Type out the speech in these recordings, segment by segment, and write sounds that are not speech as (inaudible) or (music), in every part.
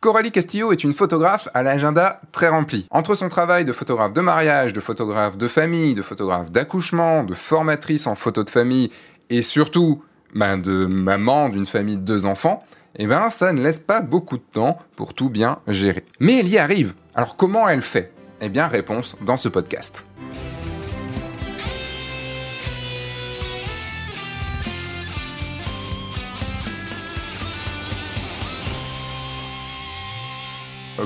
Coralie Castillo est une photographe à l'agenda très rempli. Entre son travail de photographe de mariage, de photographe de famille, de photographe d'accouchement, de formatrice en photo de famille et surtout ben, de maman d'une famille de deux enfants, eh ben, ça ne laisse pas beaucoup de temps pour tout bien gérer. Mais elle y arrive. Alors comment elle fait? Eh bien, réponse dans ce podcast.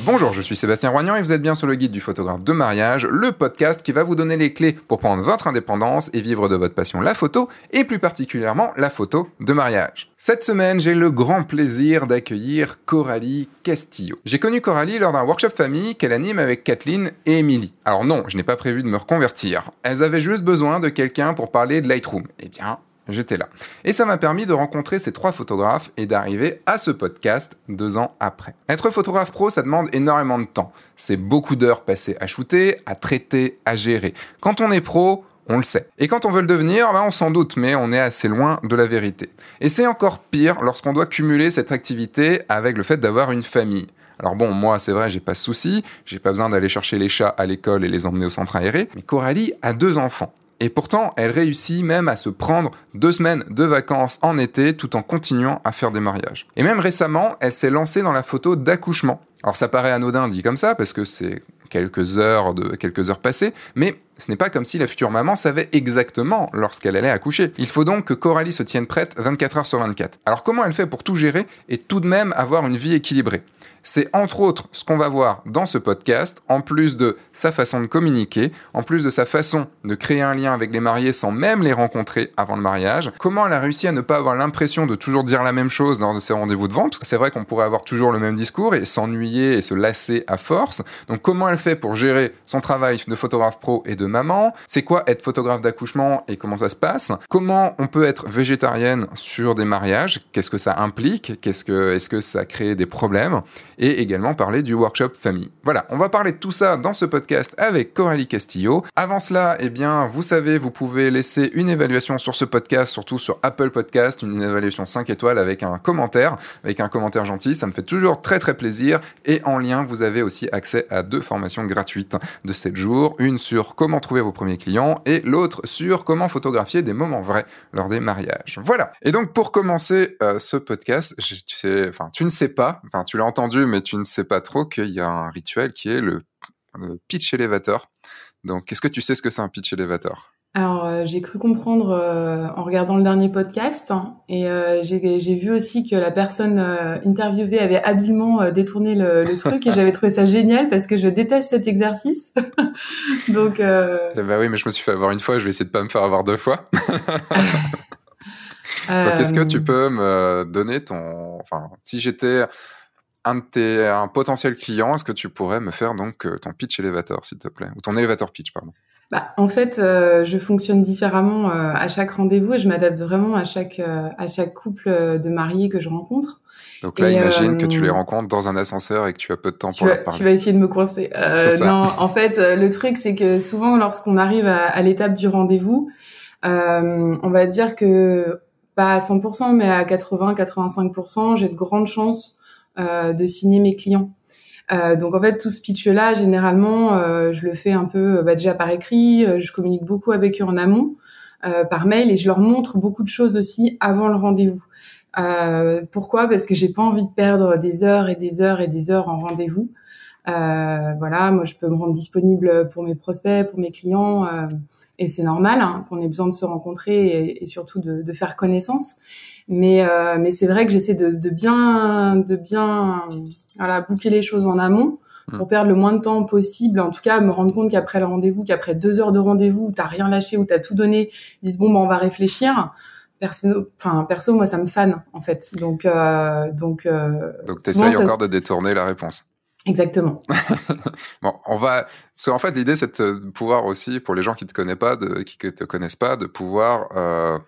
Bonjour, je suis Sébastien Roignan et vous êtes bien sur le guide du photographe de mariage, le podcast qui va vous donner les clés pour prendre votre indépendance et vivre de votre passion la photo, et plus particulièrement la photo de mariage. Cette semaine, j'ai le grand plaisir d'accueillir Coralie Castillo. J'ai connu Coralie lors d'un workshop famille qu'elle anime avec Kathleen et Emily. Alors non, je n'ai pas prévu de me reconvertir. Elles avaient juste besoin de quelqu'un pour parler de Lightroom. Eh bien, J'étais là. Et ça m'a permis de rencontrer ces trois photographes et d'arriver à ce podcast deux ans après. Être photographe pro, ça demande énormément de temps. C'est beaucoup d'heures passées à shooter, à traiter, à gérer. Quand on est pro, on le sait. Et quand on veut le devenir, ben on s'en doute, mais on est assez loin de la vérité. Et c'est encore pire lorsqu'on doit cumuler cette activité avec le fait d'avoir une famille. Alors bon, moi c'est vrai, j'ai pas de souci, j'ai pas besoin d'aller chercher les chats à l'école et les emmener au centre aéré, mais Coralie a deux enfants. Et pourtant, elle réussit même à se prendre deux semaines de vacances en été tout en continuant à faire des mariages. Et même récemment, elle s'est lancée dans la photo d'accouchement. Alors ça paraît anodin dit comme ça parce que c'est quelques heures de quelques heures passées, mais ce n'est pas comme si la future maman savait exactement lorsqu'elle allait accoucher. Il faut donc que Coralie se tienne prête 24 heures sur 24. Alors comment elle fait pour tout gérer et tout de même avoir une vie équilibrée? C'est entre autres ce qu'on va voir dans ce podcast, en plus de sa façon de communiquer, en plus de sa façon de créer un lien avec les mariés sans même les rencontrer avant le mariage, comment elle a réussi à ne pas avoir l'impression de toujours dire la même chose lors de ses rendez-vous de vente? C'est vrai qu'on pourrait avoir toujours le même discours et s'ennuyer et se lasser à force. Donc comment elle fait pour gérer son travail de photographe pro et de maman? C'est quoi être photographe d'accouchement et comment ça se passe? Comment on peut être végétarienne sur des mariages? Qu'est-ce que ça implique? Qu'est-ce que est-ce que ça crée des problèmes? Et également parler du workshop famille. Voilà, on va parler de tout ça dans ce podcast avec Coralie Castillo. Avant cela, eh bien, vous savez, vous pouvez laisser une évaluation sur ce podcast, surtout sur Apple Podcast, une évaluation 5 étoiles avec un commentaire, avec un commentaire gentil, ça me fait toujours très très plaisir. Et en lien, vous avez aussi accès à deux formations gratuites de 7 jours, une sur comment trouver vos premiers clients et l'autre sur comment photographier des moments vrais lors des mariages. Voilà. Et donc pour commencer euh, ce podcast, tu enfin tu ne sais pas, enfin tu l'as entendu mais tu ne sais pas trop qu'il y a un rituel qui est le, pitch elevator. Donc, est-ce que tu sais ce que c'est un pitch elevator? Alors, euh, j'ai cru comprendre euh, en regardant le dernier podcast hein, et euh, j'ai vu aussi que la personne interviewée avait habilement détourné le, truc et j'avais trouvé ça génial parce que je déteste cet exercice. (laughs) Donc. Eh ben oui, mais je me suis fait avoir une fois, je vais essayer de pas me faire avoir deux fois. (laughs) Donc, est-ce que tu peux me donner ton, enfin, si j'étais un de tes un potentiel client, est-ce que tu pourrais me faire donc euh, ton pitch elevator, s'il te plaît, ou ton elevator pitch, pardon bah, en fait, euh, je fonctionne différemment euh, à chaque rendez-vous et je m'adapte vraiment à chaque à chaque couple de mariés que je rencontre. Donc là, imagine que tu les rencontres dans un ascenseur et que tu as peu de temps pour leur parler. Tu vas essayer de me coincer. non, en fait, le truc c'est que souvent, lorsqu'on arrive à, à l'étape du rendez-vous, on va dire que pas à 100%, mais à 80-85%, j'ai de grandes chances de signer mes clients. Euh, donc en fait tout ce pitch là généralement euh, je le fais un peu bah, déjà par écrit, je communique beaucoup avec eux en amont par mail et je leur montre beaucoup de choses aussi avant le rendez-vous. pourquoi? Parce que j'ai pas envie de perdre des heures et des heures et des heures en rendez-vous. voilà, moi je peux me rendre disponible pour mes prospects, pour mes clients, et c'est normal hein, qu'on ait besoin de se rencontrer et, et surtout de, de, faire connaissance. Mais, euh, mais c'est vrai que j'essaie de, de, bien, de bien voilà, boucler les choses en amont mmh. pour perdre le moins de temps possible. En tout cas, me rendre compte qu'après le rendez-vous, qu'après deux heures de rendez-vous, où t'as rien lâché, où t'as tout donné, ils disent bon, ben, on va réfléchir. Perso, enfin, perso, moi, ça me fane, en fait. Donc, euh, donc, euh, donc, t'essayes encore de détourner la réponse. Exactement. (laughs) bon, on va. Parce qu'en fait, l'idée, c'est de pouvoir aussi, pour les gens qui te connaissent pas, de, qui te connaissent pas, de pouvoir euh,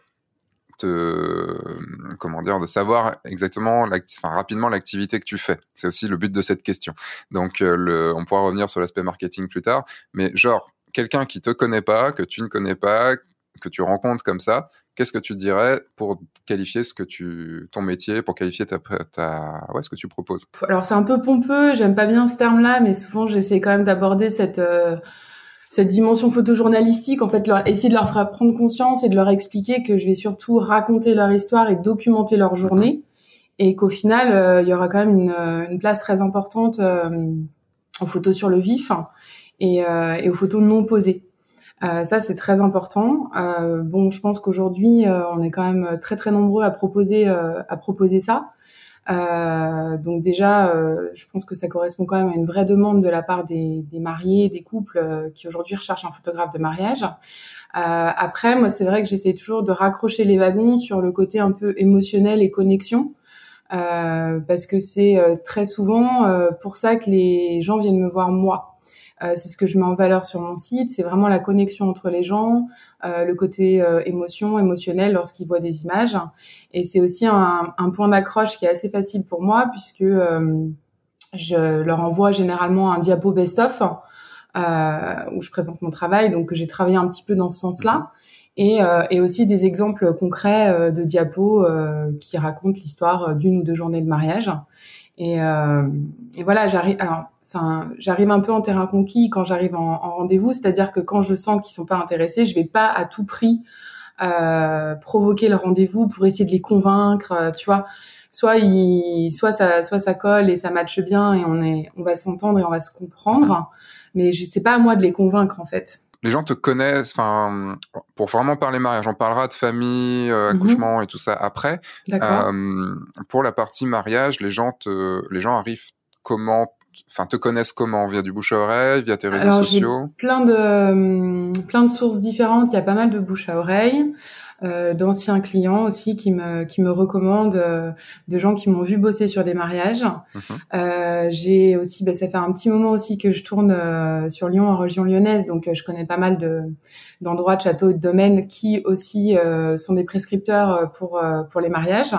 te, comment dire, de savoir exactement, enfin, rapidement l'activité que tu fais. C'est aussi le but de cette question. Donc, euh, on pourra revenir sur l'aspect marketing plus tard, mais genre quelqu'un qui te connaît pas, que tu ne connais pas, que tu rencontres comme ça, qu'est-ce que tu dirais pour qualifier ce que tu, ton métier, pour qualifier ta, ta ouais, ce que tu proposes? Alors c'est un peu pompeux, j'aime pas bien ce terme-là, mais souvent j'essaie quand même d'aborder cette euh, cette dimension photojournalistique, en fait, leur, essayer de leur faire prendre conscience et de leur expliquer que je vais surtout raconter leur histoire et documenter leur journée, et qu'au final, euh, il y aura quand même une, une place très importante euh, aux photos sur le vif et, et aux photos non posées. Euh, ça, c'est très important. Euh, bon, je pense qu'aujourd'hui, euh, on est quand même très très nombreux à proposer à proposer ça. donc déjà, je pense que ça correspond quand même à une vraie demande de la part des, des mariés, des couples qui aujourd'hui recherchent un photographe de mariage. après, moi, c'est vrai que j'essaie toujours de raccrocher les wagons sur le côté un peu émotionnel et connexion. parce que c'est très souvent pour ça que les gens viennent me voir moi. Euh, c'est ce que je mets en valeur sur mon site. C'est vraiment la connexion entre les gens, euh, le côté euh, émotion, émotionnel lorsqu'ils voient des images. Et c'est aussi un, point d'accroche qui est assez facile pour moi puisque je leur envoie généralement un diapo best-of où je présente mon travail. Donc j'ai travaillé un petit peu dans ce sens-là. Et, aussi des exemples concrets de diapos qui racontent l'histoire d'une ou deux journées de mariage. Et, euh, et voilà, j'arrive. Alors, j'arrive un peu en terrain conquis quand j'arrive en, en rendez-vous, c'est-à-dire que quand je sens qu'ils sont pas intéressés, je vais pas à tout prix euh, provoquer le rendez-vous pour essayer de les convaincre. Euh, tu vois, soit il, soit ça, soit ça colle et ça matche bien et on est, on va s'entendre et on va se comprendre. Mais je sais pas à moi de les convaincre en fait les gens te connaissent, enfin, pour vraiment parler mariage, on parlera de famille, euh, mhm. accouchement et tout ça après. Euh, pour la partie mariage, les gens te, les gens arrivent comment, enfin, te connaissent comment? Via du bouche à oreille, via tes réseaux sociaux? Plein de, plein de sources différentes. Il y a pas mal de bouche à oreille. Euh, d'anciens clients aussi qui me qui me recommandent, euh, de gens qui m'ont vu bosser sur des mariages. Mhm. Euh, j'ai aussi, ben, ça fait un petit moment aussi que je tourne euh, sur Lyon en région lyonnaise, donc je connais pas mal de d'endroits, de châteaux et de domaines qui aussi sont des prescripteurs pour pour les mariages.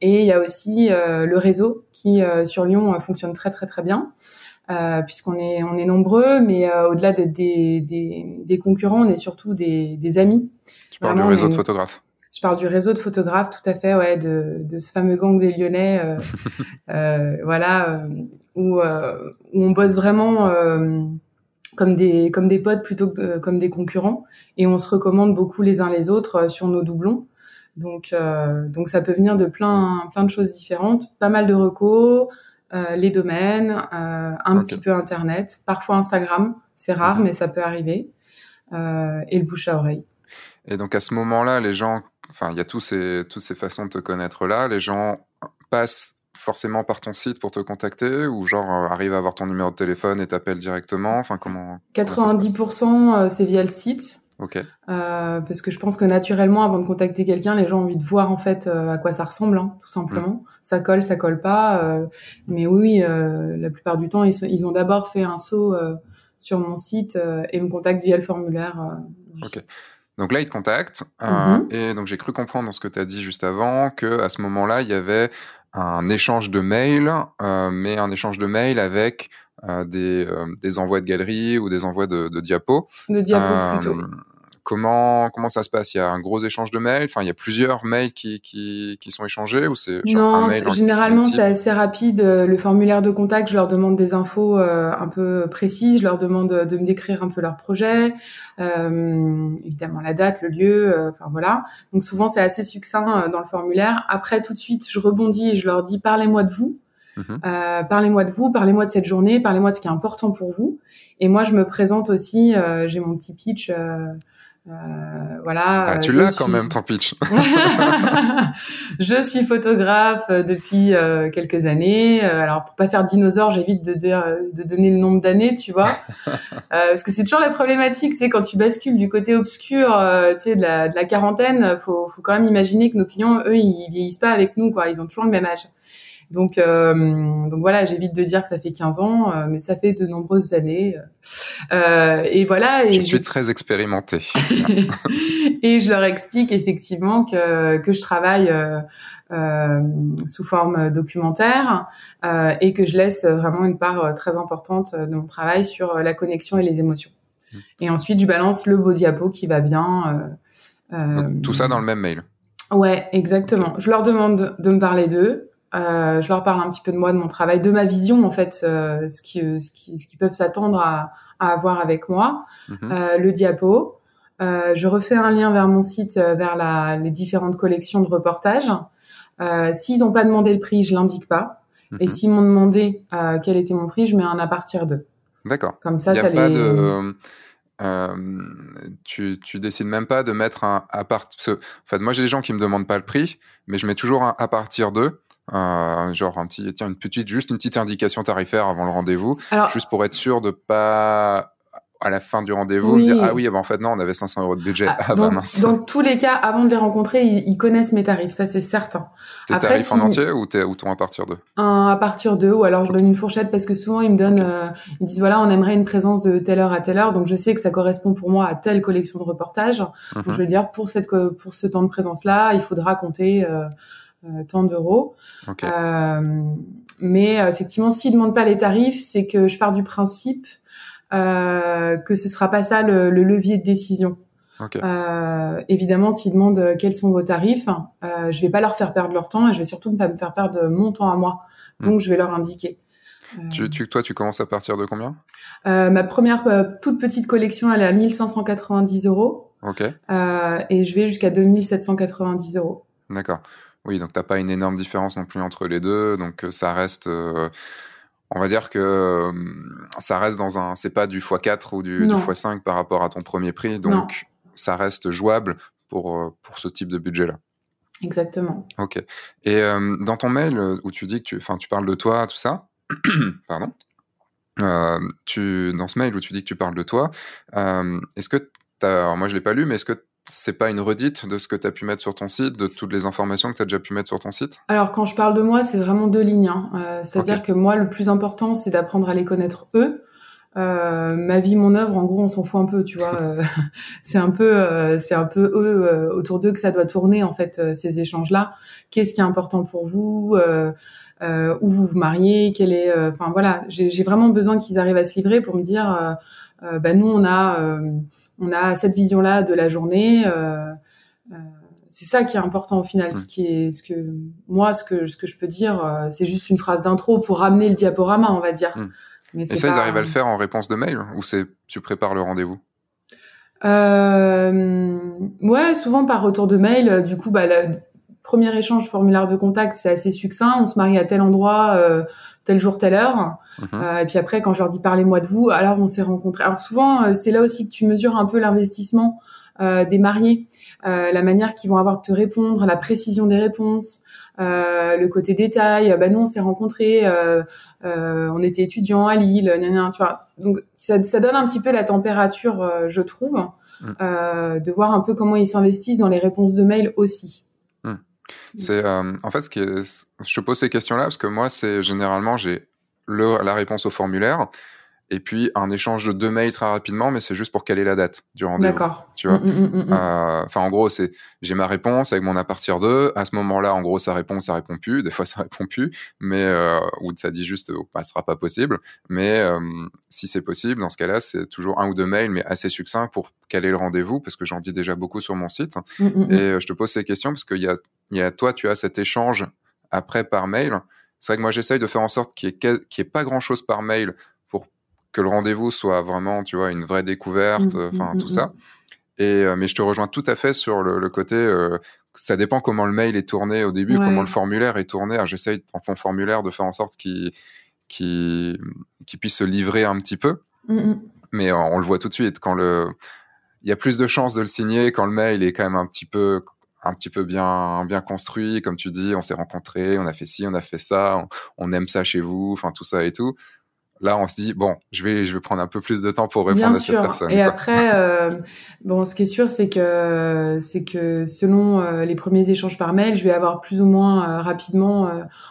Et il y a aussi le réseau qui sur Lyon fonctionne très très très bien. Euh, puisqu'on est on est nombreux, mais euh, au-delà d'être des, des, des, concurrents, on est surtout des, des amis. Tu parles du réseau de photographes. Je parle du réseau de photographes, tout à fait, ouais, de, de ce fameux gang des Lyonnais, euh, (laughs) euh voilà, où, où, on bosse vraiment comme des comme des potes plutôt que comme des concurrents, et on se recommande beaucoup les uns les autres sur nos doublons. Donc donc ça peut venir de plein plein de choses différentes, pas mal de recos. Euh, les domaines, euh, un petit peu Internet, parfois Instagram, c'est rare, mais ça peut arriver, euh, et le bouche à oreille. Et donc à ce moment-là, les gens, enfin, il y a tous ces, toutes ces façons de te connaître là, les gens passent forcément par ton site pour te contacter ou genre arrivent à avoir ton numéro de téléphone et t'appellent directement Enfin, comment 90% c'est via le site. Ok. Euh, parce que je pense que naturellement, avant de contacter quelqu'un, les gens ont envie de voir en fait euh, à quoi ça ressemble, hein, tout simplement. Mm. Ça colle, ça colle pas. Euh, mais oui, euh, la plupart du temps, ils, ils ont d'abord fait un saut sur mon site et me contactent via le formulaire. du site. Donc là, ils te contactent. Mm-hmm. Et donc j'ai cru comprendre dans ce que tu as dit juste avant que à ce moment-là, il y avait un échange de mails, mais un échange de mails avec des, des envois de galeries ou des envois de, de diapos. De diapos plutôt. Comment comment ça se passe? Il y a un gros échange de mails? Enfin, il y a plusieurs mails qui qui, qui sont échangés ou c'est non généralement c'est assez rapide. Le formulaire de contact, je leur demande des infos euh, un peu précises. Je leur demande de me décrire un peu leur projet, euh, évidemment la date, le lieu. Euh, enfin voilà. Donc souvent c'est assez succinct dans le formulaire. Après tout de suite, je rebondis et je leur dis parlez-moi de vous. Euh, parlez-moi de vous, parlez-moi de cette journée, parlez-moi de ce qui est important pour vous. Et moi, je me présente aussi, euh, j'ai mon petit pitch. Euh, euh, voilà. Ah, tu l'as quand même ton pitch. (laughs) je suis photographe euh, depuis euh, quelques années. alors pour pas faire dinosaure, j'évite de, de, donner le nombre d'années, tu vois, (laughs) parce que c'est toujours la problématique, tu sais, quand tu bascules du côté obscur, tu sais, de la, de la quarantaine, faut, faut quand même imaginer que nos clients, eux, ils vieillissent pas avec nous, quoi. Ils ont toujours le même âge. Donc, euh, donc voilà, j'évite de dire que ça fait 15 ans, euh, mais ça fait de nombreuses années. Euh, et voilà. Et je suis très expérimentée. (laughs) et je leur explique effectivement que, que je travaille euh, sous forme documentaire et que je laisse vraiment une part très importante de mon travail sur la connexion et les émotions. Mmh. Et ensuite, je balance le beau diapo qui va bien tout ça dans le même mail. Ouais, exactement. Je leur demande de me parler d'eux. Euh, je leur parle un petit peu de moi, de mon travail, de ma vision en fait, euh, ce qui, ce qui, ce qui peuvent s'attendre à, à, avoir avec moi, mhm. euh, le diapo. Euh, je refais un lien vers mon site, euh, vers la, les différentes collections de reportages. S'ils n'ont pas demandé le prix, je l'indique pas. Et mhm. s'ils m'ont demandé quel était mon prix, je mets un à partir d'eux. D'accord. Comme ça, Y a ça pas les. De... Euh, tu, tu décides même pas de mettre un à partir. En fait, moi j'ai des gens qui me demandent pas le prix, mais je mets toujours un à partir d'eux. Euh, genre un petit, tiens, une petite, juste une petite indication tarifaire avant le rendez-vous, juste pour être sûr de pas à la fin du rendez-vous dire ah oui, bah, en fait non, on avait 500 euros de budget. Ah, ah bah, mince. Dans tous les cas, avant de les rencontrer, ils, connaissent mes tarifs, ça c'est certain. Tes tarifs en entier ou, ou ton à partir d'eux? Un à partir d'eux, ou alors je donne une fourchette parce que souvent ils me donnent, euh, ils disent voilà, on aimerait une présence de telle heure à telle heure, donc je sais que ça correspond pour moi à telle collection de reportages. Donc mhm. je vais dire pour cette pour ce temps de présence là, il faudra compter. Euh, euh, tant d'euros. Euh, mais euh, effectivement, s'ils demandent pas les tarifs, c'est que je pars du principe que ce sera pas ça le, levier de décision. évidemment, s'ils demandent quels sont vos tarifs, euh, je vais pas leur faire perdre leur temps et je vais surtout pas me faire perdre mon temps à moi. Hmm. Donc, je vais leur indiquer. Tu, toi, tu commences à partir de combien? Ma première toute petite collection, elle est à 1590 euros. Ok. et je vais jusqu'à 2790 euros. D'accord. Oui, donc t'as pas une énorme différence non plus entre les deux, donc euh, ça reste. Euh, on va dire que euh, ça reste dans un. C'est pas du x4 ou du, x5 par rapport à ton premier prix, donc ça reste jouable pour, pour ce type de budget-là. Exactement. Ok. Et dans ton mail où tu dis que tu, tu parles de toi, tout ça, (clears throat) pardon, tu, dans ce mail où tu dis que tu parles de toi, est-ce que alors moi je l'ai pas lu, mais est-ce que c'est pas une redite de ce que tu as pu mettre sur ton site, de toutes les informations que tu as déjà pu mettre sur ton site? Alors, quand je parle de moi, c'est vraiment deux lignes. Hein. Euh, c'est-à-dire que moi, le plus important, c'est d'apprendre à les connaître eux. Euh, ma vie, mon œuvre, en gros, on s'en fout un peu, tu vois. Euh, (laughs) c'est un peu, c'est un peu eux autour d'eux que ça doit tourner en fait ces échanges-là. Qu'est-ce qui est important pour vous? Où vous vous mariez? Quel est, enfin voilà, j'ai vraiment besoin qu'ils arrivent à se livrer pour me dire, bah nous, on a on a cette vision-là de la journée. Euh, euh, c'est ça qui est important au final. Ce qui est, ce que moi, ce que ce que je peux dire, euh, c'est juste une phrase d'intro pour ramener le diaporama, on va dire. Mm. Mais Et ça, ils arrivent à le faire en réponse de mail ou c'est tu prépares le rendez-vous? Euh, Ouais, souvent par retour de mail. Du coup, bah, le premier échange formulaire de contact, c'est assez succinct. On se marie à tel endroit. Euh, tel jour, telle heure. Mhm. Euh, et puis après, quand je leur dis parlez-moi de vous, alors on s'est rencontrés. Alors souvent, euh, c'est là aussi que tu mesures un peu l'investissement euh, des mariés, la manière qu'ils vont avoir de te répondre, la précision des réponses, le côté détail. Bah nous, on s'est rencontrés, on était étudiants à Lille, tu vois. Donc ça, ça, donne un petit peu la température, je trouve, mm. de voir un peu comment ils s'investissent dans les réponses de mail aussi. C'est euh, en fait ce qui est, je pose ces questions-là parce que moi c'est généralement j'ai la réponse au formulaire et puis un échange de deux mails très rapidement, mais c'est juste pour caler la date du rendez-vous. D'accord. Tu vois. Mm, mm, mm, euh, enfin, en gros, c'est j'ai ma réponse avec mon à partir de. À ce moment-là, en gros, ça répond, ça répond plus. Des fois, (laughs) ça répond plus, mais euh, ou ça dit juste, oh, bah, sera pas possible. Mais euh, si c'est possible, dans ce cas-là, c'est toujours un ou deux mails, mais assez succinct pour caler le rendez-vous, parce que j'en dis déjà beaucoup sur mon site. Et je te pose ces questions parce qu'il y a, il y a toi, tu as cet échange après par mail. C'est vrai que moi, j'essaye de faire en sorte qu'il n'y ait, ait, pas grand-chose par mail que le rendez-vous soit vraiment, tu vois, une vraie découverte, mmh, enfin mmh, tout mmh, ça. Et euh, mais je te rejoins tout à fait sur le, côté. Euh, ça dépend comment le mail est tourné au début, comment le formulaire est tourné. J'essaye en fond formulaire de faire en sorte qu'il qui qui puisse se livrer un petit peu. Mais on, le voit tout de suite quand le il y a plus de chances de le signer quand le mail est quand même un petit peu un petit peu bien bien construit comme tu dis on s'est rencontrés on a fait ci on a fait ça on, on aime ça chez vous enfin tout ça et tout. Là on se dit bon je vais je vais prendre un peu plus de temps pour répondre à cette personne et après euh, bon ce qui est sûr c'est que c'est que selon euh, les premiers échanges par mail je vais avoir plus ou moins euh, rapidement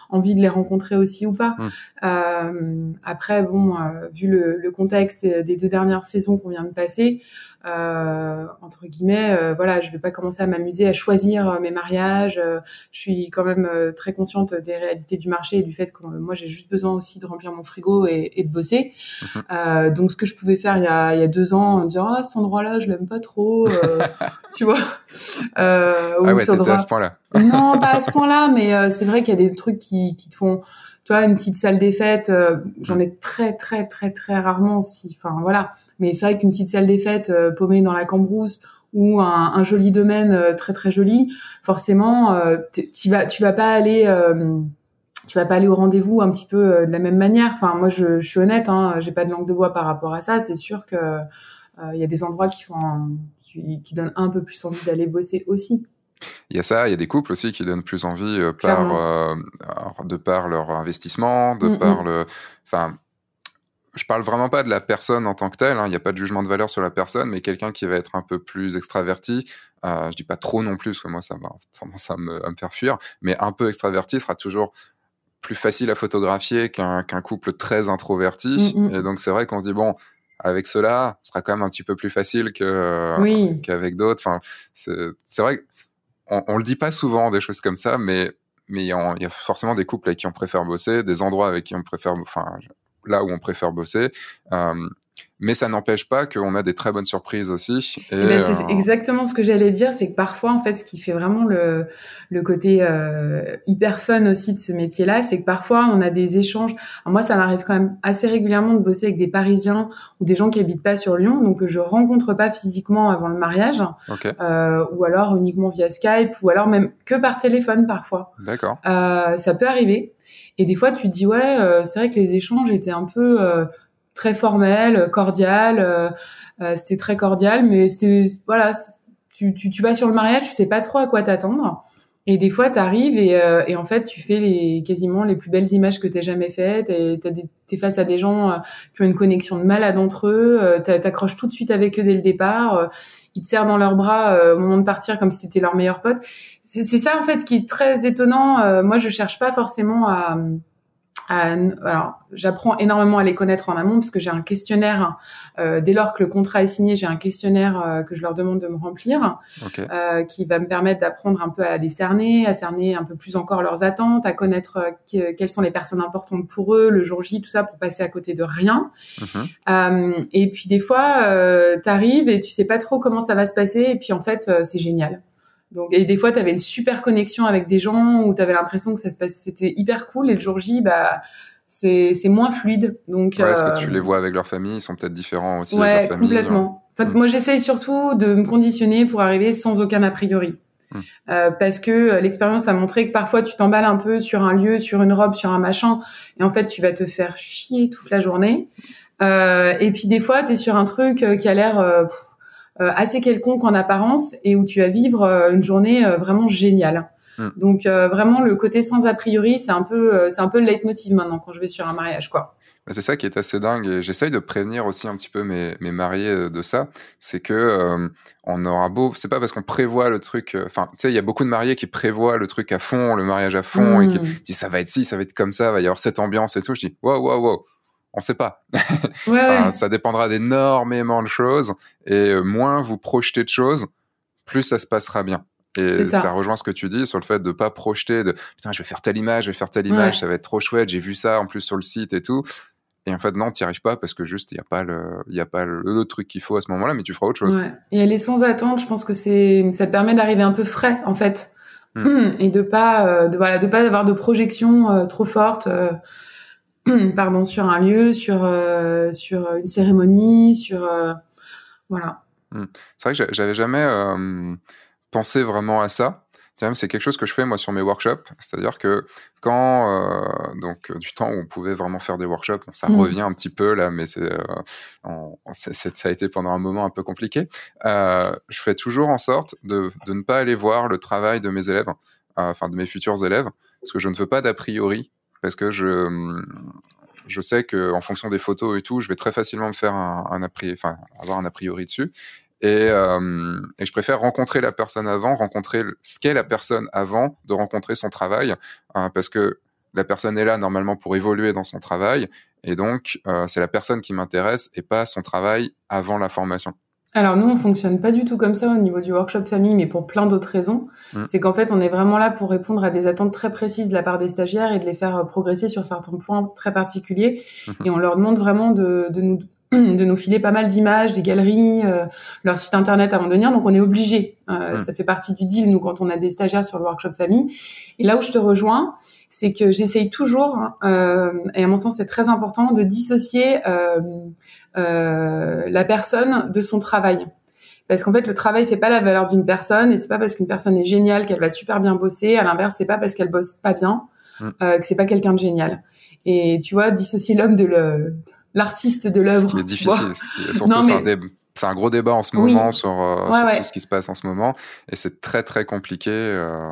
envie de les rencontrer aussi ou pas. Hum. après bon vu le, le, contexte des deux dernières saisons qu'on vient de passer entre guillemets voilà je vais pas commencer à m'amuser à choisir mes mariages je suis quand même très consciente des réalités du marché et du fait que moi j'ai juste besoin aussi de remplir mon frigo et et, de bosser. Mhm. Euh, donc ce que je pouvais faire il y a, il y a deux ans, dire ah cet endroit-là je l'aime pas trop, euh, (laughs) tu vois. Euh, ah ouais, t'étais à ce point-là. non, pas à ce point-là, mais c'est vrai qu'il y a des trucs qui, qui te font tu vois, une petite salle des fêtes, j'en ai très très très très rarement si, enfin voilà. Mais c'est vrai qu'une petite salle des fêtes paumée dans la cambrousse ou un, un joli domaine très très joli, forcément, tu vas tu vas pas aller tu vas pas aller au rendez-vous un petit peu euh, de la même manière. Enfin, moi, je, je suis honnête, hein, j'ai pas de langue de bois par rapport à ça. C'est sûr que euh, il y a des endroits qui font, qui, qui, donnent un peu plus envie d'aller bosser aussi. Il y a ça, il y a des couples aussi qui donnent plus envie euh, par, de par leur investissement, de mm, par mm. le, enfin, je parle vraiment pas de la personne en tant que telle. Hein, il n'y a pas de jugement de valeur sur la personne, mais quelqu'un qui va être un peu plus extraverti. Euh, je dis pas trop non plus, parce que moi ça va tendance à me, à me faire fuir, mais un peu extraverti sera toujours plus facile à photographier qu'un couple très introverti. Mm. Et donc, c'est vrai qu'on se dit, bon, avec cela, ce sera quand même un petit peu plus facile que, qu'avec d'autres. Enfin, c'est vrai qu'on on le dit pas souvent, des choses comme ça, mais mais il y, a forcément des couples avec qui on préfère bosser, des endroits avec qui on préfère, enfin, là où on préfère bosser. Euh, mais ça n'empêche pas qu'on a des très bonnes surprises aussi. Et ben, c'est euh, exactement ce que j'allais dire, c'est que parfois, en fait, ce qui fait vraiment le, le côté euh, hyper fun aussi de ce métier-là, c'est que parfois, on a des échanges. moi, ça m'arrive quand même assez régulièrement de bosser avec des Parisiens ou des gens qui habitent pas sur Lyon, donc que je rencontre pas physiquement avant le mariage, euh, ou alors uniquement via Skype, ou alors même que par téléphone parfois. D'accord. Euh, ça peut arriver. Et des fois, tu te dis ouais, euh, c'est vrai que les échanges étaient un peu euh, très formel, cordial. Euh, euh, c'était très cordial, mais c'était voilà, tu, tu, tu, vas sur le mariage, tu sais pas trop à quoi t'attendre. Et des fois, tu arrives et, euh, et, en fait, tu fais les, quasiment les plus belles images que tu jamais faites. Tu es face à des gens qui ont une connexion de malade entre eux. tu T'accroches tout de suite avec eux dès le départ. ils te serrent dans leurs bras au moment de partir comme si c'était leur meilleur pote. C'est ça, en fait, qui est très étonnant. moi, je cherche pas forcément à alors, j'apprends énormément à les connaître en amont parce que j'ai un questionnaire. Euh, dès lors que le contrat est signé, j'ai un questionnaire euh, que je leur demande de me remplir, euh, qui va me permettre d'apprendre un peu à les cerner, à cerner un peu plus encore leurs attentes, à connaître euh, quelles sont les personnes importantes pour eux, le jour J, tout ça, pour passer à côté de rien. Mhm. Euh, et puis des fois, tu arrives et tu sais pas trop comment ça va se passer, et puis en fait, c'est génial. Donc, et des fois, tu avais une super connexion avec des gens où tu avais l'impression que ça se passait, c'était hyper cool. Et le jour J, bah, c'est, c'est moins fluide. Donc, ouais, est-ce que tu euh, les vois avec leur famille Ils sont peut-être différents aussi ouais, avec leur famille. complètement. En fait, mm. moi, j'essaye surtout de me conditionner pour arriver sans aucun a priori. Mm. Euh, parce que euh, l'expérience a montré que parfois tu t'emballes un peu sur un lieu, sur une robe, sur un machin, et en fait tu vas te faire chier toute la journée. Euh, et puis des fois tu es sur un truc euh, qui a l'air euh, assez quelconque en apparence et où tu vas vivre euh, une journée euh, vraiment géniale. Hmm. Donc vraiment le côté sans a priori, c'est un peu c'est un peu le leitmotiv maintenant quand je vais sur un mariage quoi. C'est ça qui est assez dingue et j'essaye de prévenir aussi un petit peu mes, mes mariés de ça, c'est que on aura beau, c'est pas parce qu'on prévoit le truc, enfin tu sais il y a beaucoup de mariés qui prévoient le truc à fond, le mariage à fond et qui hmm. disent ça va être ci, ça va être comme ça, va y avoir cette ambiance et tout. Je dis wow wow wow, on sait pas. (laughs) Ça dépendra d'énormément de choses et euh, moins vous projetez de choses, plus ça se passera bien. Et ça. rejoint ce que tu dis sur le fait de pas projeter de putain je vais faire telle image, je vais faire telle image, ça va être trop chouette, j'ai vu ça en plus sur le site et tout. Et en fait non, tu n'y arrives pas parce que juste il y a pas le il y a pas le, truc qu'il faut à ce moment-là, mais tu feras autre chose. Et aller sans attente, je pense que c'est ça te permet d'arriver un peu frais en fait. Hmm. (clears throat) Et de pas euh, de voilà de pas avoir de projection euh, trop forte (clears throat) pardon, sur un lieu, sur, euh, sur une cérémonie, sur. Euh, voilà. Hmm. C'est vrai que j'avais jamais euh, pensé vraiment à ça. C'est quelque chose que je fais moi sur mes workshops, c'est-à-dire que quand donc du temps où on pouvait vraiment faire des workshops, ça hmm. revient un petit peu là, mais c'est, ça a été pendant un moment un peu compliqué. je fais toujours en sorte de, de, ne pas aller voir le travail de mes élèves, enfin de mes futurs élèves, parce que je ne veux pas d'a priori parce que je, je sais qu'en fonction des photos et tout, je vais très facilement me faire un, un enfin, avoir un a priori dessus. Et, euh, et, je préfère rencontrer la personne avant, rencontrer ce qu'est la personne avant de rencontrer son travail, hein, parce que la personne est là normalement pour évoluer dans son travail, et donc euh, c'est la personne qui m'intéresse et pas son travail avant la formation. Alors nous, on fonctionne pas du tout comme ça au niveau du workshop famille, mais pour plein d'autres raisons. Mm. C'est qu'en fait, on est vraiment là pour répondre à des attentes très précises de la part des stagiaires et de les faire euh, progresser sur certains points très particuliers. Mm-hmm. Et on leur demande vraiment de, de nous (clears throat) de nous filer pas mal d'images, des galeries, euh, leur site internet avant de venir. Donc on est obligé. Euh, mm. Ça fait partie du deal nous quand on a des stagiaires sur le workshop famille. Et là où je te rejoins, c'est que j'essaye toujours, hein, euh, et à mon sens c'est très important, de dissocier euh, euh, la personne de son travail. Parce qu'en fait, le travail fait pas la valeur d'une personne, et c'est pas parce qu'une personne est géniale qu'elle va super bien bosser. À l'inverse, c'est pas parce qu'elle bosse pas bien mm. euh, que c'est pas quelqu'un de génial. Et tu vois, dissocier l'homme de l'artiste de l'œuvre. C'est difficile, surtout c'est un, c'est un gros débat en ce moment sur, euh, tout ce qui se passe en ce moment et c'est très très compliqué. Euh,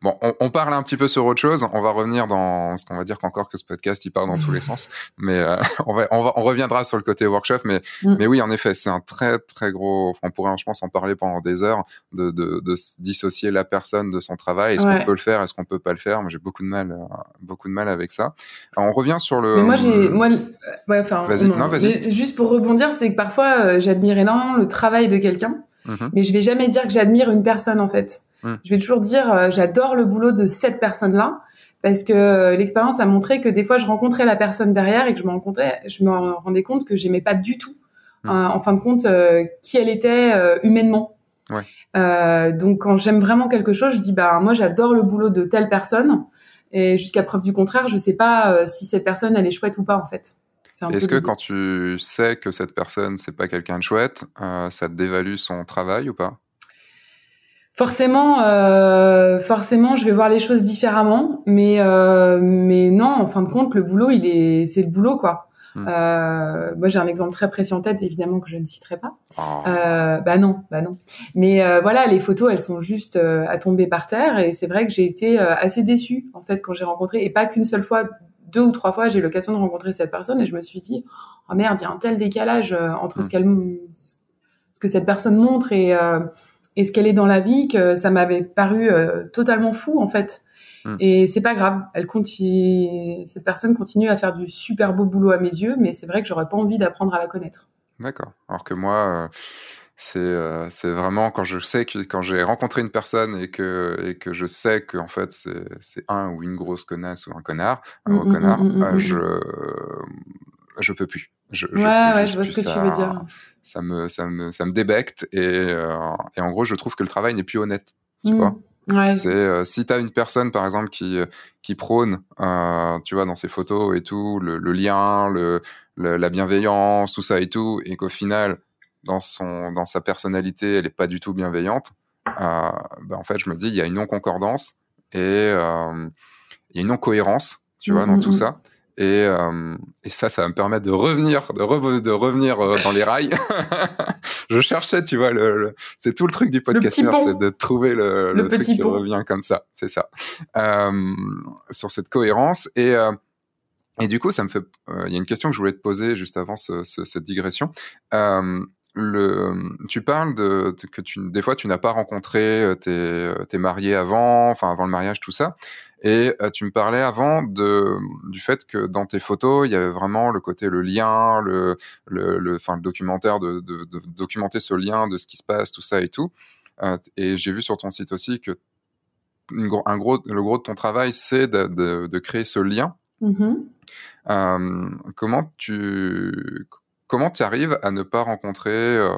bon, on, on, parle un petit peu sur autre chose. On va revenir dans ce qu'on va dire qu'encore que ce podcast il part dans tous les (laughs) sens, mais euh, (laughs) on, va, on, va, on reviendra sur le côté workshop. Mais mm. mais oui, en effet, c'est un très très gros. On pourrait, je pense, en parler pendant des heures de, de, de dissocier la personne de son travail. Est-ce qu'on peut le faire? Est-ce qu'on peut pas le faire? Moi, j'ai beaucoup de mal, beaucoup de mal avec ça. Alors, on revient sur le. Mais moi, j'ai, moi, ouais, enfin, vas-y. Non, vas-y. Juste pour rebondir, c'est que parfois euh, j'admire énormément le travail de quelqu'un, mhm. mais je vais jamais dire que j'admire une personne en fait. Mhm. Je vais toujours dire euh, j'adore le boulot de cette personne-là parce que euh, l'expérience a montré que des fois je rencontrais la personne derrière et que je me rencontrais, je me rendais compte que j'aimais pas du tout, mhm. en fin de compte, qui elle était humainement. donc quand j'aime vraiment quelque chose, je dis bah moi j'adore le boulot de telle personne et jusqu'à preuve du contraire, je sais pas si cette personne elle est chouette ou pas en fait. Est-ce que quand tu sais que cette personne, c'est pas quelqu'un de chouette, euh, ça te dévalue son travail ou pas? Forcément, euh, forcément, je vais voir les choses différemment, mais euh, mais non, en fin de compte, le boulot, il est, c'est le boulot, quoi. Hmm. moi, j'ai un exemple très précis en tête, évidemment que je ne citerai pas. Oh. bah non, bah non. Mais voilà, les photos, elles sont juste à tomber par terre, et c'est vrai que j'ai été assez déçue en fait quand j'ai rencontré, et pas qu'une seule fois, deux ou trois fois, j'ai eu l'occasion de rencontrer cette personne et je me suis dit, oh merde, il y a un tel décalage euh, entre ce mm. qu'elle, ce que cette personne montre et, euh, et ce qu'elle est dans la vie que ça m'avait paru euh, totalement fou en fait. Mm. Et c'est pas grave, elle continue, cette personne continue à faire du super beau boulot à mes yeux, mais c'est vrai que j'aurais pas envie d'apprendre à la connaître. D'accord. Alors que moi, c'est euh, c'est vraiment quand je sais que quand j'ai rencontré une personne et que et que je sais que en fait c'est c'est un ou une grosse connasse ou un connard un gros mmh, mmh, connard mmh, euh, je je peux plus. Je, ouais, ouais, je vois ce que tu veux dire. Ça me ça me ça me débecte et euh, et en gros je trouve que le travail n'est plus honnête tu vois. Ouais. C'est euh, si tu as une personne par exemple qui qui prône euh, tu vois dans ses photos et tout le, le lien le, le, la bienveillance tout ça et tout et qu'au final dans, son, dans sa personnalité, elle n'est pas du tout bienveillante, euh, bah, en fait, je me dis, il y a une non-concordance et euh, il y a une non-cohérence, tu vois, dans mm, tout mm, mm. ça. Et, euh, et, ça, ça va me permettre de revenir, de, de revenir dans les rails. (laughs) je cherchais, tu vois, le, c'est tout le truc du podcast, c'est de trouver le, le, truc qui revient comme ça, c'est ça, sur cette cohérence. Et, et du coup, ça me fait, il y a une question que je voulais te poser juste avant ce, ce, cette digression le, tu parles de, que tu, des fois tu n'as pas rencontré euh, tes, euh, tes mariés avant, enfin avant le mariage, tout ça. Et euh, tu me parlais avant de, du fait que dans tes photos, il y avait vraiment le côté, le lien, le, le, le, enfin, le documentaire, de, de, de, documenter ce lien de ce qui se passe, tout ça et tout. et j'ai vu sur ton site aussi que une, un gros, le gros de ton travail, c'est de, créer ce lien. Mmh euh, comment tu comment tu arrives à ne pas rencontrer euh,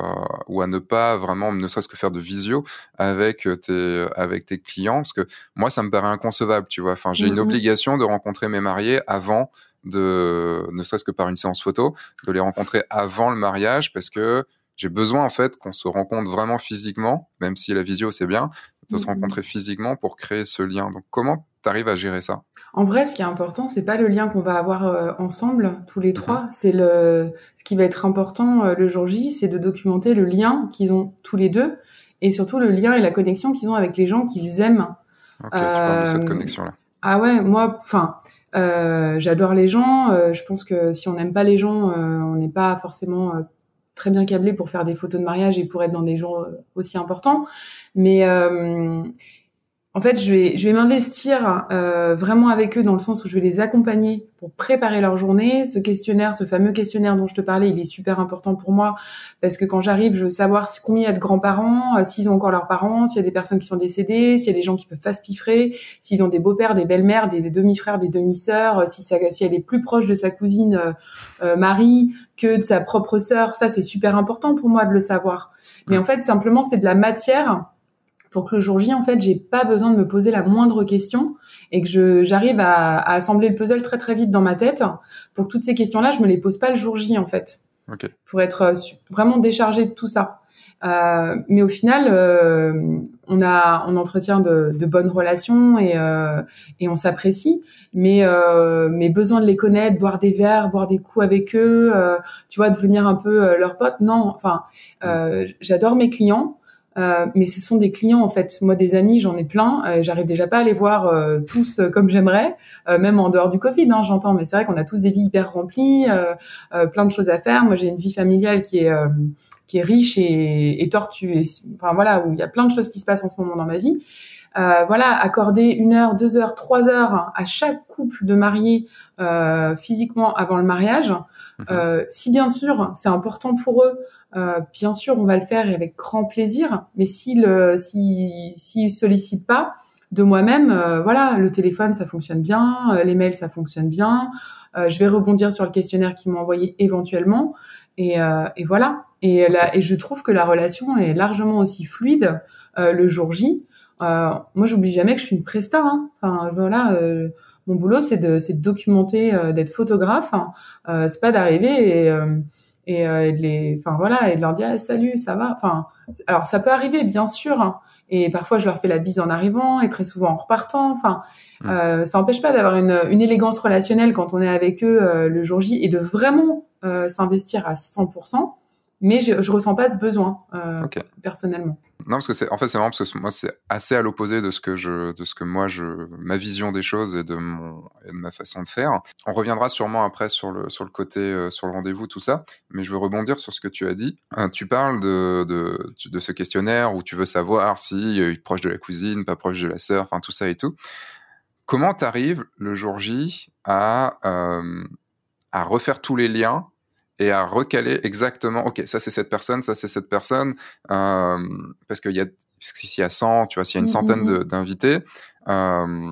ou à ne pas vraiment, ne serait-ce que faire de visio avec euh, tes, avec tes clients? Parce que moi, ça me paraît inconcevable, tu vois. Enfin, j'ai une mmh obligation de rencontrer mes mariés avant de, ne serait-ce que par une séance photo, de les rencontrer avant le mariage parce que j'ai besoin en fait qu'on se rencontre vraiment physiquement, même si la visio c'est bien, de se mmh rencontrer physiquement pour créer ce lien. Donc comment tu arrives à gérer ça? En vrai, ce qui est important, c'est pas le lien qu'on va avoir euh, ensemble tous les trois. C'est le ce qui va être important euh, le jour J, c'est de documenter le lien qu'ils ont tous les deux et surtout le lien et la connexion qu'ils ont avec les gens qu'ils aiment. Ok, tu parles de cette euh, connexion-là. Ah ouais, moi, enfin, j'adore les gens. je pense que si on n'aime pas les gens, on n'est pas forcément très bien câblé pour faire des photos de mariage et pour être dans des jours aussi importants. Mais en fait, je vais, je vais m'investir euh, vraiment avec eux dans le sens où je vais les accompagner pour préparer leur journée. Ce questionnaire, ce fameux questionnaire dont je te parlais, il est super important pour moi parce que quand j'arrive, je veux savoir combien il y a de grands-parents, euh, s'ils ont encore leurs parents, s'il y a des personnes qui sont décédées, s'il y a des gens qui peuvent pas se piffrer, s'ils ont des beaux-pères, des belles-mères, des, demi-frères, des demi-sœurs, euh, si, ça, si elle est plus proche de sa cousine Marie que de sa propre sœur. Ça, c'est super important pour moi de le savoir. Mais en fait, simplement, c'est de la matière pour que le jour J, en fait, j'ai pas besoin de me poser la moindre question et que j'arrive à, à, assembler le puzzle très très vite dans ma tête pour que toutes ces questions-là, je me les pose pas le jour J, en fait. Okay. Pour être euh, vraiment déchargé de tout ça. Euh, mais au final, euh, on a, on entretient de, de bonnes relations et, euh, et on s'apprécie. Mais euh, mes besoins de les connaître, boire des verres, boire des coups avec eux, euh, tu vois, devenir un peu leur pote. Non, enfin, j'adore mes clients. Euh, mais ce sont des clients en fait. Moi, des amis, j'en ai plein. Euh, J'arrive déjà pas à les voir euh, tous comme j'aimerais, même en dehors du Covid, hein, j'entends. Mais c'est vrai qu'on a tous des vies hyper remplies, plein de choses à faire. Moi, j'ai une vie familiale qui est qui est riche et, et tortue. enfin voilà, où il y a plein de choses qui se passent en ce moment dans ma vie. Euh, voilà, accorder une heure, deux heures, trois heures à chaque couple de mariés euh, physiquement avant le mariage, mhm. euh, si bien sûr c'est important pour eux, euh, bien sûr, on va le faire avec grand plaisir. Mais s'ils s'ils s'ils sollicitent pas de moi-même, euh, voilà, le téléphone ça fonctionne bien, euh, les mails ça fonctionne bien. je vais rebondir sur le questionnaire qu'ils m'ont envoyé éventuellement. Et, et voilà. Et, là, et je trouve que la relation est largement aussi fluide le jour J. moi, j'oublie jamais que je suis une presta. Hein. Enfin, voilà mon boulot c'est de, de documenter, d'être photographe. Hein. c'est pas d'arriver et, et, euh, de les, enfin voilà, et de leur dire salut, ça va? Enfin, alors ça peut arriver bien sûr, hein. et parfois je leur fais la bise en arrivant et très souvent en repartant. Enfin, mmh. euh, ça n'empêche pas d'avoir une, une, élégance relationnelle quand on est avec eux euh, le jour J et de vraiment euh, s'investir à 100% mais je, je ressens pas ce besoin euh, personnellement. Non, parce que c'est en fait c'est marrant parce que moi c'est assez à l'opposé de ce que je de ce que moi je ma vision des choses et de mon et de ma façon de faire. On reviendra sûrement après sur le sur le côté euh, sur le rendez-vous tout ça, mais je veux rebondir sur ce que tu as dit. Euh, tu parles de, de de ce questionnaire où tu veux savoir si il est proche de la cousine, pas proche de la sœur, enfin tout ça et tout. Comment t'arrives le jour J à à refaire tous les liens et à recaler exactement, ok, ça c'est cette personne, ça c'est cette personne, euh, parce qu'il y a, s'il y a 100, tu vois, s'il y a une mmh, centaine mmh, mmh. d'invités, euh,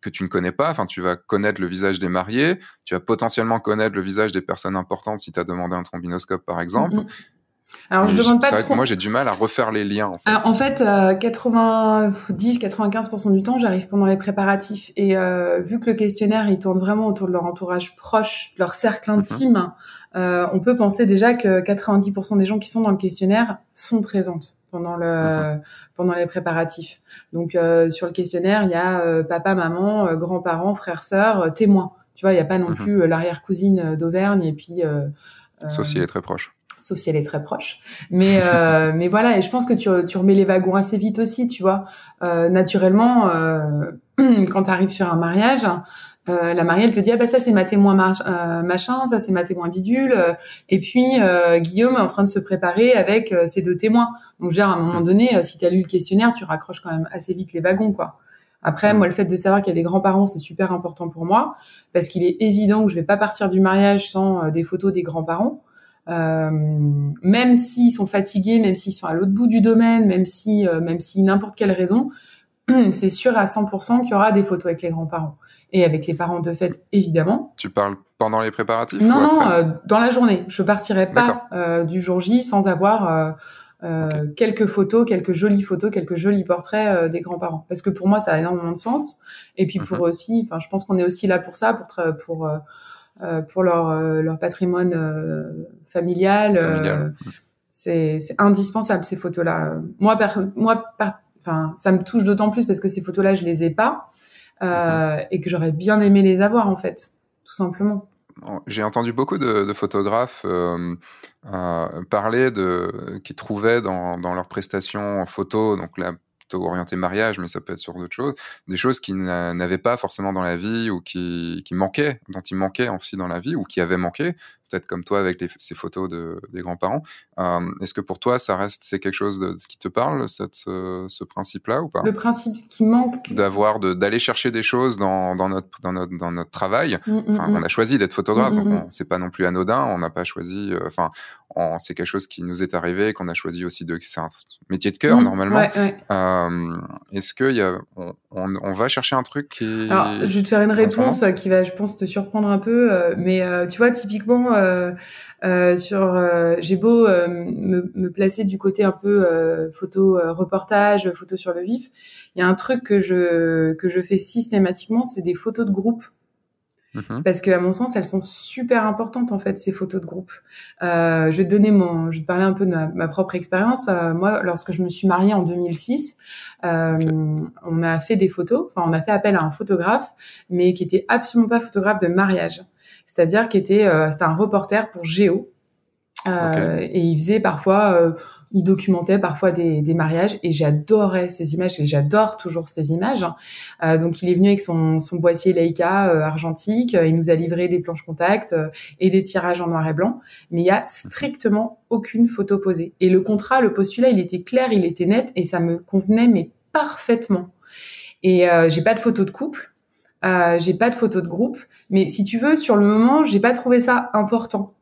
que tu ne connais pas, enfin, tu vas connaître le visage des mariés, tu vas potentiellement connaître le visage des personnes importantes si tu as demandé un trombinoscope, par exemple. Alors, je demande pas C'est vrai que moi, j'ai du mal à refaire les liens. En fait, Alors, en fait 90-95% euh, du temps, j'arrive pendant les préparatifs. Et euh, vu que le questionnaire, il tourne vraiment autour de leur entourage proche, de leur cercle mhm. intime, euh, on peut penser déjà que 90% des gens qui sont dans le questionnaire sont présentes pendant le mhm. pendant les préparatifs. Donc euh, sur le questionnaire, il y a euh, papa, maman, euh, grands-parents, frères, sœurs, témoins. Tu vois, il n'y a pas non mhm. plus l'arrière-cousine d'Auvergne et puis. Sauf s'il est très proche sauf si elle est très proche. Mais euh, (laughs) mais voilà, et je pense que tu, tu remets les wagons assez vite aussi, tu vois. Euh, naturellement, euh, (clears throat) quand tu arrives sur un mariage, euh, la mariée, elle te dit ah bah ça c'est ma témoin euh, machin, ça c'est ma témoin bidule, et puis Guillaume est en train de se préparer avec ses deux témoins. Donc je veux dire, à un moment donné, si tu as lu le questionnaire, tu raccroches quand même assez vite les wagons, quoi. Après, moi, le fait de savoir qu'il y a des grands-parents, c'est super important pour moi, parce qu'il est évident que je vais pas partir du mariage sans des photos des grands-parents. Euh, même s'ils sont fatigués, même s'ils sont à l'autre bout du domaine, même si, euh, même si n'importe quelle raison, (clears throat) c'est sûr à 100% qu'il y aura des photos avec les grands-parents et avec les parents de fête, évidemment. Tu parles pendant les préparatifs Non, non, euh, dans la journée. Je partirai pas euh, du jour J sans avoir quelques photos, quelques jolies photos, quelques jolis portraits des grands-parents. Parce que pour moi, ça a énormément de sens. Et puis pour mhm. eux aussi, enfin, je pense qu'on est aussi là pour ça, pour pour euh, pour leur, euh, leur patrimoine euh, familial. c'est indispensable ces photos-là. Moi, moi, enfin, ça me touche d'autant plus parce que ces photos-là, je les ai pas mhm. et que j'aurais bien aimé les avoir en fait, tout simplement. J'ai entendu beaucoup de, de photographes euh, parler de qui trouvaient dans, dans leurs prestations en photo, donc orienté mariage, mais ça peut être sur d'autres choses, des choses qu'ils n'avaient pas forcément dans la vie ou qui, qui manquaient, dont ils manquaient aussi dans la vie ou qui avaient manqué, peut-être comme toi avec ces photos de, des grands-parents. Euh, est-ce que pour toi, ça reste, c'est quelque chose de, qui te parle, cette, ce, principe-là ou pas? Le principe qui manque. D'avoir, d'aller chercher des choses dans, dans, notre, dans, notre, dans notre travail. Mm, mm, enfin, on a choisi d'être photographe, donc c'est pas non plus anodin. On n'a pas choisi, enfin, c'est quelque chose qui nous est arrivé, qu'on a choisi aussi de, c'est un métier de cœur normalement. Euh, est-ce que y a, on, on, va chercher un truc qui. Alors, je vais te faire une réponse qui va, je pense, te surprendre un peu, euh, mais euh, tu vois, typiquement, sur, j'ai beau me, me, placer du côté un peu photo reportage, photo sur le vif, il y a un truc que je que je fais systématiquement, c'est des photos de groupe. Mhm. Parce que à mon sens, elles sont super importantes en fait ces photos de groupe. Euh, je vais te donner mon, je vais te parler un peu de ma, propre expérience. Euh, moi, lorsque je me suis mariée en 2006, euh, on a fait des photos. Enfin, on a fait appel à un photographe, mais qui était absolument pas photographe de mariage. C'est-à-dire qui était, euh, c'était un reporter pour Géo. Euh, et il faisait parfois, euh, il documentait parfois des, des mariages et j'adorais ces images et j'adore toujours ces images. Euh, donc il est venu avec son, son boîtier Leica euh, argentique, il nous a livré des planches contact et des tirages en noir et blanc, mais il y a strictement aucune photo posée. Et le contrat, le postulat, il était clair, il était net et ça me convenait mais parfaitement. Et j'ai pas de photo de couple. Euh, j'ai pas de photo de groupe, mais si tu veux, sur le moment, j'ai pas trouvé ça important.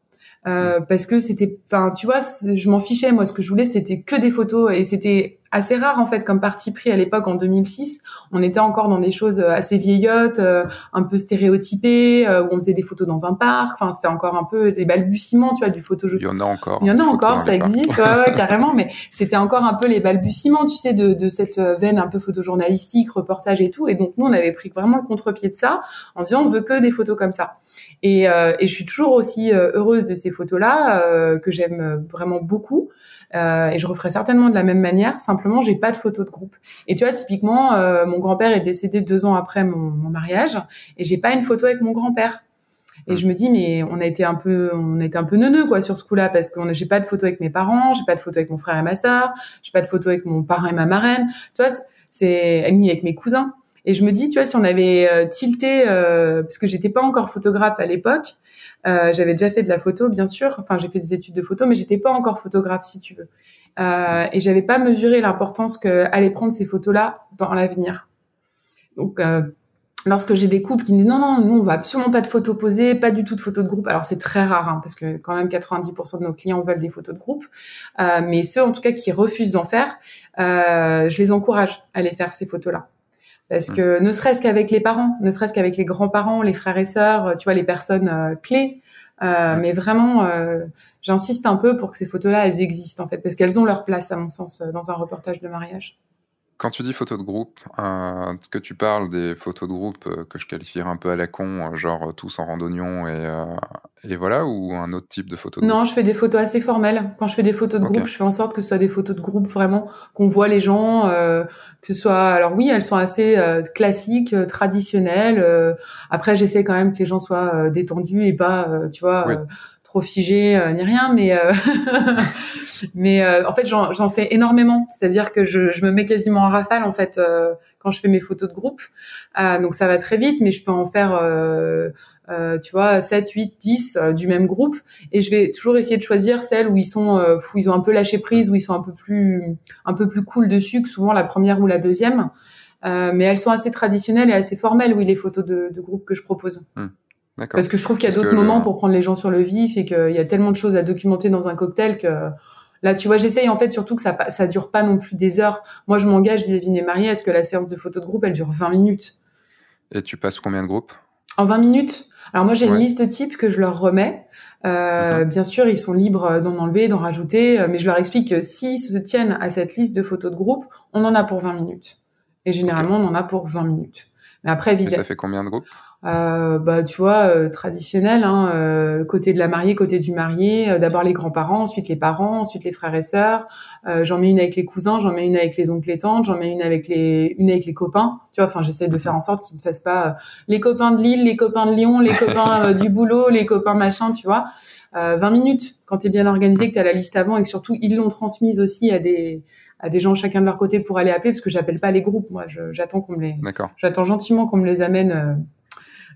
Euh, parce que c'était, enfin, tu vois, je m'en fichais. Moi, ce que je voulais, c'était que des photos et c'était assez rare en fait comme parti pris à l'époque en 2006. On était encore dans des choses assez vieillottes, euh, un peu stéréotypées, euh, où on faisait des photos dans un parc. Enfin, c'était encore un peu des balbutiements, tu vois, du photojeu. Il y en a encore. Il y en a encore, ça existe, ouais, (laughs) carrément. Mais c'était encore un peu les balbutiements, tu sais, de, de cette veine un peu photojournalistique, reportage et tout. Et donc nous, on avait pris vraiment le contre-pied de ça en disant on veut que des photos comme ça. Et, euh, et je suis toujours aussi euh, heureuse de ces photos-là, euh, que j'aime vraiment beaucoup. Et je referai certainement de la même manière. Simplement, j'ai pas de photos de groupe. Et tu vois, typiquement, mon grand-père est décédé deux ans après mon, mon mariage, et j'ai pas une photo avec mon grand-père. Et je me dis, mais on a été un peu, on a été un peu neuneux, quoi, sur ce coup-là, parce que j'ai pas de photo avec mes parents, j'ai pas de photo avec mon frère et ma sœur, j'ai pas de photo avec mon parrain et ma marraine. Tu vois, c'est, ni avec mes cousins. Et je me dis, tu vois, si on avait euh, tilté, euh, parce que j'étais pas encore photographe à l'époque, euh, j'avais déjà fait de la photo, bien sûr. Enfin, j'ai fait des études de photo, mais j'étais pas encore photographe, si tu veux. Euh, et j'avais pas mesuré l'importance que allaient prendre ces photos-là dans l'avenir. Donc, euh, lorsque j'ai des couples qui me disent non, non, nous, on va absolument pas de photos posées, pas du tout de photos de groupe. Alors, c'est très rare, hein, parce que quand même 90% de nos clients veulent des photos de groupe. Euh, mais ceux, en tout cas, qui refusent d'en faire, je les encourage à aller faire ces photos-là. Parce mm. que ne serait-ce qu'avec les parents, ne serait-ce qu'avec les grands-parents, les frères et sœurs, euh, tu vois, les personnes euh, clés. Euh, mais vraiment, j'insiste un peu pour que ces photos-là, elles existent en fait, parce qu'elles ont leur place, à mon sens, dans un reportage de mariage. Quand tu dis photos de groupe, euh, que tu parles des photos de groupe euh, que je qualifierais un peu à la con, euh, genre tous en randonnion et, et voilà, ou un autre type de photos de Non, je fais des photos assez formelles. Quand je fais des photos de groupe, je fais en sorte que ce soit des photos de groupe vraiment qu'on voit les gens, que ce soit. Alors oui, elles sont assez classiques, traditionnelles. après, j'essaie quand même que les gens soient détendus et pas, tu vois trop figé euh, ni rien, mais euh, (laughs) mais euh, en fait j'en fais énormément. C'est-à-dire que je, je, me mets quasiment en rafale en fait quand je fais mes photos de groupe. donc ça va très vite, mais je peux en faire tu vois 7, 8, 10 du même groupe et je vais toujours essayer de choisir celles où ils sont où ils ont un peu lâché prise, où ils sont un peu plus un peu plus cool dessus que souvent la première ou la deuxième. mais elles sont assez traditionnelles et assez formelles, oui, les photos de, de groupe que je propose. Hmm. Parce que je trouve qu'il y a d'autres moments pour prendre les gens sur le vif et qu'il y a tellement de choses à documenter dans un cocktail que là, tu vois, j'essaye en fait surtout que ça ça dure pas non plus des heures. Moi, je m'engage vis-à-vis de mes mariés à ce que la séance de photo de groupe, elle dure 20 minutes. Et tu passes combien de groupes? En 20 minutes? Alors moi, j'ai une liste type que je leur remets. Euh, Bien sûr, ils sont libres d'en enlever, d'en rajouter, euh, mais je leur explique que s'ils se tiennent à cette liste de photos de groupe, on en a pour 20 minutes. Et généralement, on en a pour 20 minutes. Mais après, évidemment. Et ça fait combien de groupes? Euh, bah tu vois euh, traditionnel hein, euh, côté de la mariée côté du marié euh, d'abord les grands-parents ensuite les parents ensuite les frères et sœurs. J'en mets une avec les cousins j'en mets une avec les oncles et tantes j'en mets une avec les une avec les copains. Tu vois enfin j'essaie de faire en sorte qu'ils ne fassent pas les copains de Lille les copains de Lyon les copains du boulot les copains machin tu vois. 20 minutes quand tu es bien organisé que tu as la liste avant et que surtout ils l'ont transmise aussi à des à des gens chacun de leur côté pour aller appeler parce que j'appelle pas les groupes moi j'attends qu'on me les j'attends gentiment qu'on me les amène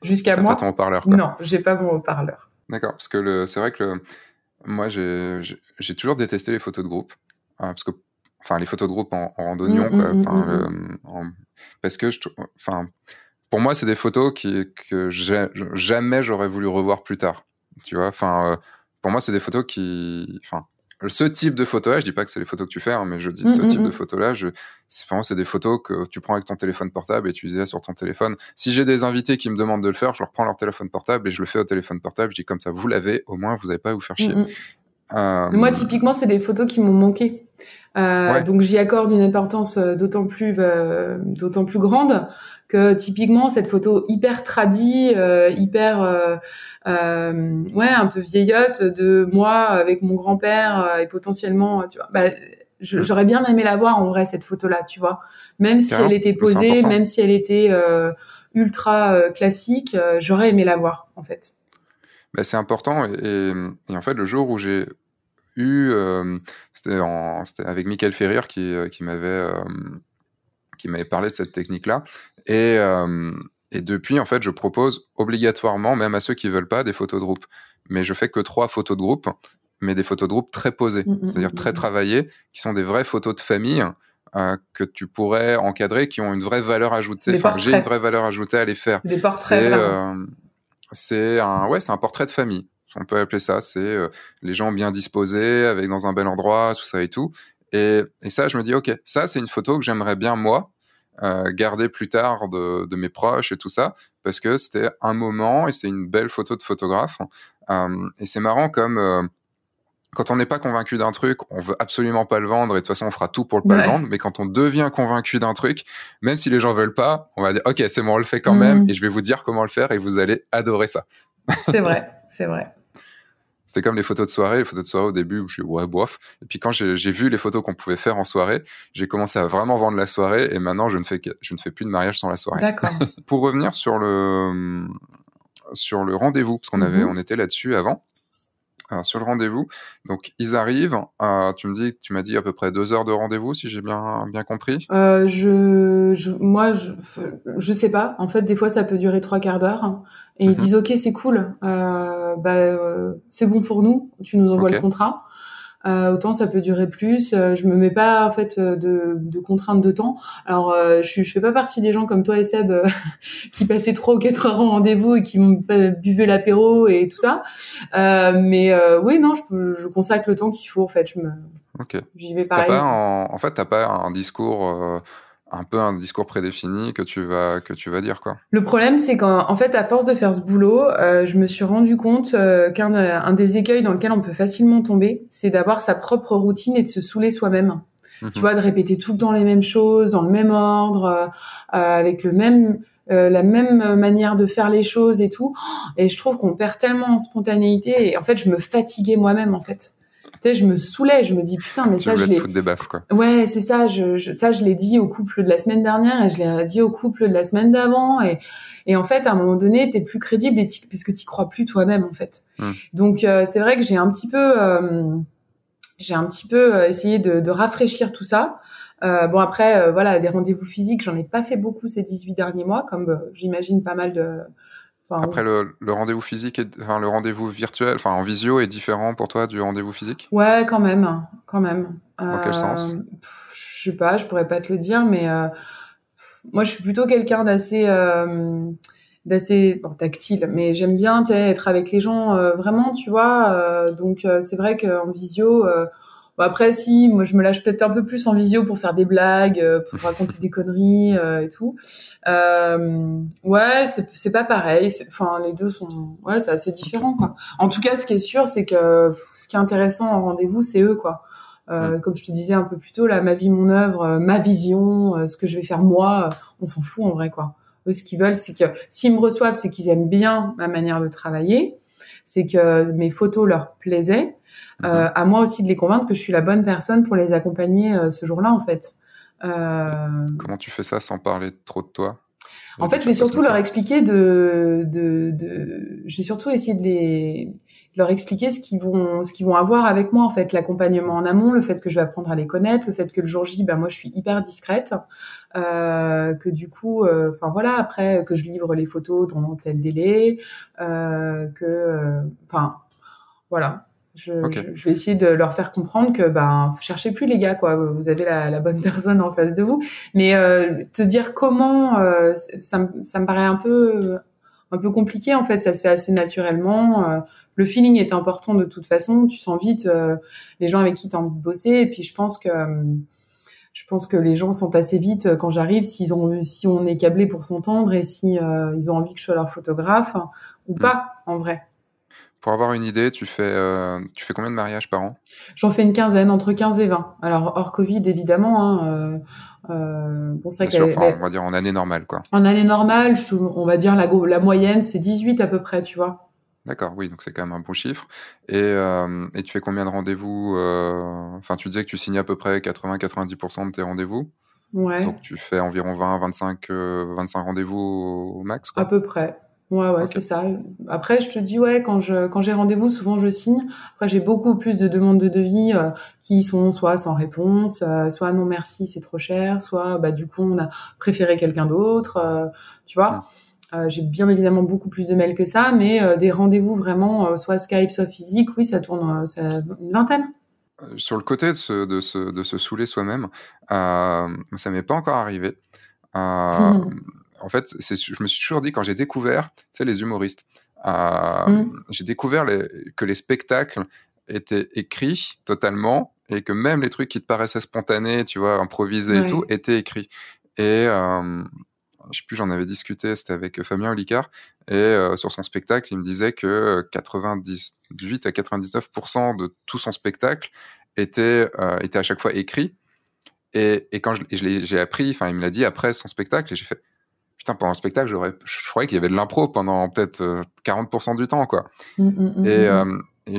jusqu'à moi. Pas ton haut-parleur. Non, j'ai pas mon haut-parleur. D'accord, parce que c'est vrai que le, moi, j'ai toujours détesté les photos de groupe. Hein, parce que, enfin, les photos de groupe en, en randonnion, mmh, mmh, mmh, parce que, je, enfin, pour moi, c'est des photos qui, que jamais j'aurais voulu revoir plus tard. Tu vois, enfin, euh, pour moi, c'est des photos qui, enfin, ce type de photo-là, je dis pas que c'est les photos que tu fais, hein, mais je dis ce type de photos-là, je, c'est des photos que tu prends avec ton téléphone portable et tu les sur ton téléphone. Si j'ai des invités qui me demandent de le faire, je leur prends leur téléphone portable et je le fais au téléphone portable. Je dis comme ça, vous l'avez, au moins vous n'avez pas à vous faire chier. Euh, Moi, typiquement, c'est des photos qui m'ont manqué. Euh, Donc j'y accorde une importance euh, d'autant plus euh, d'autant plus grande que typiquement cette photo hyper tradie, euh, hyper ouais un peu vieillotte de moi avec mon grand-père et potentiellement tu vois. Bah, j'aurais bien aimé la voir en vrai cette photo là, tu vois. Même si elle était posée, même si elle était ultra classique, j'aurais aimé la voir en fait. Bah, c'est important et, et, en fait le jour où j'ai eu, euh, c'était avec Michael Ferrier qui, euh, qui m'avait euh, qui m'avait parlé de cette technique-là. Et, et depuis, en fait, je propose obligatoirement, même à ceux qui veulent pas, des photos de groupe. Mais je fais que trois photos de groupe, mais des photos de groupe très posées, mmh, mmh, c'est-à-dire mmh, très travaillées, qui sont des vraies photos de famille. que tu pourrais encadrer, qui ont une vraie valeur ajoutée. Enfin, j'ai une vraie valeur ajoutée à les faire. Des portraits. C'est un, ouais, c'est un portrait de famille on peut appeler ça. C'est euh, les gens bien disposés, avec dans un bel endroit, tout ça et tout. Et, ça, je me dis, ok, ça, c'est une photo que j'aimerais bien, moi, euh, garder plus tard de, mes proches et tout ça, parce que c'était un moment et c'est une belle photo de photographe. Euh, et c'est marrant comme quand on n'est pas convaincu d'un truc, on veut absolument pas le vendre et de toute façon on fera tout pour le pas le vendre. Mais quand on devient convaincu d'un truc, même si les gens veulent pas, on va dire ok c'est bon on le fait quand même mmh. et je vais vous dire comment le faire et vous allez adorer ça. C'est vrai, c'est vrai. (laughs) C'était comme les photos de soirée. Les photos de soirée au début où je suis ouais bof. Et puis quand j'ai vu les photos qu'on pouvait faire en soirée, j'ai commencé à vraiment vendre la soirée et maintenant je ne fais je ne fais plus de mariage sans la soirée. D'accord. (laughs) Pour revenir sur le sur le rendez-vous parce qu'on avait mm-hmm. on était là-dessus avant. Euh, sur le rendez-vous. Donc ils arrivent. Euh, tu me dis, tu m'as dit à peu près deux heures de rendez-vous, si j'ai bien bien compris. Euh, je, je, moi, je, je sais pas. En fait, des fois, ça peut durer trois quarts d'heure. Et ils mhm. disent, ok, c'est cool. Euh, bah, euh, c'est bon pour nous. Tu nous envoies le contrat. Euh, autant ça peut durer plus. Euh, je me mets pas en fait euh, de, de contraintes de temps. Alors je, je fais pas partie des gens comme toi et Seb (laughs) qui passaient trois ou quatre heures en rendez-vous et qui buvaient l'apéro et tout ça. mais oui, non, je, je consacre le temps qu'il faut en fait. Je me. J'y vais pareil. Pas en, en fait, t'as pas un discours un peu un discours prédéfini que tu vas que tu vas dire quoi. Le problème c'est qu'en fait à force de faire ce boulot, euh, je me suis rendu compte euh, qu'un un des écueils dans lequel on peut facilement tomber, c'est d'avoir sa propre routine et de se saouler soi-même. Mhm. Tu vois, de répéter tout le temps les mêmes choses dans le même ordre, euh, avec le même la même manière de faire les choses et tout. Et je trouve qu'on perd tellement en spontanéité et en fait je me fatiguais moi-même en fait je me saoulais, je me dis putain, mais ça, je l'ai. des baffes, quoi. Ouais, c'est ça. Je, ça, je l'ai dit au couple de la semaine dernière et je l'ai dit au couple de la semaine d'avant. Et, et en fait, à un moment donné, t'es plus crédible et parce que t'y crois plus toi-même, en fait. Hmm. Donc, euh, c'est vrai que j'ai un petit peu, euh, j'ai un petit peu euh, essayé de, de rafraîchir tout ça. Euh, bon après, voilà, des rendez-vous physiques, j'en ai pas fait beaucoup ces 18 derniers mois, comme j'imagine pas mal de, après, le, rendez-vous physique, enfin, le rendez-vous virtuel, enfin en visio, est différent pour toi du rendez-vous physique? Ouais, quand même, quand même. Dans quel sens? Euh, Je sais pas, je pourrais pas te le dire, mais euh, moi, je suis plutôt quelqu'un d'assez, euh, d'assez tactile, mais j'aime bien être avec les gens vraiment, tu vois. donc, c'est vrai qu'en visio Bon, après, si, moi, je me lâche peut-être un peu plus en visio pour faire des blagues, euh, pour (laughs) raconter des conneries euh, et tout. Euh, ouais, c'est pas pareil. Enfin, les deux sont, ouais, c'est assez différent, quoi. En tout cas, ce qui est sûr, c'est que ce qui est intéressant en rendez-vous, c'est eux, quoi. Euh, Comme je te disais un peu plus tôt, là, ma vie, mon œuvre, euh, ma vision, ce que je vais faire moi, on s'en fout en vrai, quoi. Eux, ce qu'ils veulent, c'est que s'ils me reçoivent, c'est qu'ils aiment bien ma manière de travailler, c'est que mes photos leur plaisaient euh, mhm. à moi aussi de les convaincre que je suis la bonne personne pour les accompagner euh, ce jour-là, en fait. Euh, Comment tu fais ça sans parler trop de toi En fait, je vais surtout leur expliquer de, de, de, je vais surtout essayer de les leur expliquer ce qu'ils vont ce qu'ils vont avoir avec moi en fait, l'accompagnement en amont, le fait que je vais apprendre à les connaître, le fait que le jour J, ben moi je suis hyper discrète, euh, que du coup, euh, enfin voilà, après que je livre les photos dans tel délai, euh, que, euh, enfin voilà, je, je, vais essayer de leur faire comprendre que ben cherchez plus les gars quoi, vous avez la, la bonne (laughs) personne en face de vous. Mais euh, te dire comment, euh, ça, ça me paraît un peu un peu compliqué en fait. Ça se fait assez naturellement. Euh, le feeling est important de toute façon. Tu sens vite les gens avec qui tu as envie de bosser. Et puis je pense que je pense que les gens sont assez vite quand j'arrive s'ils ont si on est câblé pour s'entendre et si ils ont envie que je sois leur photographe ou mm. pas en vrai. Pour avoir une idée, tu fais, euh, tu fais combien de mariages par an? J'en fais une quinzaine, entre 15 et 20. Alors, hors Covid, évidemment. Hein, euh, euh, vrai on va dire en année normale, quoi. En année normale, on va dire la, la moyenne, c'est 18 à peu près, tu vois. D'accord, oui, donc c'est quand même un bon chiffre. Et, et tu fais combien de rendez-vous Enfin, tu disais que tu signes à peu près 80-90% de tes rendez-vous. Ouais. Donc tu fais environ 20-25 25 rendez-vous au max, quoi. À peu près. Ouais, ouais, c'est ça. Après, je te dis, ouais, quand je quand j'ai rendez-vous, souvent je signe. Après, j'ai beaucoup plus de demandes de devis euh, qui sont soit sans réponse, euh, soit non merci, c'est trop cher, soit bah du coup on a préféré quelqu'un d'autre, euh, tu vois. j'ai bien évidemment beaucoup plus de mails que ça, mais des rendez-vous vraiment soit Skype, soit physique, oui, ça tourne ça, une vingtaine. Sur le côté de se de se, de se saouler soi-même, ça m'est pas encore arrivé. (laughs) en fait, je me suis toujours dit quand j'ai découvert, tu sais, les humoristes, euh, mm. j'ai découvert que les spectacles étaient écrits totalement et que même les trucs qui te paraissaient spontanés, tu vois, improvisés et tout, étaient écrits. Et euh, je sais plus, j'en avais discuté, c'était avec Fabien Olicard, et euh, sur son spectacle, il me disait que 98 à 99% de tout son spectacle était, était à chaque fois écrit. Et, et quand j'ai appris, enfin, il me l'a dit après son spectacle, et j'ai fait putain, pendant le spectacle, j'aurais, je croyais qu'il y avait de l'impro pendant peut-être 40% euh, du temps, quoi. Mmh, mmh, mmh, et, euh, et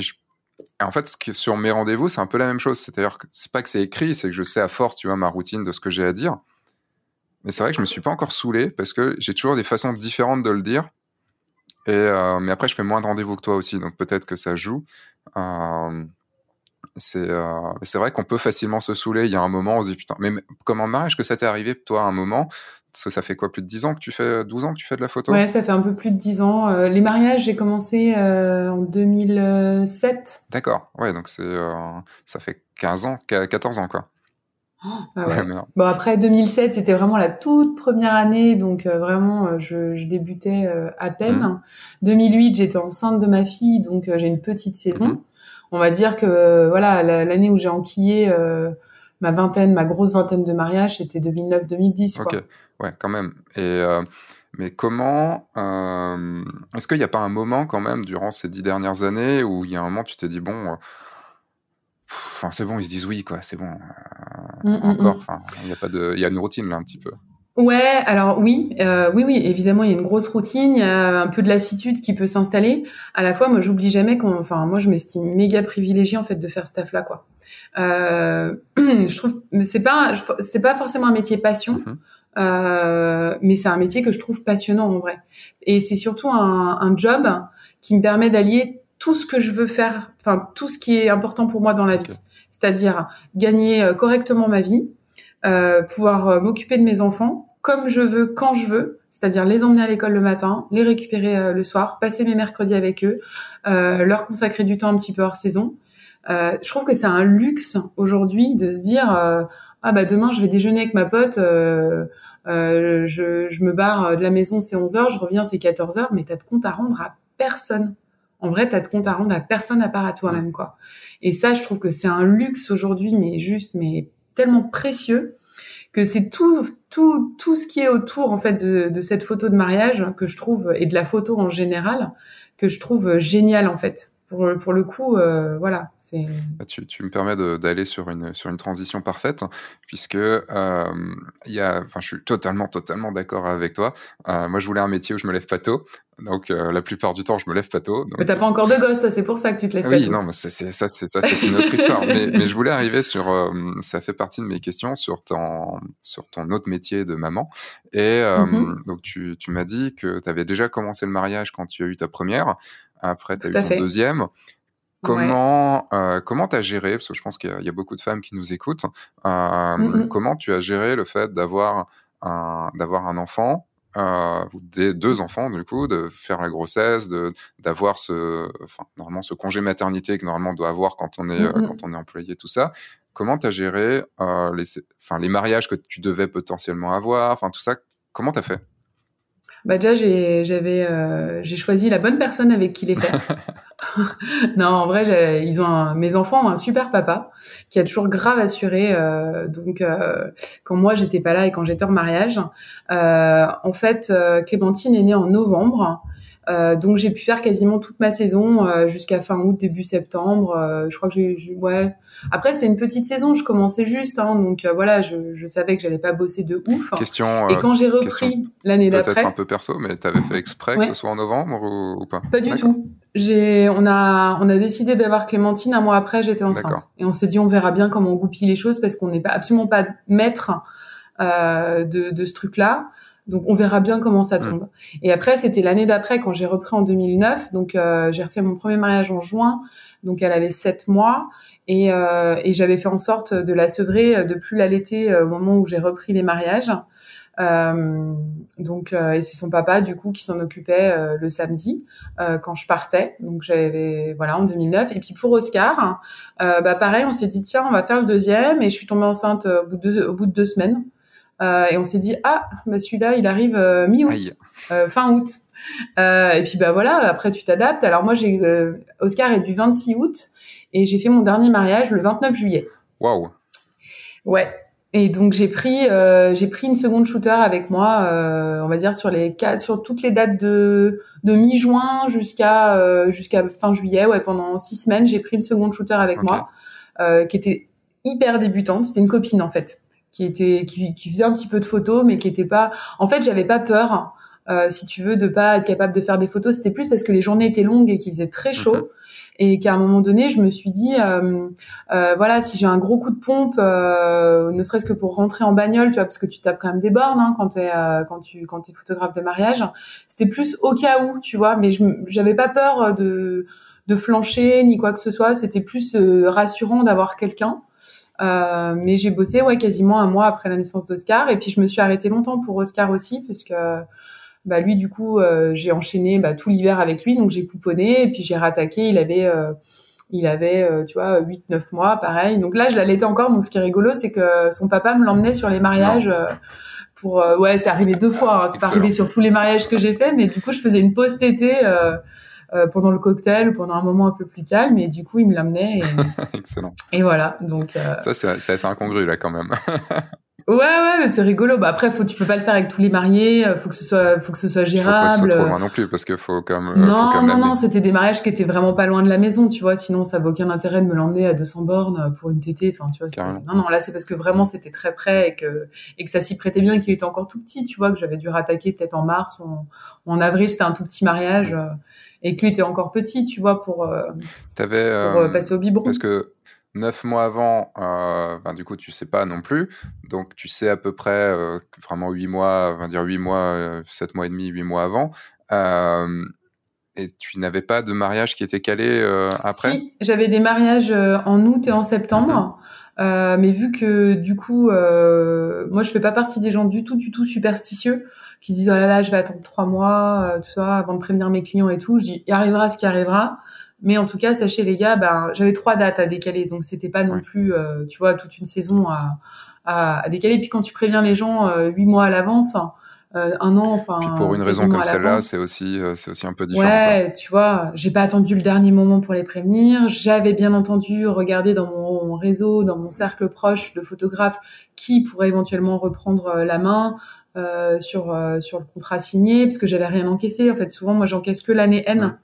en fait, ce sur mes rendez-vous, c'est un peu la même chose. C'est-à-dire que c'est pas que c'est écrit, c'est que je sais à force, tu vois, ma routine de ce que j'ai à dire. Mais c'est vrai que je me suis pas encore saoulé parce que j'ai toujours des façons différentes de le dire. Et euh, mais après, je fais moins de rendez-vous que toi aussi, donc peut-être que ça joue. c'est c'est vrai qu'on peut facilement se saouler. Il y a un moment, on se dit putain, mais comment mariage que ça t'est arrivé, toi, à un moment parce que ça fait quoi, plus de 10 ans que tu fais, 12 ans que tu fais de la photo? Ouais, ça fait un peu plus de 10 ans. Euh, les mariages, j'ai commencé euh, en 2007. D'accord, ouais, donc c'est, euh, ça fait 15 ans, 14 ans, quoi. Ah (laughs) bon, après 2007, c'était vraiment la toute première année, donc vraiment, je, débutais à peine. 2008, mmh. j'étais enceinte de ma fille, donc j'ai une petite saison. Mmh. On va dire que voilà, l'année où j'ai enquillé ma vingtaine, ma grosse vingtaine de mariages, c'était 2009-2010. Ok, ouais, quand même. Et euh, mais comment euh, Est-ce qu'il n'y a pas un moment quand même durant ces dix dernières années où il y a un moment tu t'es dit bon, euh, enfin c'est bon, ils se disent oui quoi, c'est bon, mmh, mmh, encore. Mmh. Enfin, il y a pas de, il y a une routine là un petit peu. Ouais, alors oui, euh, oui, oui, évidemment, il y a une grosse routine, il y a un peu de lassitude qui peut s'installer. À la fois, moi, j'oublie jamais qu'on, enfin, moi, je m'estime méga privilégiée en fait de faire ce taf-là, quoi. Euh, (clears throat) je trouve, c'est pas, c'est pas forcément un métier passion, mhm. euh, mais c'est un métier que je trouve passionnant en vrai. Et c'est surtout un, un job qui me permet d'allier tout ce que je veux faire, enfin tout ce qui est important pour moi dans la vie, c'est-à-dire gagner euh, correctement ma vie, euh, pouvoir euh, m'occuper de mes enfants comme je veux, quand je veux, c'est-à-dire les emmener à l'école le matin, les récupérer euh, le soir, passer mes mercredis avec eux, euh, leur consacrer du temps un petit peu hors saison. Euh, je trouve que c'est un luxe aujourd'hui de se dire ah bah demain je vais déjeuner avec ma pote, je, je, me barre de la maison c'est 11 h je reviens c'est 14 h mais t'as de compte à rendre à personne. En vrai, t'as de compte à rendre à personne à part à toi-même quoi. Et ça, je trouve que c'est un luxe aujourd'hui, mais juste mais tellement précieux que c'est tout, tout, tout ce qui est autour en fait de, cette photo de mariage que je trouve et de la photo en général que je trouve génial en fait. pour, pour le coup, euh, voilà. Bah, tu, tu, me permets d'aller sur une, sur une transition parfaite, puisque euh, y a, je suis totalement, totalement d'accord avec toi. Euh, moi, je voulais un métier où je me lève pas tôt. Donc, euh, la plupart du temps, je me lève pas tôt. Mais t'as pas encore de gosse, toi, c'est pour ça que tu te lèves pas tôt. Oui, non, mais c'est, ça, c'est, ça, c'est une autre histoire. mais, (laughs) mais, je voulais arriver sur, euh, ça fait partie de mes questions sur ton, sur ton autre métier de maman. Et euh, mm-hmm. donc, tu, tu m'as dit que tu avais déjà commencé le mariage quand tu as eu ta première. Après, tu as eu ton deuxième. Comment euh, comment t'as géré parce que je pense qu'il y, a beaucoup de femmes qui nous écoutent. Euh, mm-hmm. Comment tu as géré le fait d'avoir un d'avoir un enfant euh, des deux enfants du coup, de faire la grossesse, de d'avoir ce, enfin normalement ce congé maternité que normalement on doit avoir quand on est euh, mmh quand on est employé, tout ça. Comment tu as géré euh, les, enfin les mariages que tu devais potentiellement avoir, enfin tout ça. Comment t'as fait? Bah déjà j'ai j'avais euh, j'ai choisi la bonne personne avec qui les (laughs) faire. non en vrai ils ont mes enfants ont un super papa qui a toujours grave assuré euh, donc euh, quand moi j'étais pas là et quand j'étais en mariage en fait Clémentine est née en novembre euh, donc j'ai pu faire quasiment toute ma saison euh, jusqu'à fin août, début septembre. Euh, je crois que j'ai, ouais. Après c'était une petite saison, je commençais juste, hein, donc voilà, je, je, savais que j'allais pas bosser de ouf. Question. Et quand j'ai repris l'année d'après, peut-être un peu perso, mais t'avais fait exprès que ce soit en novembre ou, pas? Pas du tout. J'ai, on a, on a décidé d'avoir Clémentine un mois après, j'étais enceinte, et on s'est dit on verra bien comment on goupille les choses parce qu'on n'est pas absolument pas maître de, de ce truc-là. Donc on verra bien comment ça tombe. Mm. Et après, c'était l'année d'après quand j'ai repris en 2009. Donc euh, j'ai refait mon premier mariage en juin. Donc elle avait sept mois et, euh, et j'avais fait en sorte de la sevrer, euh, de plus l'allaiter au moment où j'ai repris les mariages. donc et c'est son papa du coup qui s'en occupait le samedi quand je partais. Donc j'avais voilà en 2009. Et puis pour Oscar, bah pareil, on s'est dit tiens on va faire le deuxième et je suis tombée enceinte au bout de, au bout de deux semaines. Euh, et on s'est dit ah bah celui-là il arrive euh, mi-août, euh, fin août. et puis bah voilà après tu t'adaptes. Alors moi j'ai Oscar est du 26 août et j'ai fait mon dernier mariage le 29 juillet. Waouh. Ouais. Et donc j'ai pris j'ai pris une seconde shooter avec moi, on va dire sur les sur toutes les dates de de mi-juin jusqu'à jusqu'à fin juillet. Ouais, pendant six semaines j'ai pris une seconde shooter avec moi, qui était hyper débutante. C'était une copine en fait qui était qui, qui, faisait un petit peu de photos mais qui était pas en fait j'avais pas peur euh, si tu veux de pas être capable de faire des photos. C'était plus parce que les journées étaient longues et qu'il faisait très chaud. Et qu'à un moment donné je me suis dit euh, euh, voilà si j'ai un gros coup de pompe euh, ne serait-ce que pour rentrer en bagnole tu vois parce que tu tapes quand même des bornes hein, quand t'es euh, quand tu quand t'es photographe de mariage c'était plus au cas où tu vois. Mais je j'avais pas peur de de flancher ni quoi que ce soit. C'était plus euh, rassurant d'avoir quelqu'un euh, mais j'ai bossé ouais quasiment un mois après la naissance d'Oscar. Et puis je me suis arrêtée longtemps pour Oscar aussi puisque bah lui du coup euh, j'ai enchaîné bah, tout l'hiver avec lui. Donc j'ai pouponné. Et puis j'ai rattaqué. Il avait euh, il avait tu vois 8 9 mois pareil. Donc là je l'allaitais encore. Donc ce qui est rigolo c'est que son papa me l'emmenait sur les mariages pour ouais c'est arrivé deux fois hein. c'est pas arrivé sur tous les mariages que j'ai fait mais du coup je faisais une pause tété euh, pendant le cocktail ou pendant un moment un peu plus calme. Et du coup, il me l'amenait. Et... (laughs) Excellent. Et voilà. Donc, euh... Ça, c'est assez incongru, là, quand même. (laughs) Ouais, ouais, mais c'est rigolo. Bah après, faut, tu peux pas le faire avec tous les mariés. Euh, faut que ce soit, faut que ce soit gérable. Faut pas que ce soit trop loin non plus, parce qu'il faut quand même. Non, faut non, non, c'était des mariages qui étaient vraiment pas loin de la maison, tu vois. Sinon, ça avait aucun intérêt de me l'emmener à 200 bornes pour une tétée. Enfin, tu vois. Non, non, là, c'est parce que vraiment c'était très près et que et que ça s'y prêtait bien et qu'il était encore tout petit, tu vois, que j'avais dû rattaquer peut-être en mars ou en, avril. C'était un tout petit mariage. Et que lui était encore petit, tu vois, pour, euh, Avais, euh, passer au biberon. Parce que neuf mois avant, euh, ben, du coup, tu sais pas non plus. Donc, tu sais à peu près, vraiment huit mois, on va dire huit mois, sept mois et demi, huit mois avant. et tu n'avais pas de mariage qui était calé après? Si, j'avais des mariages en août et en septembre. Mhm. mais vu que du coup, moi je fais pas partie des gens du tout, du tout superstitieux qui disent oh là là, je vais attendre trois mois, euh, tout ça, avant de prévenir mes clients et tout. Je dis, il arrivera ce qui arrivera. Mais en tout cas, sachez les gars, ben j'avais trois dates à décaler, donc c'était pas non plus, euh, tu vois, toute une saison à, à, à, décaler. Puis quand tu préviens les gens euh, huit mois à l'avance, un an, enfin. Puis pour une raison comme celle-là, c'est aussi, c'est aussi un peu différent. Ouais, tu vois, j'ai pas attendu le dernier moment pour les prévenir. J'avais bien entendu regardé dans mon réseau, dans mon cercle proche de photographes qui pourrait éventuellement reprendre la main. Euh, sur euh, sur le contrat signé parce que j'avais rien encaissé. En fait, souvent moi j'encaisse que l'année N.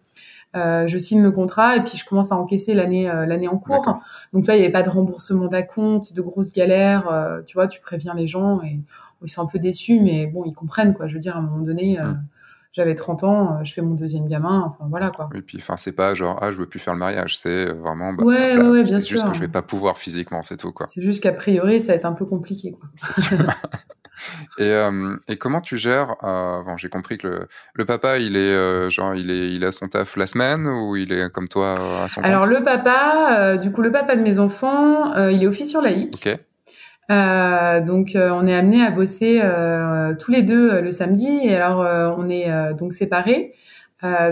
Euh, je signe le contrat et puis je commence à encaisser l'année l'année en cours. Donc tu vois, il n'y avait pas de remboursement d'acompte, de grosses galères. Tu vois, tu préviens les gens et ils sont un peu déçus, mais bon, ils comprennent quoi. Je veux dire, à un moment donné. Mm. J'avais 30 ans, je fais mon deuxième gamin, enfin voilà quoi. Et puis, enfin, c'est pas genre ah je veux plus faire le mariage, c'est vraiment bah, ouais, bah, ouais, bien sûr. Juste que je vais pas pouvoir physiquement, c'est tout quoi. C'est juste qu'a priori ça va être un peu compliqué quoi. C'est sûr. (laughs) Et, euh, et, comment tu gères euh, bon, J'ai compris que le, le, papa, il est euh, genre, il est, il a son taf la semaine ou il est comme toi à son Alors le papa, du coup le papa de mes enfants, il est officier laïque. Ok. donc on est amené à bosser tous les deux le samedi et alors on est donc séparés.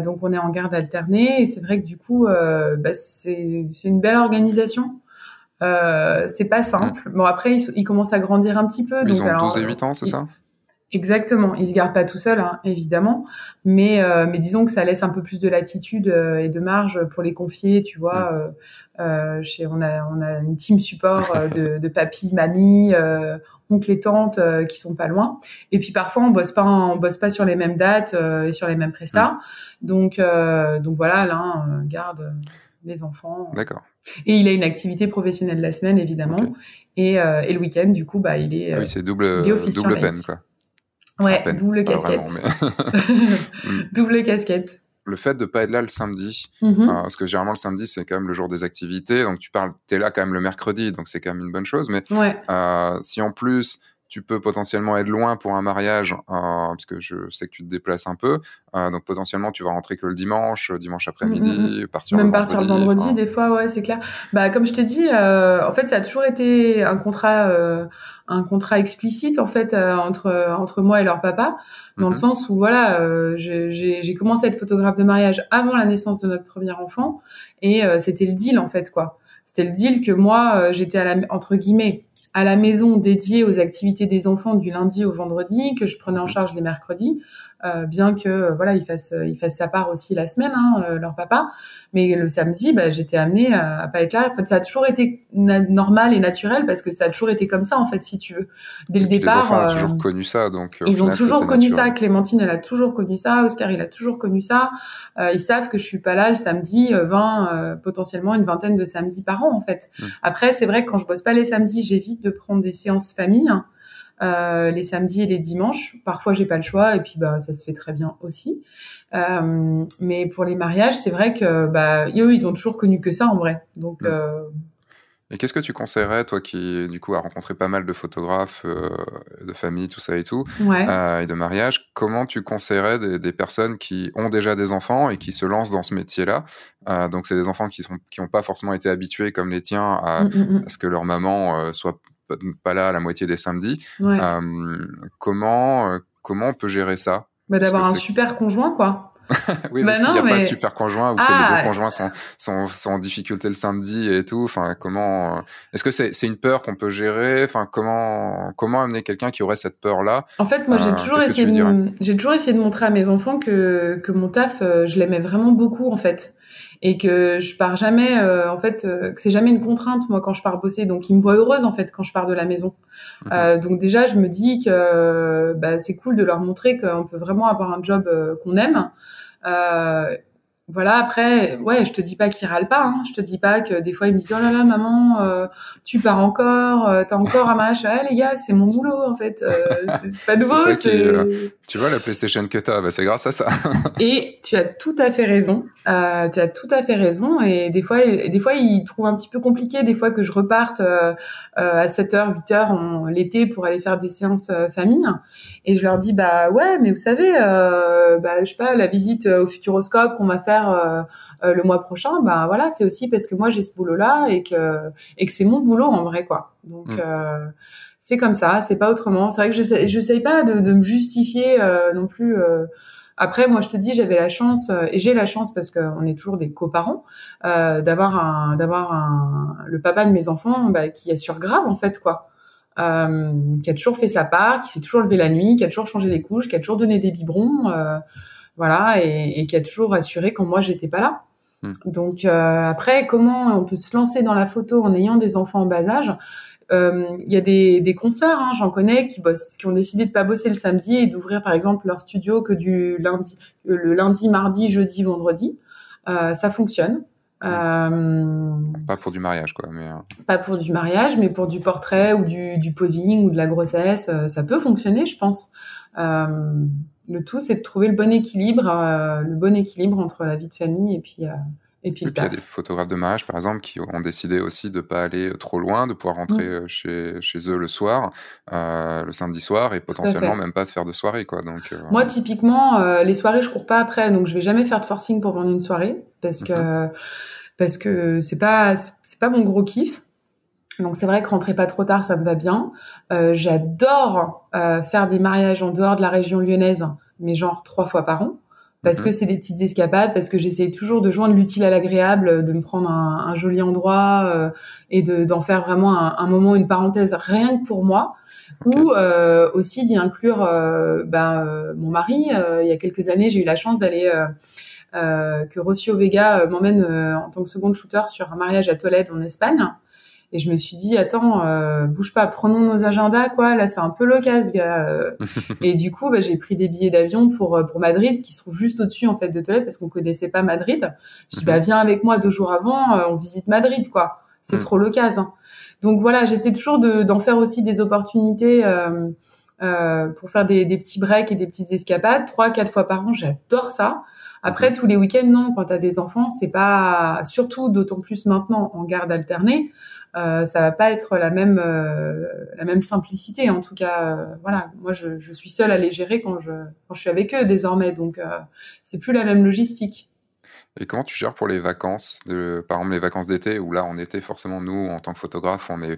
donc on est en garde alternée et c'est vrai que du coup bah, c'est une belle organisation. Euh, c'est pas simple. Bon, après, ils, ils, commencent à grandir un petit peu. Ils donc, ont 12 et 8 ans, c'est ça? Exactement. Ils se gardent pas tout seuls, hein, évidemment. Mais, euh, mais disons que ça laisse un peu plus de latitude euh, et de marge pour les confier, tu vois. Euh, euh, chez, on, a, on a une team support de, de papy, mamie, oncle et tante qui sont pas loin. Et puis parfois, on bosse pas, on bosse pas sur les mêmes dates et sur les mêmes prestats. Donc, donc voilà, là, on garde les enfants. D'accord. Et il a une activité professionnelle la semaine, évidemment. Et, euh, et, le week-end, du coup, bah, il est. Ah oui, c'est double, double peine, quoi. Ouais, double casquette. (laughs) double casquette. Le fait de pas être là le samedi, euh, parce que généralement le samedi c'est quand même le jour des activités, donc tu parles, t'es là quand même le mercredi, donc c'est quand même une bonne chose. Mais ouais. euh, si en plus tu peux potentiellement être loin pour un mariage, euh, puisque je sais que tu te déplaces un peu. Euh, donc potentiellement, tu vas rentrer que le dimanche, euh, dimanche après-midi, mm, mm, mm. partir Même le partir le vendredi, des fois, ouais, c'est clair. Bah, comme je t'ai dit, en fait, ça a toujours été un contrat, un contrat explicite en fait entre entre moi et leur papa, dans le mm-hmm. sens où voilà, j'ai commencé à être photographe de mariage avant la naissance de notre premier enfant, et c'était le deal en fait, quoi. C'était le deal que moi, j'étais à la entre guillemets à la maison dédiée aux activités des enfants du lundi au vendredi, que je prenais en charge les mercredis, euh, bien que euh, voilà il fasse il fasse sa part aussi la semaine, hein, euh, leur papa. Mais le samedi, bah, j'étais amenée à, à, pas être là. En fait, ça a toujours été normal et naturel parce que ça a toujours été comme ça en fait, si tu veux. Dès le départ, les enfants ont toujours connu ça, donc ils ont toujours connu ça. Clémentine, elle a toujours connu ça. Oscar, il a toujours connu ça. ils savent que je suis pas là le samedi, 20 potentiellement une vingtaine de samedis par an en fait. Mmh. Après, c'est vrai que quand je bosse pas les samedis, j'évite de prendre des séances famille. Hein. Euh, les samedis et les dimanches. Parfois, j'ai pas le choix et puis bah ça se fait très bien aussi. Euh, mais pour les mariages, c'est vrai que bah eux, ils ont toujours connu que ça en vrai. Donc mm. euh... Et qu'est-ce que tu conseillerais, toi qui, du coup, a rencontré pas mal de photographes euh, de famille, tout ça et tout, ouais. euh, et de mariage, comment tu conseillerais des, des, personnes qui ont déjà des enfants et qui se lancent dans ce métier-là? Euh, Donc, c'est des enfants qui sont qui n'ont pas forcément été habitués comme les tiens à, mm, mm, à ce que leur maman soit pas là la moitié des samedis. Ouais. Euh, comment, euh, comment on peut gérer ça? Bah, D'avoir un super conjoint, quoi. (laughs) oui, bah mais s'il n'y a mais... pas de super conjoint ou ah, que les deux conjoints sont, sont, sont, en difficulté le samedi et tout, enfin, comment, euh, est-ce que c'est, c'est une peur qu'on peut gérer? Enfin, comment, comment amener quelqu'un qui aurait cette peur-là? En fait, moi, j'ai euh, toujours essayé de, j'ai toujours essayé de montrer à mes enfants que, que mon taf, je l'aimais vraiment beaucoup, en fait et que je pars jamais euh, en fait euh, que c'est jamais une contrainte moi quand je pars bosser. Donc ils me voient heureuse en fait quand je pars de la maison. Mhm. euh, donc déjà je me dis que bah, c'est cool de leur montrer qu'on peut vraiment avoir un job euh, qu'on aime. Euh, voilà après ouais je te dis pas qu'ils râlent pas hein. je te dis pas que des fois ils me disent oh là là maman euh, tu pars encore euh, t'as encore un match ouais les gars c'est mon boulot en fait. Euh, (laughs) c'est pas nouveau c'est euh, tu vois la PlayStation que t'as bah, c'est grâce à ça. Et tu as tout à fait raison euh, tu as tout à fait raison et des fois des fois ils trouvent un petit peu compliqué des fois que je reparte à 7h 8h l'été pour aller faire des séances famille et je leur dis bah ouais mais vous savez bah je sais pas la visite au futuroscope qu'on va faire euh, euh, le mois prochain, bah voilà, c'est aussi parce que moi j'ai ce boulot-là et que et que c'est mon boulot en vrai quoi. Donc mm. euh, c'est comme ça, c'est pas autrement. C'est vrai que je je sais pas de, de me justifier non plus. Après, moi, je te dis, j'avais la chance et j'ai la chance parce qu'on est toujours des coparents euh, d'avoir un, d'avoir un, le papa de mes enfants bah, qui assure grave en fait quoi, euh, qui a toujours fait sa part, qui s'est toujours levé la nuit, qui a toujours changé les couches, qui a toujours donné des biberons. Euh, voilà, et, et qui a toujours assuré quand moi j'étais pas là. Hmm. Donc euh, après, comment on peut se lancer dans la photo en ayant des enfants en bas âge? Il euh, y a des, des consoeurs, hein, j'en connais, qui bossent, qui ont décidé de pas bosser le samedi et d'ouvrir par exemple leur studio que du lundi, le lundi, mardi, jeudi, vendredi. ça fonctionne. Euh, pas pour du mariage, quoi. Mais... Pas pour du mariage, mais pour du portrait ou du, du posing ou de la grossesse, ça peut fonctionner, je pense. le tout, c'est de trouver le bon équilibre, le bon équilibre entre la vie de famille et puis et puis, il y a des photographes de mariage, par exemple, qui ont décidé aussi de ne pas aller trop loin, de pouvoir rentrer mm. chez, chez, eux le soir, euh, le samedi soir, et potentiellement même pas de faire de soirée. Quoi. Donc, euh, Moi, typiquement, euh, les soirées, je cours pas après, donc je vais jamais faire de forcing pour vendre une soirée, parce que mm-hmm. parce que c'est pas c'est pas mon gros kiff. Donc c'est vrai que rentrer pas trop tard, ça me va bien. J'adore faire des mariages en dehors de la région lyonnaise, mais genre trois fois par an parce mhm. que c'est des petites escapades, parce que j'essaie toujours de joindre l'utile à l'agréable, de me prendre un, un joli endroit euh, et d'en faire vraiment un, un, moment, une parenthèse rien que pour moi, ou euh, aussi d'y inclure euh, ben, euh, mon mari. il y a quelques années, j'ai eu la chance d'aller que Rocio Vega m'emmène en tant que second shooter sur un mariage à Tolède en Espagne. Et je me suis dit, attends, euh, bouge pas, prenons nos agendas, quoi. Là, c'est un peu l'occasion, gars. (laughs) et du coup, bah, j'ai pris des billets d'avion pour euh, pour Madrid, qui se trouve juste au-dessus en fait de Tolède, parce qu'on connaissait pas Madrid. Je dis, bah mhm. viens avec moi deux jours avant, euh, on visite Madrid, quoi. C'est mhm. trop l'occasion. Donc voilà, j'essaie toujours d'en faire aussi des opportunités. Euh, pour faire des, des, petits breaks et des petites escapades, trois, quatre fois par an, j'adore ça. Après, mhm. tous les week-ends, non. Quand tu as des enfants, c'est pas, surtout d'autant plus maintenant en garde alternée, euh, ça va pas être la même euh, la même simplicité. En tout cas, euh, voilà, moi je, je, suis seule à les gérer quand je quand je suis avec eux désormais, donc euh, c'est plus la même logistique. Et comment tu gères pour les vacances, de, par exemple les vacances d'été, où là en été forcément nous en tant que photographe on est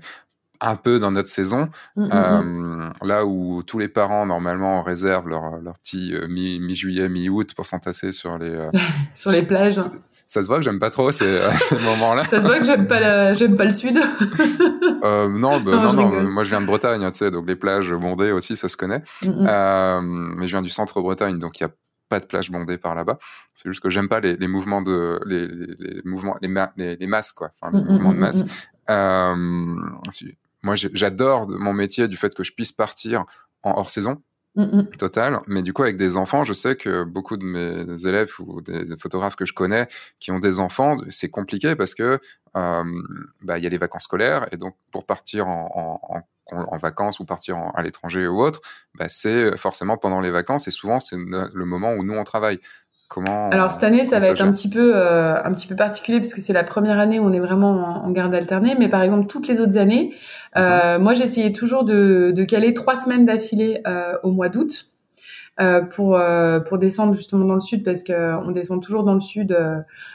un peu dans notre saison, mmh, mmh, mmh. euh, là où tous les parents normalement réservent leur, leur petit mi-juillet, mi mi-août pour s'entasser sur les (laughs) sur les plages ça se voit que j'aime pas trop ces, (laughs) ces moments-là. ça se voit que j'aime pas j'aime pas le sud. euh, non, bah, non, non, moi je viens de Bretagne, tu sais, donc les plages bondées aussi, ça se connaît. Euh, mais je viens du centre Bretagne, donc il y a pas de plage bondée par là-bas. C'est juste que j'aime pas les, les, mouvements de les, les, mouvements les, masses quoi, enfin les mouvements de masse. Euh, moi j'adore mon métier du fait que je puisse partir en hors saison Mmh Total. Mais du coup, avec des enfants, je sais que beaucoup de mes élèves ou des photographes que je connais qui ont des enfants, c'est compliqué parce que bah, il y a les vacances scolaires et donc pour partir en, en, en vacances ou partir à l'étranger ou autre, bah, c'est forcément pendant les vacances et souvent c'est le moment où nous on travaille. Alors cette année, ça va être un petit peu euh, un petit peu particulier parce que c'est la première année où on est vraiment en, garde alternée. Mais par exemple, toutes les autres années, euh, mhm. moi j'essayais toujours de, de caler trois semaines d'affilée euh, au mois d'août. pour pour descendre justement dans le sud parce que on descend toujours dans le sud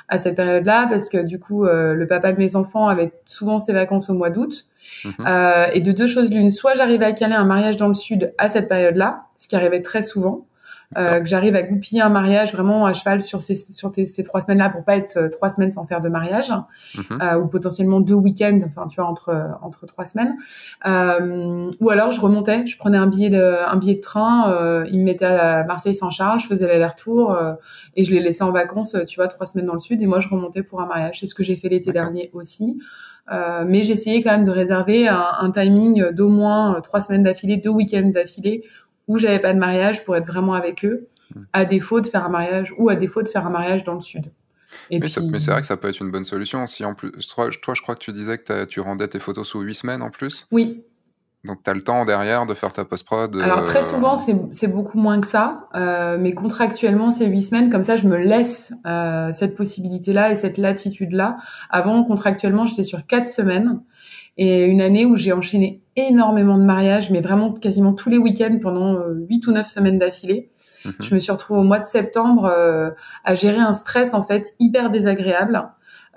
à cette période-là parce que du coup le papa de mes enfants avait souvent ses vacances au mois d'août mhm. et de deux choses l'une soit j'arrivais à caler un mariage dans le sud à cette période-là ce qui arrivait très souvent euh, que j'arrive à goupiller un mariage vraiment à cheval sur ces, sur ces trois semaines-là pour pas être euh, trois semaines sans faire de mariage, mhm. euh, ou potentiellement deux week-ends, enfin tu vois entre entre trois semaines. Euh, ou alors je remontais, je prenais un billet de un billet de train, euh, il me mettait à Marseille-Saint-Charles, je faisais l'aller-retour et je les laissais en vacances, tu vois, trois semaines dans le sud et moi je remontais pour un mariage. C'est ce que j'ai fait l'été dernier aussi. Euh, mais j'essayais quand même de réserver un, un timing d'au moins trois semaines d'affilée, deux week-ends d'affilée, où j'avais pas de mariage pour être vraiment avec eux, hmm. à défaut de faire un mariage ou à défaut de faire un mariage dans le sud. Et mais, mais c'est vrai que ça peut être une bonne solution. Si en plus, toi, toi je crois que tu disais que tu rendais tes photos sous huit semaines en plus. Oui. Donc tu as le temps derrière de faire ta post-prod. Alors très euh, souvent c'est beaucoup moins que ça, euh, mais contractuellement c'est huit semaines. Comme ça je me laisse euh, cette possibilité-là et cette latitude-là. Avant contractuellement j'étais sur quatre semaines et une année où j'ai enchaîné énormément de mariages, mais vraiment quasiment tous les week-ends pendant euh, huit ou neuf semaines d'affilée. Mhm. Je me suis retrouvée au mois de septembre euh, à gérer un stress en fait hyper désagréable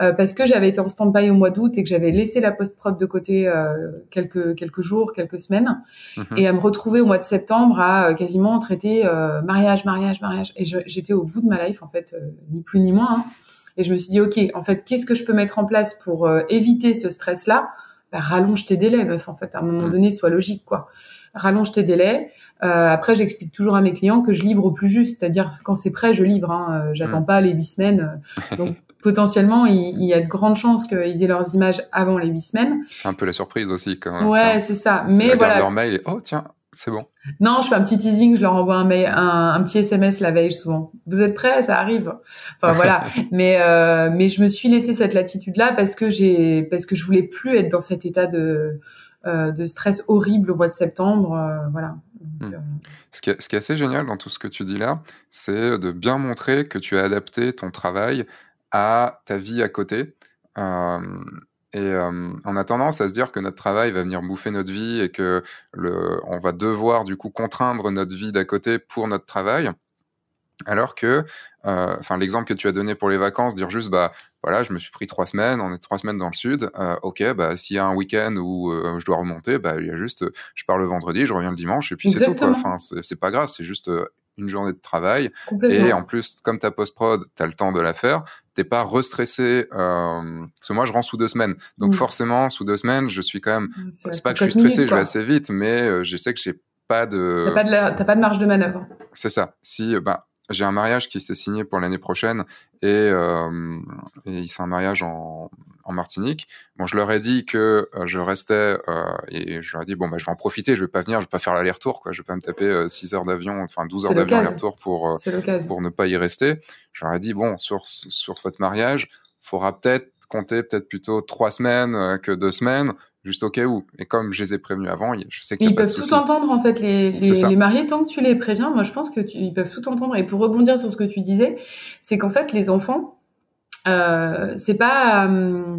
euh, parce que j'avais été en stand-by au mois d'août et que j'avais laissé la post-prod de côté quelques quelques jours, quelques semaines, mhm. et à me retrouver au mois de septembre à quasiment traiter mariage, mariage, mariage. Et j'étais au bout de ma life en fait, ni plus ni moins. Hein. Et je me suis dit ok, en fait, qu'est-ce que je peux mettre en place pour éviter ce stress-là bah, rallonge tes délais, meuf. En fait, à un moment mm. donné, sois logique, quoi. Rallonge tes délais. Euh, après, j'explique toujours à mes clients que je livre au plus juste, c'est-à-dire quand c'est prêt, je livre. Hein. Euh, j'attends mm. pas les huit semaines. (laughs) Donc potentiellement, il, y a de grandes chances qu'ils aient leurs images avant les huit semaines. C'est un peu la surprise aussi, quand même. Ouais, c'est ça. Mais voilà. leur mail et oh tiens, c'est bon. Non, je fais un petit teasing, je leur envoie un, mail, un, petit SMS la veille souvent. Vous êtes prêts? Ça arrive. Enfin voilà. (laughs) mais euh, mais je me suis laissé cette latitude là parce que j'ai parce que je voulais plus être dans cet état de euh, de stress horrible au mois de septembre. Euh, voilà. Hmm. ce, qui est, ce qui est assez génial dans tout ce que tu dis là, c'est de bien montrer que tu as adapté ton travail à ta vie à côté. Euh, et euh, on a tendance à se dire que notre travail va venir bouffer notre vie et que le, on va devoir du coup contraindre notre vie d'à côté pour notre travail. Alors que, euh, enfin, l'exemple que tu as donné pour les vacances, dire juste, bah, voilà, je me suis pris trois semaines, on est trois semaines dans le sud, euh, ok, bah, s'il y a un week-end où euh, je dois remonter, bah, il y a juste, je pars le vendredi, je reviens le dimanche, et puis c'est tout, quoi. Enfin, c'est pas grave, c'est juste une journée de travail. Et en plus, comme ta post-prod, tu as le temps de la faire, t'es pas restressé. Euh, parce que moi, je rends sous deux semaines. Donc, mm. forcément, sous deux semaines, je suis quand même. Mm, c'est pas que je suis stressé, je vais assez vite, mais euh, je sais que j'ai pas de. T'as pas de, pas de marge de manœuvre. C'est ça. Si, bah, j'ai un mariage qui s'est signé pour l'année prochaine et, euh, et c'est un mariage en, en, Martinique. Bon, je leur ai dit que euh, je restais euh, et je leur ai dit bon bah je vais en profiter, je vais pas venir, je vais pas faire l'aller-retour quoi, je vais pas me taper 6 heures d'avion, enfin 12 heures d'avion aller-retour pour pour ne pas y rester. Je leur ai dit bon sur sur votre mariage, faudra peut-être compter peut-être plutôt trois semaines que deux semaines juste au cas où. Et comme je les ai prévenus avant, je sais qu'il Ils peuvent tout entendre, en fait, les, les, mariés, tant que tu les préviens, moi, je pense que ils peuvent tout entendre. Et pour rebondir sur ce que tu disais, c'est qu'en fait, les enfants, euh, c'est pas, euh,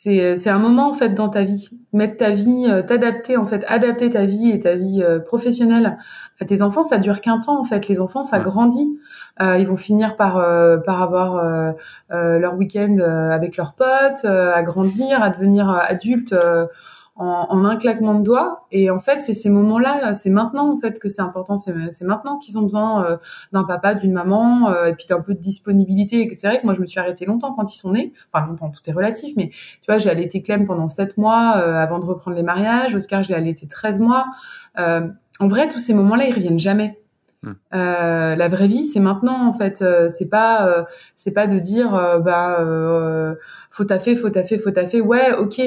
c'est, c'est un moment, en fait, dans ta vie. Mettre ta vie, euh, t'adapter, en fait, adapter ta vie et ta vie euh, professionnelle à tes enfants, ça dure qu'un temps, en fait. Les enfants, ça grandit. Euh, ils vont finir par par avoir leur week-end avec leurs potes, à grandir, à devenir adultes en, en, un claquement de doigts. Et en fait, c'est ces moments-là, c'est maintenant en fait que c'est important. C'est maintenant qu'ils ont besoin euh, d'un papa, d'une maman, euh, et puis d'un peu de disponibilité. Et c'est vrai que moi, je me suis arrêtée longtemps quand ils sont nés. Enfin, longtemps, tout est relatif, mais tu vois, j'ai allaité Clem pendant sept mois euh, avant de reprendre les mariages. Oscar, je l'ai allaité 13 mois. en vrai, tous ces moments-là, ils reviennent jamais. Hmm. Euh, la vraie vie, c'est maintenant en fait. c'est pas, c'est pas de dire bah faut taffer, faut taffer, faut taffer. Ouais, ok.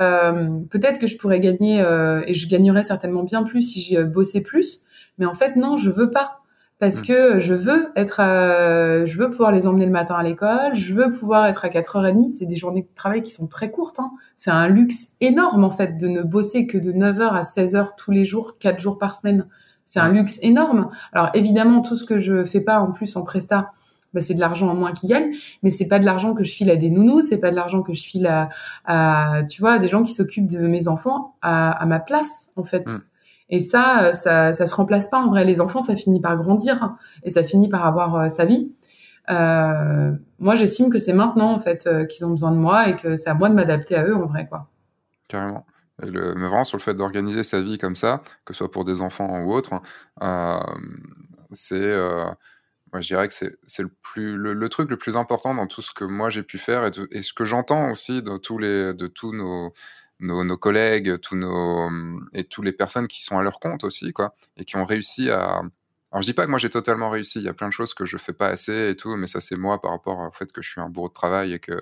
Euh, peut-être que je pourrais gagner euh, et je gagnerais certainement bien plus si je bossais plus, mais en fait non, je veux pas parce mm. que je veux être, je veux pouvoir les emmener le matin à l'école, je veux pouvoir être à 4h30. C'est des journées de travail qui sont très courtes. Hein. C'est un luxe énorme en fait de ne bosser que de 9h à 16h tous les jours, 4 jours par semaine. C'est un mm. luxe énorme. Alors évidemment, tout ce que je fais pas en plus en presta, bah, c'est de l'argent en moins qui gagnent, mais c'est pas de l'argent que je file à des nounous, c'est pas de l'argent que je file à, à, tu vois, à des gens qui s'occupent de mes enfants à, à ma place, en fait. Mm. Et ça, ça, ça se remplace pas en vrai. Les enfants, ça finit par grandir et ça finit par avoir euh, sa vie. Euh, moi, j'estime que c'est maintenant en fait euh, qu'ils ont besoin de moi et que c'est à moi de m'adapter à eux en vrai, quoi. Carrément. Et le, mais vraiment sur le fait d'organiser sa vie comme ça, que ce soit pour des enfants ou autres, hein, euh, c'est moi, je dirais que c'est le, plus, le, truc le plus important dans tout ce que moi j'ai pu faire et, et ce que j'entends aussi de tous, les, de tous nos, nos, nos, collègues tous nos, et toutes les personnes qui sont à leur compte aussi, quoi, et qui ont réussi à. Alors, je dis pas que moi j'ai totalement réussi, il y a plein de choses que je fais pas assez et tout, mais ça c'est moi par rapport au fait que je suis un bourreau de travail et que,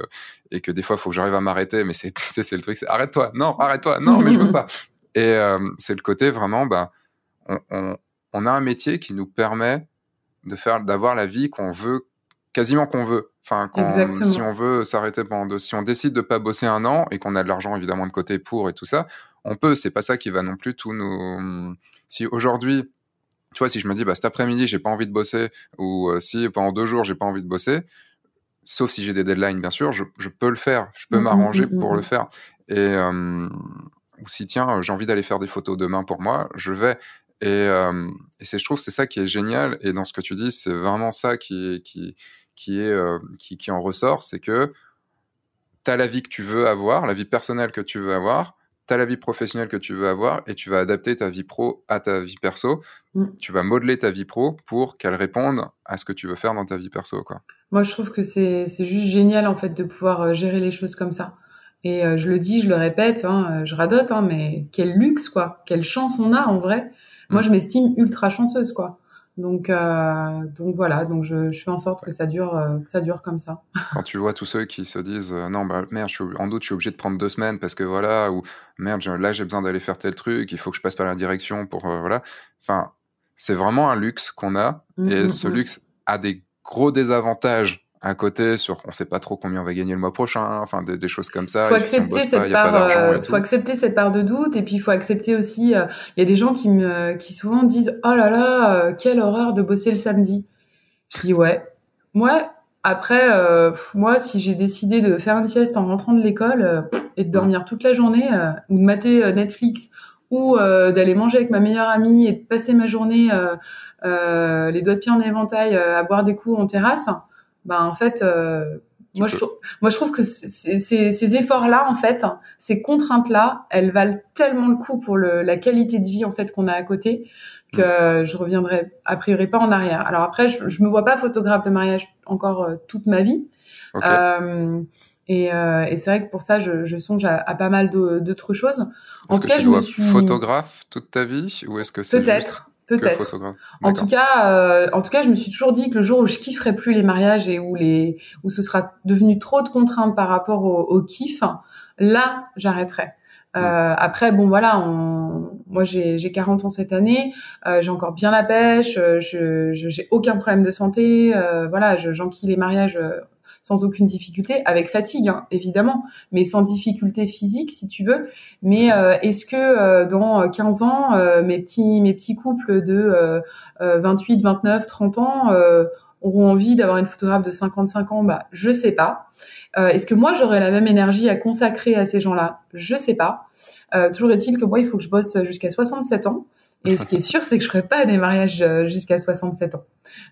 et que des fois il faut que j'arrive à m'arrêter, mais (laughs) c'est le truc, c'est arrête-toi, non, arrête-toi, non, mais je veux pas. (laughs) Et euh, c'est le côté vraiment, bah, on, on, on a un métier qui nous permet de faire, d'avoir la vie qu'on veut, quasiment qu'on veut. Enfin, si on veut s'arrêter pendant deux, si on décide de pas bosser un an et qu'on a de l'argent évidemment de côté pour et tout ça, on peut. C'est pas ça qui va non plus tout nous. Si aujourd'hui, tu vois, si je me dis, bah, cet après-midi, j'ai pas envie de bosser, ou euh, si pendant deux jours, j'ai pas envie de bosser, sauf si j'ai des deadlines, bien sûr, je, je, peux le faire, je peux mmh, mmh, m'arranger mmh, pour le faire. Et, euh, ou si, tiens, j'ai envie d'aller faire des photos demain pour moi, je vais. Et, euh, et je trouve, c'est ça qui est génial. Et dans ce que tu dis, c'est vraiment ça qui, qui, qui, est, euh, qui, qui en ressort, c'est que tu as la vie que tu veux avoir, la vie personnelle que tu veux avoir, tu as la vie professionnelle que tu veux avoir, et tu vas adapter ta vie pro à ta vie perso. Mm. Tu vas modeler ta vie pro pour qu'elle réponde à ce que tu veux faire dans ta vie perso. Quoi. Moi, je trouve que c'est, c'est juste génial, en fait, de pouvoir euh, gérer les choses comme ça. Et euh, je le dis, je le répète, hein, je radote, hein, mais quel luxe, quoi. Quelle chance on a, en vrai moi, mm. je m'estime ultra chanceuse, quoi. Donc, euh, donc voilà, donc je, je, fais en sorte que ça dure, euh, que ça dure comme ça. (laughs) Quand tu vois tous ceux qui se disent euh, non, bah merde, je suis, en doute, je suis obligé de prendre deux semaines parce que voilà, ou merde, là j'ai besoin d'aller faire tel truc, il faut que je passe par la direction pour voilà. Enfin, c'est vraiment un luxe qu'on a mmh, et mmh, ce mmh. luxe a des gros désavantages à côté sur on sait pas trop combien on va gagner le mois prochain, enfin des, choses comme ça. Faut accepter cette part, euh, faut accepter cette part de doute et puis il faut accepter aussi. Euh, il y a des gens qui me, qui souvent disent oh là là, euh, quelle horreur de bosser le samedi. Je dis ouais, moi après moi si j'ai décidé de faire une sieste en rentrant de l'école et de dormir toute la journée ou de mater Netflix ou d'aller manger avec ma meilleure amie et de passer ma journée les doigts de pied en éventail à boire des coups en terrasse ben en fait euh, moi je, moi je trouve que ces, ces efforts-là en fait, ces contraintes-là, elles valent tellement le coup pour le, la qualité de vie en fait qu'on a à côté que mm. je reviendrai a priori pas en arrière. Alors après, je, je me vois pas photographe de mariage encore euh, toute ma vie. Euh, et, euh, et c'est vrai que pour ça, je, je songe à, à, pas mal d'autres choses. En tout cas, je me suis photographe toute ta vie, ou est-ce que c'est peut-être Peut-être. En tout cas, euh, en tout cas, je me suis toujours dit que le jour où je kifferai plus les mariages et où les où ce sera devenu trop de contraintes par rapport au, au kiff, là, j'arrêterai. Euh, mm. Après, bon voilà, on... moi j'ai 40 ans cette année, euh, j'ai encore bien la pêche, euh, je j'ai aucun problème de santé, euh, voilà, j'enquille les mariages sans aucune difficulté, avec fatigue hein, évidemment, mais sans difficulté physique si tu veux. Mais euh, est-ce que euh, dans 15 ans, euh, mes petits mes petits couples de 28, 29, 30 ans auront envie d'avoir une photographe de 55 ans? Bah je sais pas. Est-ce que moi j'aurai la même énergie à consacrer à ces gens-là? Je sais pas. toujours est-il que moi il faut que je bosse jusqu'à 67 ans. Et ce qui est sûr, c'est que je ferai pas des mariages euh, jusqu'à 67 ans,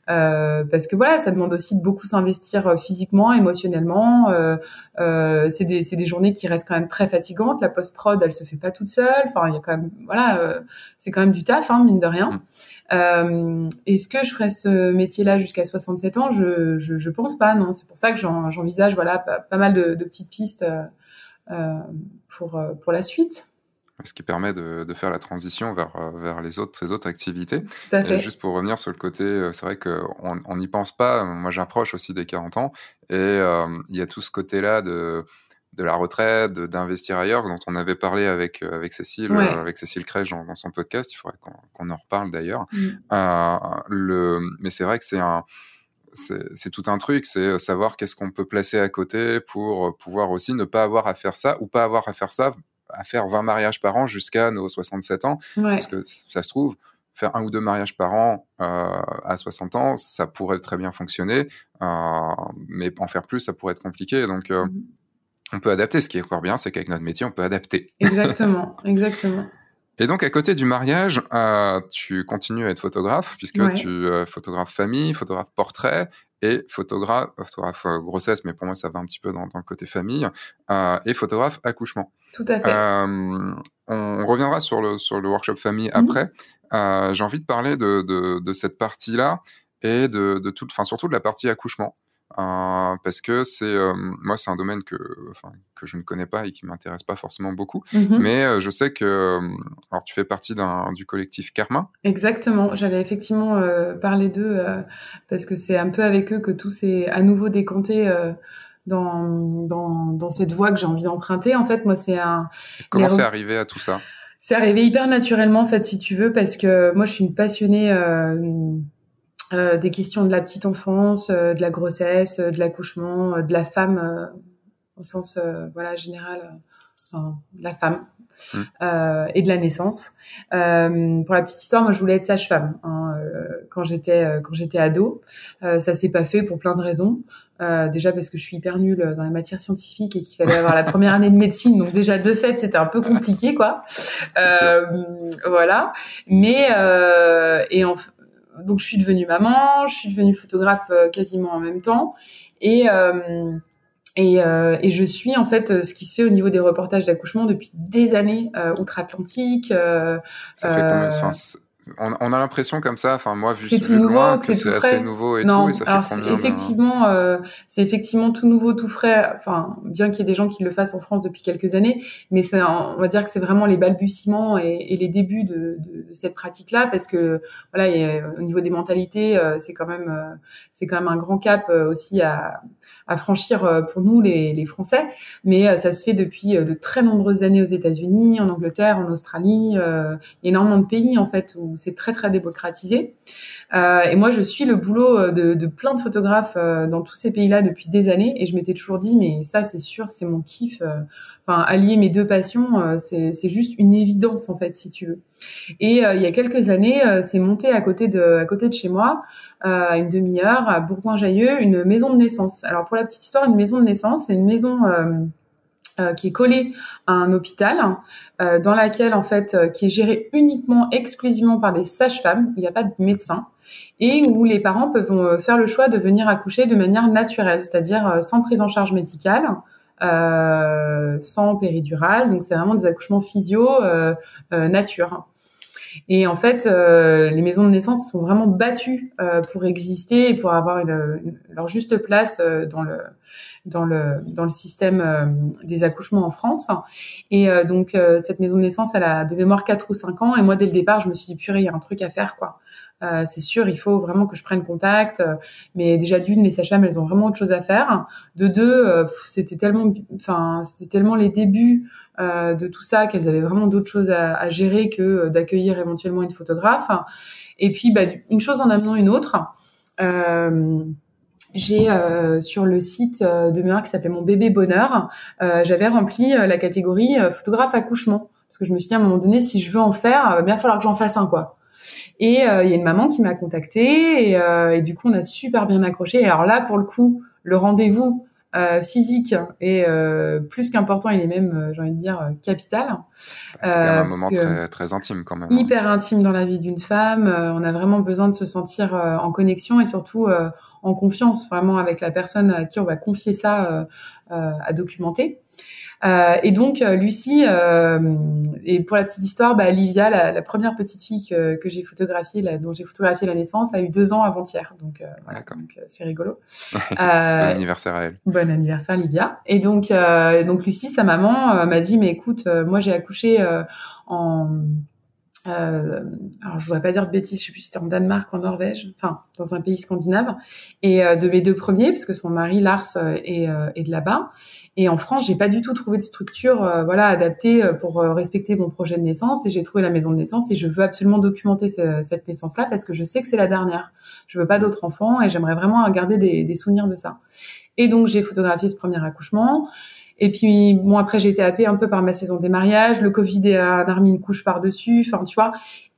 euh, parce que voilà, ça demande aussi de beaucoup s'investir euh, physiquement, émotionnellement. Euh, euh, c'est des, des journées qui restent quand même très fatigantes. La post prod, elle se fait pas toute seule. Enfin, il y a quand même, voilà, euh, c'est quand même du taf, hein, mine de rien. Mmh. Est-ce que je ferai ce métier-là jusqu'à 67 ans? Je, je, je pense pas. Non, c'est pour ça que j'envisage voilà pas, pas, mal de, de petites pistes pour pour la suite ce qui permet de, de, faire la transition vers, euh, vers les autres, ces autres activités. Tout à fait. Et juste pour revenir sur le côté, euh, c'est vrai qu'on n'y pense pas. Moi, j'approche aussi des 40 ans et euh, il y a tout ce côté-là de, de la retraite, d'investir ailleurs, dont on avait parlé avec, avec Cécile, avec Cécile Crèche dans, dans, son podcast. Il faudrait qu'on en reparle d'ailleurs. Mm. le, mais c'est vrai que c'est un c'est tout un truc, c'est savoir qu'est-ce qu'on peut placer à côté pour pouvoir aussi ne pas avoir à faire ça ou pas avoir à faire ça à faire 20 mariages par an jusqu'à nos 67 ans. Parce que ça se trouve, faire un ou deux mariages par an euh, à 60 ans, ça pourrait très bien fonctionner, euh, mais en faire plus, ça pourrait être compliqué. Donc, euh, mm-hmm. on peut adapter. Ce qui est encore bien, c'est qu'avec notre métier, on peut adapter. Exactement, (laughs) exactement. Et donc, à côté du mariage, euh, tu continues à être photographe, puisque tu euh, photographes famille, photographe portrait et photographe, photographe euh, grossesse, mais pour moi, ça va un petit peu dans, dans le côté famille, et photographe accouchement. Tout à fait. On, reviendra sur le, sur le workshop famille mmh. après. J'ai envie de parler de, de, de cette partie-là et de, de enfin, surtout de la partie accouchement. Euh, parce que c'est euh, moi c'est un domaine que enfin, que je ne connais pas et qui m'intéresse pas forcément beaucoup. Mmh mais euh, je sais que alors tu fais partie d'un du collectif Karma. Exactement. J'avais effectivement parlé d'eux parce que c'est un peu avec eux que tout s'est à nouveau décanté dans, dans, dans cette voie que j'ai envie d'emprunter. En fait moi c'est un comment c'est arrivé à tout ça? C'est arrivé hyper naturellement en fait si tu veux parce que moi je suis une passionnée euh, des questions de la petite enfance, euh, de la grossesse, euh, de l'accouchement, de la femme au sens voilà général, de la femme. Mmh. et de la naissance. pour la petite histoire, moi je voulais être sage-femme hein, quand j'étais quand j'étais ado. ça s'est pas fait pour plein de raisons. déjà parce que je suis hyper nulle dans les matières scientifiques et qu'il fallait avoir la première année de médecine, donc déjà de fait c'était un peu compliqué quoi. voilà. Mais et en, donc je suis devenue maman, je suis devenue photographe euh, quasiment en même temps et euh, et, euh, et, je suis en fait ce qui se fait au niveau des reportages d'accouchement depuis des années outre-Atlantique. ça fait combien on, on, a l'impression comme ça, enfin moi vu, vu nouveau, loin, que c'est assez nouveau et tout, et ça alors fait combien effectivement, euh, c'est effectivement tout nouveau, tout frais. Enfin, bien qu'il y ait des gens qui le fassent en France depuis quelques années, mais c'est, on va dire que c'est vraiment les balbutiements et, et les débuts de, de, de cette pratique-là, parce que voilà, a, au niveau des mentalités, euh, c'est quand même, euh, c'est quand même un grand cap euh, aussi à, à franchir pour nous les, les Français. Mais ça se fait depuis de très nombreuses années aux États-Unis, en Angleterre, en Australie, énormément de pays en fait où c'est très très démocratisé. Euh, et moi, je suis le boulot euh, de, plein de photographes euh, dans tous ces pays-là depuis des années, et je m'étais toujours dit, mais ça, c'est sûr, c'est mon kiff. Enfin, allier mes deux passions, c'est juste une évidence en fait, si tu veux. Et il y a quelques années, c'est monté à côté de à côté de chez moi, à une demi-heure, à Bourgoin-Jallieu, une maison de naissance. Alors pour la petite histoire, une maison de naissance, c'est une maison euh, qui est collée à un hôpital, euh, dans laquelle en fait, euh, qui est gérée uniquement, exclusivement par des sages-femmes. Il n'y a pas de médecin et où les parents peuvent faire le choix de venir accoucher de manière naturelle, c'est-à-dire sans prise en charge médicale. sans péridurale, donc c'est vraiment des accouchements physio nature. Et en fait, euh, les maisons de naissance sont vraiment battues euh, pour exister et pour avoir leur juste place euh, dans le dans le dans le système des accouchements en France. Et donc cette maison de naissance, elle a de mémoire 4 ou 5 ans. Et moi, dès le départ, je me suis dit purée, il y a un truc à faire quoi. Euh, c'est sûr, il faut vraiment que je prenne contact. mais déjà d'une, les sages-femmes, elles ont vraiment autre chose à faire. De deux, c'était tellement, enfin, c'était tellement les débuts euh, de tout ça, qu'elles avaient vraiment d'autres choses à, gérer que euh, d'accueillir éventuellement une photographe. Et puis, bah, une chose en amenant une autre. Euh, j'ai euh, sur le site de mémoire qui s'appelait Mon bébé bonheur, j'avais rempli la catégorie photographe accouchement parce que je me suis dit à un moment donné si je veux en faire, il va bien falloir que j'en fasse un quoi. Et il y a une maman qui m'a contactée et, et, du coup on a super bien accroché. Et alors là pour le coup le rendez-vous euh, physique euh, plus qu'important, il est même, euh, j'ai envie de dire, capital. C'est quand même un moment très, très intime quand même. Hein. Hyper intime dans la vie d'une femme. on a vraiment besoin de se sentir en connexion et surtout en confiance vraiment avec la personne à qui on va confier ça à documenter. Euh, et donc euh, Lucie, euh, et pour la petite histoire, bah, Livia, la, la, première petite fille que, que j'ai photographiée, la, dont j'ai photographié la naissance, a eu deux ans avant-hier. Donc voilà, c'est rigolo. bon anniversaire à elle. Bon anniversaire Livia. Et donc donc Lucie, sa maman m'a dit mais écoute, moi j'ai accouché en euh, alors je voudrais pas dire de bêtises, je sais plus si c'était en Danemark, en Norvège, enfin dans un pays scandinave, et euh, de mes deux premiers, parce que son mari Lars euh, est, euh, est de là-bas. Et en France, j'ai pas du tout trouvé de structure, voilà, adaptée pour respecter mon projet de naissance. Et j'ai trouvé la maison de naissance, et je veux absolument documenter cette naissance-là parce que je sais que c'est la dernière. Je veux pas d'autres enfants, et j'aimerais vraiment garder des souvenirs de ça. Et donc j'ai photographié ce premier accouchement. Et puis, bon, après, j'ai été happée un peu par ma saison des mariages. Le Covid a remis une couche par-dessus. Enfin, tu vois.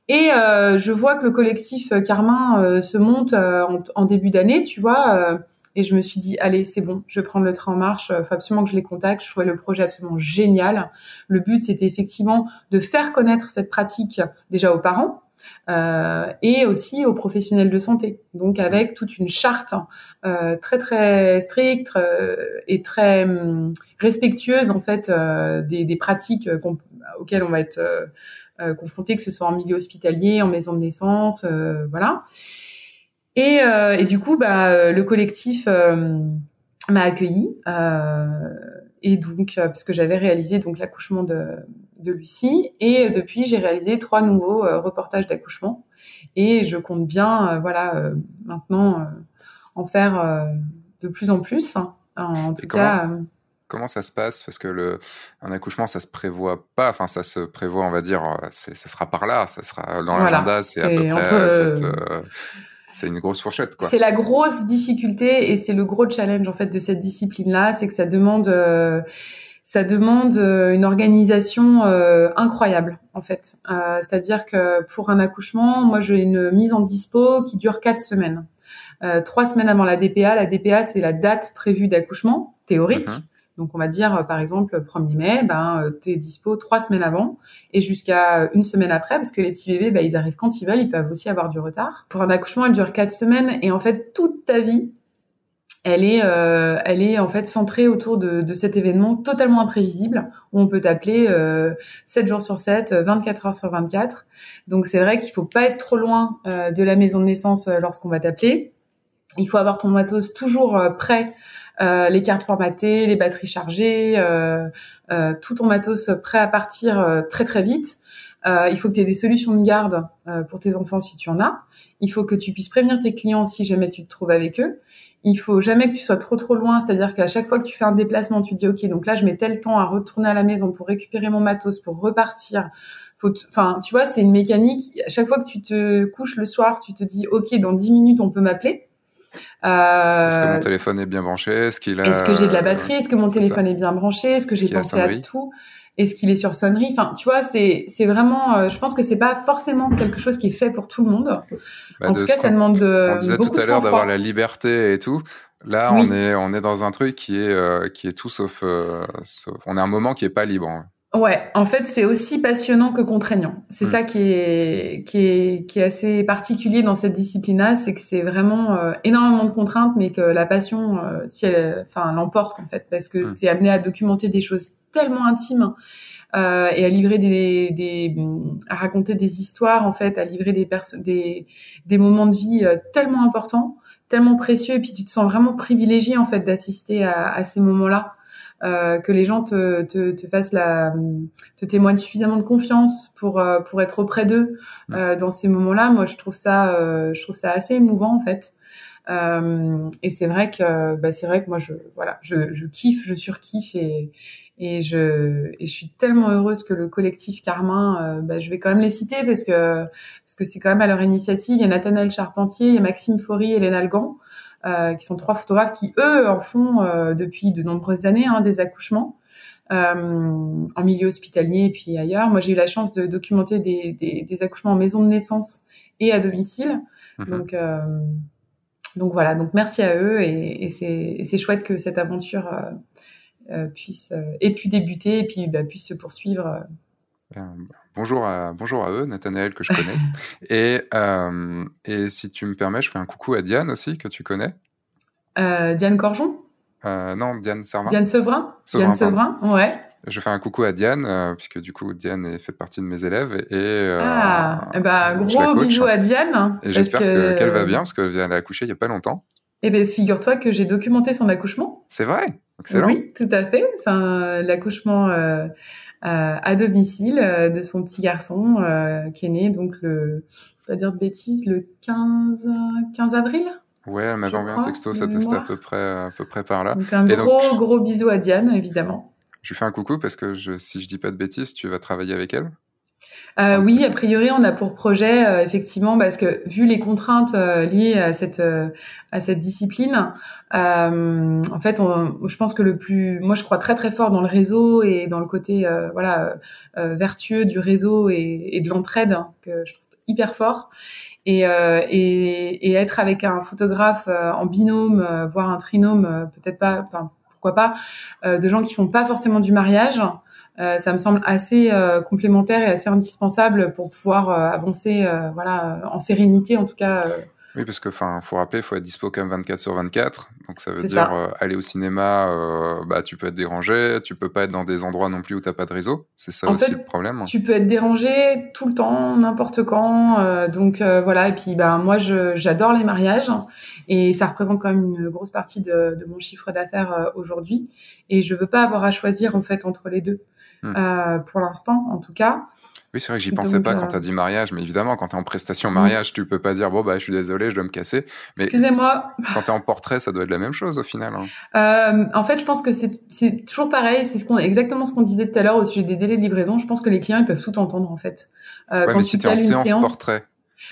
Et euh, je vois que le collectif euh, Carmin euh, se monte en, début d'année, tu vois. et je me suis dit, allez, c'est bon, je vais prendre le train en marche. Il faut absolument que je les contacte. Je trouvais le projet absolument génial. Le but, c'était effectivement de faire connaître cette pratique déjà aux parents, euh, et aussi aux professionnels de santé. Donc avec toute une charte euh, très très stricte euh, et très hum, respectueuse en fait euh, des, pratiques auxquelles on va être confronté, que ce soit en milieu hospitalier, en maison de naissance, voilà. Et, du coup, bah, le collectif m'a accueilli et donc parce que j'avais réalisé donc l'accouchement de de Lucie. Et euh, depuis, j'ai réalisé trois nouveaux euh, reportages d'accouchement. Et je compte bien, euh, voilà, maintenant en faire de plus en plus. Hein. En tout cas. Comment ça se passe? Parce que le, un accouchement, ça se prévoit pas. Enfin, ça se prévoit, on va dire, ça sera par là, ça sera dans l'agenda. c'est à peu près c'est une grosse fourchette, quoi. C'est la grosse difficulté et c'est le gros challenge en fait de cette discipline-là, c'est que ça demande ça demande euh, une organisation euh, incroyable en fait. Euh, c'est-à-dire que pour un accouchement, moi j'ai une mise en dispo qui dure quatre semaines. trois semaines avant la DPA, la DPA c'est la date prévue d'accouchement théorique. Mhm. Donc on va dire par exemple 1er mai, ben es dispo trois semaines avant et jusqu'à une semaine après parce que les petits bébés ben, ils arrivent quand ils veulent, ils peuvent aussi avoir du retard. Pour un accouchement, elle dure quatre semaines et en fait toute ta vie elle est, euh, elle est en fait centrée autour de, cet événement totalement imprévisible où on peut t'appeler euh, 7 jours sur 7, 24 heures sur 24. Donc c'est vrai qu'il faut pas être trop loin euh, de la maison de naissance euh, lorsqu'on va t'appeler. Il faut avoir ton matos toujours euh, prêt, les cartes formatées, les batteries chargées, tout ton matos prêt à partir très très vite. Il faut que tu aies des solutions de garde pour tes enfants si tu en as. Il faut que tu puisses prévenir tes clients si jamais tu te trouves avec eux il faut jamais que tu sois trop trop loin, c'est-à-dire qu'à chaque fois que tu fais un déplacement, tu dis ok, donc là je mets tel temps à retourner à la maison pour récupérer mon matos, pour repartir. Faut, enfin, tu vois, c'est une mécanique. À chaque fois que tu te couches le soir, tu te dis ok, dans 10 minutes on peut m'appeler. Euh, Est-ce que mon téléphone est bien branché? Est-ce qu'il a... Est-ce que j'ai de la batterie? Est-ce que mon téléphone est, bien branché? Est-ce que j'ai pensé à tout? Est-ce qu'il est sur sonnerie Enfin, tu vois, c'est c'est vraiment. Euh, je pense que c'est pas forcément quelque chose qui est fait pour tout le monde. Bah, en tout cas, ça demande de. On disait tout à l'heure d'avoir la liberté et tout. Là, on est on est dans un truc qui est euh, qui est tout sauf, euh, sauf, On est un moment qui est pas libre. Hein. Ouais, en fait, c'est aussi passionnant que contraignant. C'est mm. ça qui est, qui est qui est assez particulier dans cette discipline-là, c'est que c'est vraiment euh, énormément de contraintes, mais que la passion, euh, si elle, enfin, l'emporte en fait, parce que mm. tu es amené à documenter des choses tellement intimes euh, et à livrer des, des, à raconter des histoires en fait, à livrer des des des moments de vie euh, tellement importants, tellement précieux, et puis tu te sens vraiment privilégié en fait d'assister à, à ces moments-là. Euh, que les gens te, te, te, fassent la, te témoignent suffisamment de confiance pour euh, pour être auprès d'eux euh, dans ces moments-là. Moi, je trouve ça, euh, je trouve ça assez émouvant en fait. et c'est vrai que, bah, c'est vrai que moi, je, voilà, je, je kiffe, je surkiffe et et je, et je suis tellement heureuse que le collectif Carmin, bah, je vais quand même les citer parce que parce que c'est quand même à leur initiative. Il y a Nathanaël Charpentier, il y a Maxime Faury et Hélène Algan. Euh, qui sont trois photographes qui, eux, en font euh, depuis de nombreuses années hein, des accouchements. Euh, en milieu hospitalier et puis ailleurs. Moi, j'ai eu la chance de documenter des, des, des, accouchements en maison de naissance et à domicile. Mhm. Donc, donc voilà. Donc merci à eux et, et c'est chouette que cette aventure puisse ait pu débuter et puis bah, puisse se poursuivre. Bonjour à, bonjour à eux, Nathanaël que je connais. (laughs) et, euh, et si tu me permets, je fais un coucou à Diane aussi, que tu connais. Euh, Diane Corjon? Euh, Non, Diane Servin. Diane Sevrin, Diane Sevrin, ouais. Je fais un coucou à Diane, puisque du coup, Diane fait partie de mes élèves. Et, ah, ben, gros bisous à Diane. Et j'espère qu'elle va bien, parce qu'elle vient accoucher il n'y a pas longtemps. Eh bien, figure-toi que j'ai documenté son accouchement. C'est vrai Excellent. Oui, tout à fait. C'est l'accouchement euh, à domicile euh, de son petit garçon euh, qui est né donc le, pas dire de bêtises, le 15, 15 avril. Ouais, elle m'avait envoyé un texto, ça testait à peu près, à peu près par là. Donc un gros, gros bisou à Diane, évidemment. Je lui fais un coucou parce que je, si je dis pas de bêtises, tu vas travailler avec elle euh, oui, a priori, on a pour projet euh, effectivement parce que vu les contraintes euh, liées à cette euh, à cette discipline, en fait, on, je pense que le plus, moi, je crois très très fort dans le réseau et dans le côté voilà vertueux du réseau et, et de l'entraide hein, que je trouve hyper fort. Et, et, et, être avec un photographe en binôme, voire un trinôme, peut-être pas, enfin, pourquoi pas, de gens qui font pas forcément du mariage. Euh, ça me semble assez euh, complémentaire et assez indispensable pour pouvoir euh, avancer voilà en sérénité en tout cas oui, parce que enfin, faut rappeler, faut être dispo quand même 24 sur 24. Donc ça veut dire aller au cinéma, bah tu peux être dérangé, tu peux pas être dans des endroits non plus où t'as pas de réseau. C'est ça aussi le problème. Tu peux être dérangé tout le temps, n'importe quand. donc voilà. Et puis bah moi, j'adore les mariages et ça représente quand même une grosse partie de, de mon chiffre d'affaires aujourd'hui. Et je veux pas avoir à choisir en fait entre les deux. Hmm. Euh, pour l'instant en tout cas. Oui, c'est vrai que j'y pensais pas quand euh, tu as dit mariage, mais évidemment, quand tu es en prestation mariage, tu peux pas dire bon bah je suis désolé, je dois me casser. Mais Excusez-moi. Quand tu es en portrait, ça doit être la même chose au final. Hein. Euh, en fait, je pense que c'est toujours pareil. C'est ce qu'on exactement ce qu'on disait tout à l'heure au sujet des délais de livraison. Je pense que les clients ils peuvent tout entendre en fait. Euh, ouais, mais si tu es en séance, séance, portrait.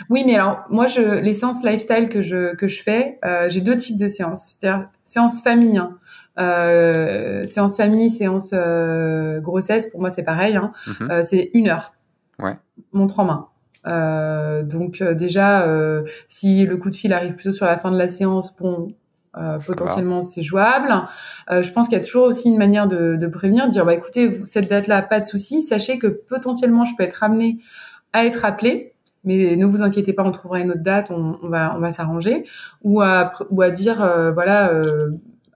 Oui, mais alors moi, je, les séances lifestyle que je que je fais, euh, j'ai deux types de séances. C'est-à-dire séance famille. Hein. Euh, séance famille, séance euh, grossesse, pour moi c'est pareil. Hein. Mhm. Euh, c'est une heure. Ouais. Montre en main. Euh, donc déjà, si le coup de fil arrive plutôt sur la fin de la séance, bon, potentiellement c'est jouable. je pense qu'il y a toujours aussi une manière de, de prévenir, de dire bah écoutez, vous, cette date-là, pas de souci. Sachez que potentiellement je peux être amené à être appelé mais ne vous inquiétez pas, on trouvera une autre date, on, on va, on va s'arranger, ou à, ou à dire, euh, voilà, euh,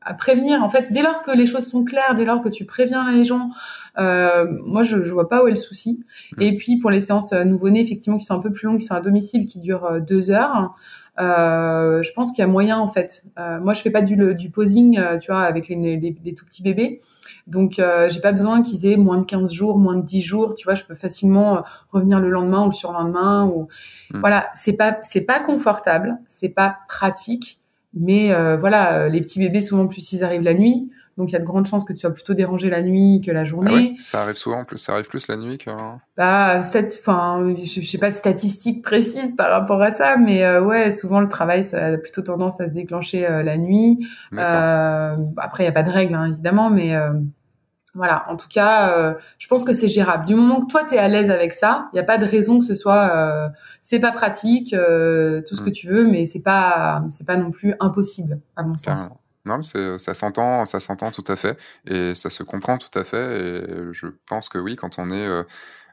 à prévenir. En fait, dès lors que les choses sont claires, dès lors que tu préviens les gens, euh, moi, je, je vois pas où est le souci. Mmh. Et puis, pour les séances nouveau-nés, effectivement, qui sont un peu plus longues, qui sont à domicile, qui durent deux heures, euh, je pense qu'il y a moyen en fait. Euh, moi, je fais pas du, du posing, euh, tu vois, avec les, les, les, tout petits bébés. Donc, euh, j'ai pas besoin qu'ils aient moins de 15 jours, moins de 10 jours. Tu vois, je peux facilement euh, revenir le lendemain ou le surlendemain. Ou hmm. voilà, c'est pas c'est pas confortable, c'est pas pratique. Mais voilà, les petits bébés souvent plus ils arrivent la nuit. Donc il y a de grandes chances que tu sois plutôt dérangé la nuit que la ah journée. ça arrive souvent, plus ça arrive plus la nuit que. Bah, cette, enfin, je, sais pas de statistiques précises par rapport à ça, mais euh, ouais, souvent le travail ça a plutôt tendance à se déclencher euh, la nuit. Euh, après il y a pas de règles hein, évidemment, mais euh, voilà, en tout cas, je pense que c'est gérable. Du moment que toi, tu es à l'aise avec ça, il n'y a pas de raison que ce soit, c'est pas pratique, tout ce que mm. tu veux, mais c'est pas, c'est pas non plus impossible, à mon sens. Non, mais ça s'entend, ça s'entend tout à fait, et ça se comprend tout à fait. Et je pense que oui, quand on est, euh,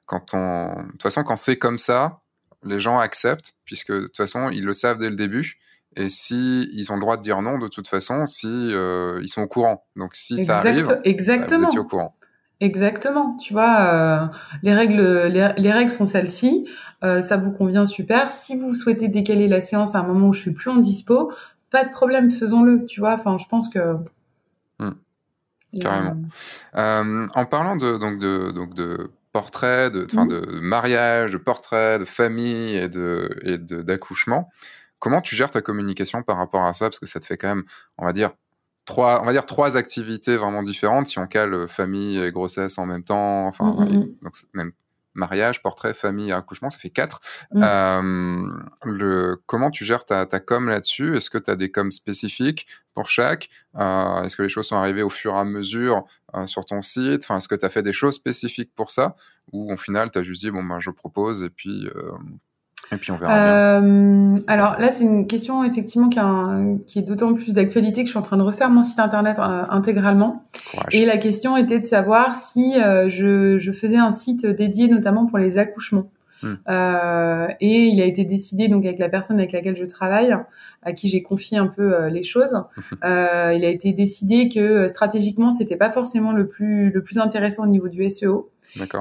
quand on, de toute façon, quand c'est comme ça, les gens acceptent, puisque de toute façon, ils le savent dès le début. Et si ils ont le droit de dire non, de toute façon, si euh, ils sont au courant. Donc si ça arrive, exactement. Bah, vous étiez au courant. Exactement. Tu vois, euh, les règles, les, règles sont celles-ci. ça vous convient super. Si vous souhaitez décaler la séance à un moment où je suis plus en dispo, pas de problème, faisons-le, tu vois. Enfin, je pense que. Hmm. Carrément. Euh, en parlant de, donc de, donc de portraits, de, hmm. de mariage, de portraits, de famille et de et d'accouchement, comment tu gères ta communication par rapport à ça? Parce que ça te fait quand même, on va dire, trois, on va dire trois activités vraiment différentes si on cale famille et grossesse en même temps. Enfin, hmm, donc même mariage, portrait, famille, accouchement, ça fait quatre. Mm. Euh, le, comment tu gères ta, ta com là-dessus? Est-ce que tu as des coms spécifiques pour chaque? Euh, Est-ce que les choses sont arrivées au fur et à mesure euh, sur ton site? Enfin, Est-ce que tu as fait des choses spécifiques pour ça? Ou au final, tu as juste dit, bon, ben, je propose et puis et puis on verra euh, alors là, c'est une question effectivement qui, qui est d'autant plus d'actualité que je suis en train de refaire mon site internet euh, intégralement. Et la question était de savoir si euh, je, je, faisais un site dédié notamment pour les accouchements. Hmm. Euh, et il a été décidé donc avec la personne avec laquelle je travaille, à qui j'ai confié un peu euh, les choses, (laughs) euh, il a été décidé que stratégiquement c'était pas forcément le plus le plus intéressant au niveau du SEO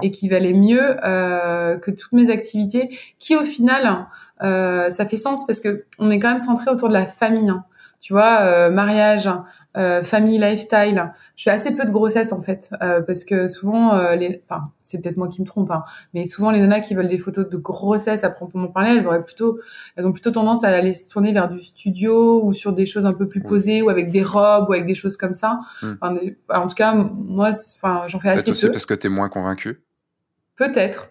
et qu'il valait mieux que toutes mes activités, qui au final ça fait sens parce que on est quand même centré autour de la famille. Hein. Tu vois, mariage, euh, famille, lifestyle. Je fais assez peu de grossesse en fait, euh, parce que souvent, euh, les, enfin, c'est peut-être moi qui me trompe, hein, mais souvent les nanas qui veulent des photos de grossesse à proprement parler, elles auraient plutôt, elles ont plutôt tendance à aller se tourner vers du studio ou sur des choses un peu plus posées ou avec des robes ou avec des choses comme ça. Hmm. en tout cas, moi, enfin, j'en fais assez peu. Peut-être aussi parce que t'es moins convaincue? Peut-être.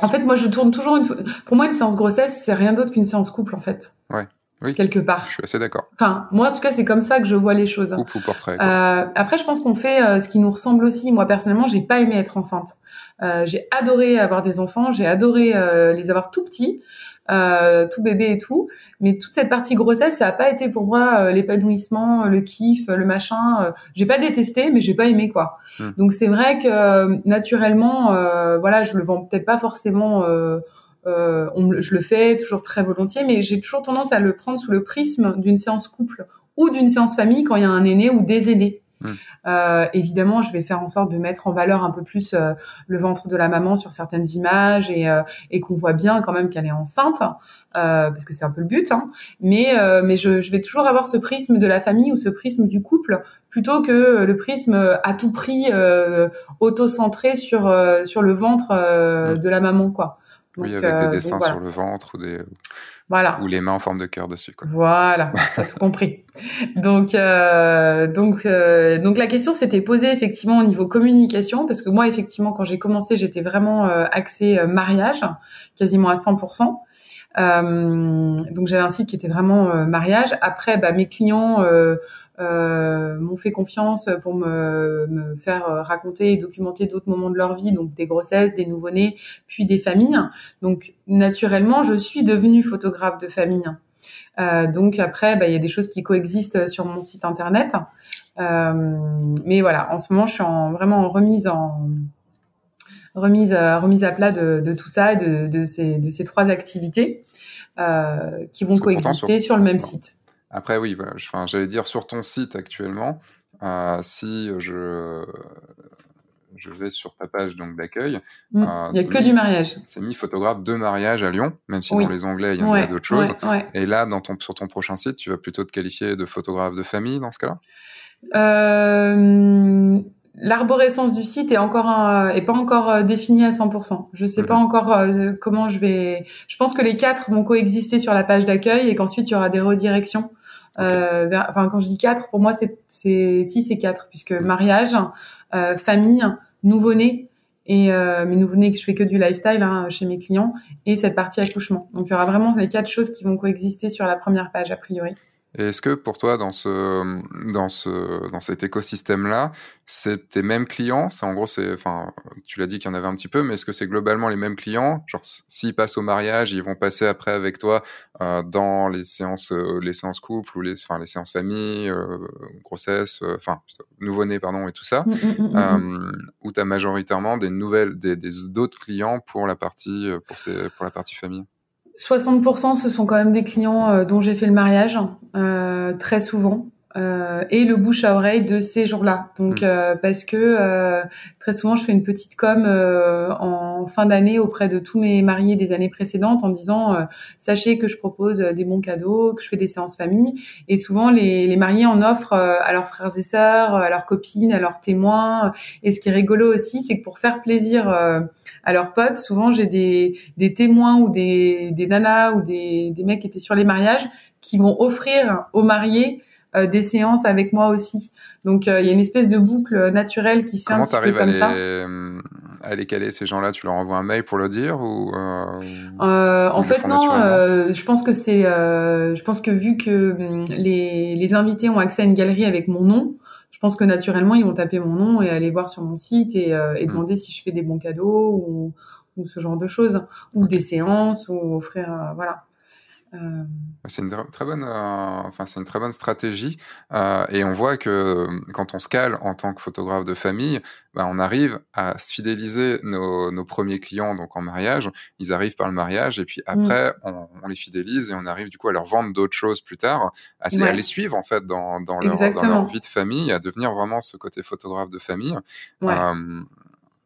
En fait, moi, je tourne toujours une. Pour moi, une séance grossesse, c'est rien d'autre qu'une séance couple, en fait. Ouais oui, quelque part. Je suis assez d'accord. Enfin, moi, en tout cas, c'est comme ça que je vois les choses. Couple ou portrait. Euh, après, je pense qu'on fait euh, ce qui nous ressemble aussi. Moi, personnellement, j'ai pas aimé être enceinte. Euh, j'ai adoré avoir des enfants, j'ai adoré euh, les avoir tout petits, euh, tout bébé et tout. Mais toute cette partie grossesse, ça a pas été pour moi l'épanouissement, le kiff, le machin. j'ai pas détesté, mais j'ai pas aimé quoi. Hmm. Donc c'est vrai que naturellement, voilà, je le vends peut-être pas forcément euh, on, je le fais toujours très volontiers, mais j'ai toujours tendance à le prendre sous le prisme d'une séance couple ou d'une séance famille quand il y a un aîné ou des aînés. Euh, évidemment, je vais faire en sorte de mettre en valeur un peu plus euh, le ventre de la maman sur certaines images et, euh, et qu'on voit bien quand même qu'elle est enceinte, parce que c'est un peu le but. Hein. Mais, mais je, je, vais toujours avoir ce prisme de la famille ou ce prisme du couple plutôt que le prisme à tout prix auto-centré sur sur le ventre de la maman, quoi oui, avec des euh, dessins sur le ventre ou des voilà. ou les mains en forme de cœur dessus. Quoi. Voilà, (laughs) t'as tout compris. Donc, euh, donc, euh, donc la question s'était posée effectivement au niveau communication parce que moi effectivement quand j'ai commencé j'étais vraiment euh, axée mariage, quasiment à 100%. Euh, donc j'avais un site qui était vraiment mariage. Après, bah, mes clients euh, m'ont fait confiance pour me, me, faire raconter et documenter d'autres moments de leur vie, donc des grossesses, des nouveau-nés, puis des familles. Donc naturellement, je suis devenue photographe de famille. Euh, donc après, bah, il y a des choses qui coexistent sur mon site internet. Euh, mais voilà, en ce moment, je suis en, vraiment en remise en, remise remise à plat de, tout ça et de, de, ces, de ces trois activités qui vont coexister sur... le même site. Après, oui, voilà, j'allais dire sur ton site actuellement, si je je vais sur ta page donc d'accueil. Mm. Euh, il n'y a que du mariage. C'est mis photographe de mariage à Lyon, même si dans les onglets, il y en a d'autres choses. Et là, dans ton, sur ton prochain site, tu vas plutôt te qualifier de photographe de famille dans ce cas-là? Euh, L'arborescence du site est encore est pas encore euh, définie à 100%. Je sais pas mhm. encore comment je vais. Je pense que les quatre vont coexister sur la page d'accueil et qu'ensuite il y aura des redirections. enfin, quand je dis quatre, pour moi c'est c'est si c'est quatre puisque mariage, famille, nouveau-né et euh, mes nouveau-nés que je fais que du lifestyle hein, chez mes clients et cette partie accouchement. Donc il y aura vraiment les quatre choses qui vont coexister sur la première page a priori. Est-ce que pour toi, dans, ce, dans, ce, dans cet écosystème-là, c'est tes mêmes clients? C'est en gros, c'est, enfin, tu l'as dit qu'il y en avait un petit peu, mais est-ce que c'est globalement les mêmes clients? Genre, s'ils passent au mariage, ils vont passer après avec toi euh, dans les séances, euh, les séances couple ou les, enfin, les séances famille, euh, grossesse, euh, enfin, nouveau-né, pardon, et tout ça, mmh, mmh, mmh, euh, où tu as majoritairement des nouvelles, des, d'autres clients pour la partie, pour ces, pour la partie famille? 60% ce sont quand même des clients dont j'ai fait le mariage, très souvent. Euh, et le bouche à oreille de ces jours-là. Donc mm. euh, parce que euh, très souvent je fais une petite com en fin d'année auprès de tous mes mariés des années précédentes en disant sachez que je propose des bons cadeaux, que je fais des séances famille et souvent les, les mariés en offrent à leurs frères et sœurs, à leurs copines, à leurs témoins. Et ce qui est rigolo aussi, c'est que pour faire plaisir à leurs potes, souvent j'ai des, des témoins ou des, des nanas ou des, des mecs qui étaient sur les mariages qui vont offrir aux mariés euh, des séances avec moi aussi. Donc euh, il y a une espèce de boucle naturelle qui se fait Comment tu arrives euh, à les caler ces gens-là? Tu leur envoies un mail pour le dire ou En fait non. je pense que c'est. je pense que vu que hum, les, les invités ont accès à une galerie avec mon nom, je pense que naturellement ils vont taper mon nom et aller voir sur mon site et, et hmm. demander si je fais des bons cadeaux ou, ou ce genre de choses ou des séances ou offrir voilà. Euh, c'est une très bonne, euh, enfin c'est une très bonne stratégie euh, et on voit que quand on se cale en tant que photographe de famille, bah, on arrive à fidéliser nos, nos, premiers clients donc en mariage. Ils arrivent par le mariage et puis mm. après on, on, les fidélise et on arrive du coup à leur vendre d'autres choses plus tard, à, à, les suivre en fait dans, dans, leur, dans, leur, vie de famille, à devenir vraiment ce côté photographe de famille. Ouais.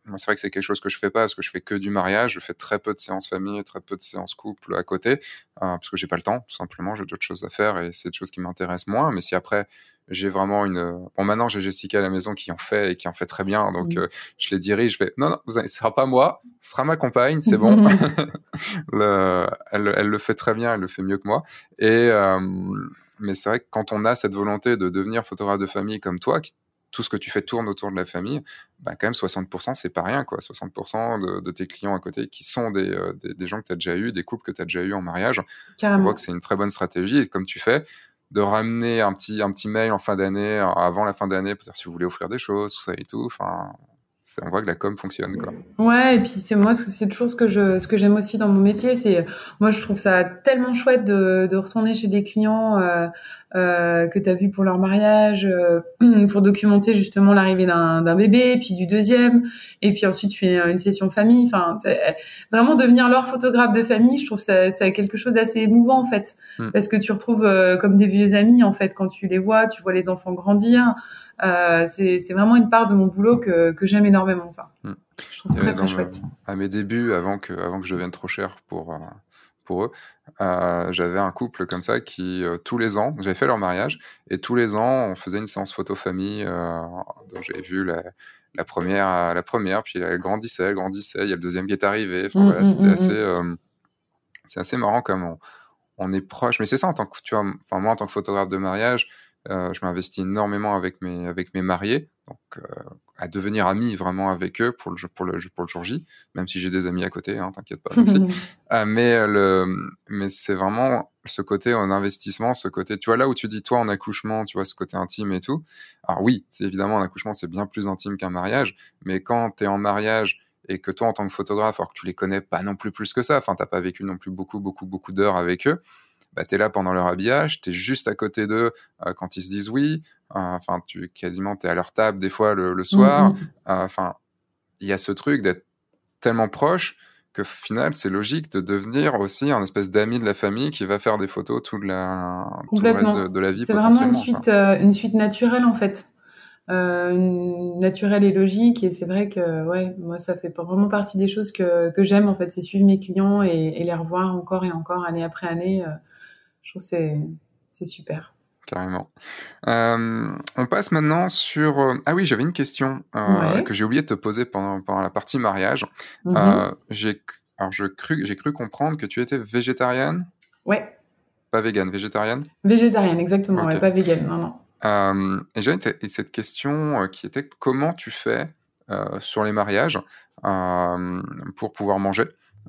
Moi, c'est vrai que c'est quelque chose que je fais pas parce que je fais que du mariage. Je fais très peu de séances famille, très peu de séances couple à côté, euh, parce que j'ai pas le temps, tout simplement. J'ai d'autres choses à faire et c'est des choses qui m'intéressent moins. Mais si après j'ai vraiment une, bon maintenant j'ai Jessica à la maison qui en fait et qui en fait très bien, donc euh, je les dirige. Je fais non non, ce sera pas moi, ce sera ma compagne, c'est bon. (laughs) (laughs) le, elle, elle, le fait très bien, elle le fait mieux que moi. Et euh, mais c'est vrai que quand on a cette volonté de devenir photographe de famille comme toi, qui tout ce que tu fais tourne autour de la famille, bah quand même 60%, c'est pas rien, quoi. 60% de, de, tes clients à côté qui sont des, euh, des, des gens que tu as déjà eu, des couples que tu as déjà eu en mariage. On voit que c'est une très bonne stratégie. Et comme tu fais, de ramener un petit, un petit mail en fin d'année, avant la fin d'année, pour dire si vous voulez offrir des choses, tout ça et tout. Enfin, on voit que la com fonctionne quoi. Ouais, et puis c'est moi c'est toujours ce que je ce que j'aime aussi dans mon métier, c'est moi je trouve ça tellement chouette de, de retourner chez des clients euh, euh, que tu as vu pour leur mariage euh, (clears throat) pour documenter justement l'arrivée d'un bébé, puis du deuxième et puis ensuite tu fais une session famille, enfin vraiment devenir leur photographe de famille, je trouve ça c'est quelque chose d'assez émouvant en fait hmm. parce que tu retrouves euh, comme des vieux amis en fait quand tu les vois, tu vois les enfants grandir. Euh, c'est vraiment une part de mon boulot que, que j'aime énormément ça. Hmm. Je trouve très très chouette. à mes débuts, avant que, avant que je devienne trop cher pour, euh, pour eux, euh, j'avais un couple comme ça qui, euh, tous les ans, j'avais fait leur mariage, et tous les ans, on faisait une séance photo famille, euh, dont j'avais vu la, la, première, la première, puis elle grandissait, elle grandissait, il y a le deuxième qui est arrivé. Enfin, mmh, voilà, mmh, c'était mmh, assez, c'est assez marrant comme on, on est proche. Mais c'est ça en tant que, tu vois, enfin, moi, en tant que photographe de mariage, euh, je m'investis énormément avec mes, avec mes mariés, donc euh, à devenir ami vraiment avec eux pour le, pour le, pour le jour J, même si j'ai des amis à côté, hein, t'inquiète pas. (laughs) euh, mais le, mais c'est vraiment ce côté en investissement, ce côté, tu vois, là où tu dis toi en accouchement, tu vois, ce côté intime et tout. Alors oui, c'est évidemment un accouchement, c'est bien plus intime qu'un mariage, mais quand tu es en mariage et que toi en tant que photographe, alors que tu les connais pas non plus plus que ça, enfin t'as pas vécu non plus beaucoup beaucoup beaucoup d'heures avec eux, bah, tu es là pendant leur habillage, tu es juste à côté d'eux euh, quand ils se disent oui, euh, enfin, tu quasiment, tu es à leur table des fois le, le soir. Mm, mm. Euh, enfin, il y a ce truc d'être tellement proche que final, c'est logique de devenir aussi un espèce d'ami de la famille qui va faire des photos tout, la, tout le reste de, la vie. C'est vraiment une suite, euh, une suite naturelle en fait. Euh, naturelle et logique et c'est vrai que ouais moi ça fait vraiment partie des choses que, que j'aime en fait c'est suivre mes clients et, et, les revoir encore et encore année après année euh, je trouve c'est c'est super carrément. Euh, on passe maintenant sur. Euh, ah oui, j'avais une question euh, que j'ai oublié de te poser pendant, pendant la partie mariage. Mm-hmm. j'ai alors je cru j'ai cru comprendre que tu étais végétarienne. Ouais. Pas végane, végétarienne. Végétarienne, exactement. Ouais, pas végane, non non. et j'avais cette question qui était comment tu fais sur les mariages pour pouvoir manger?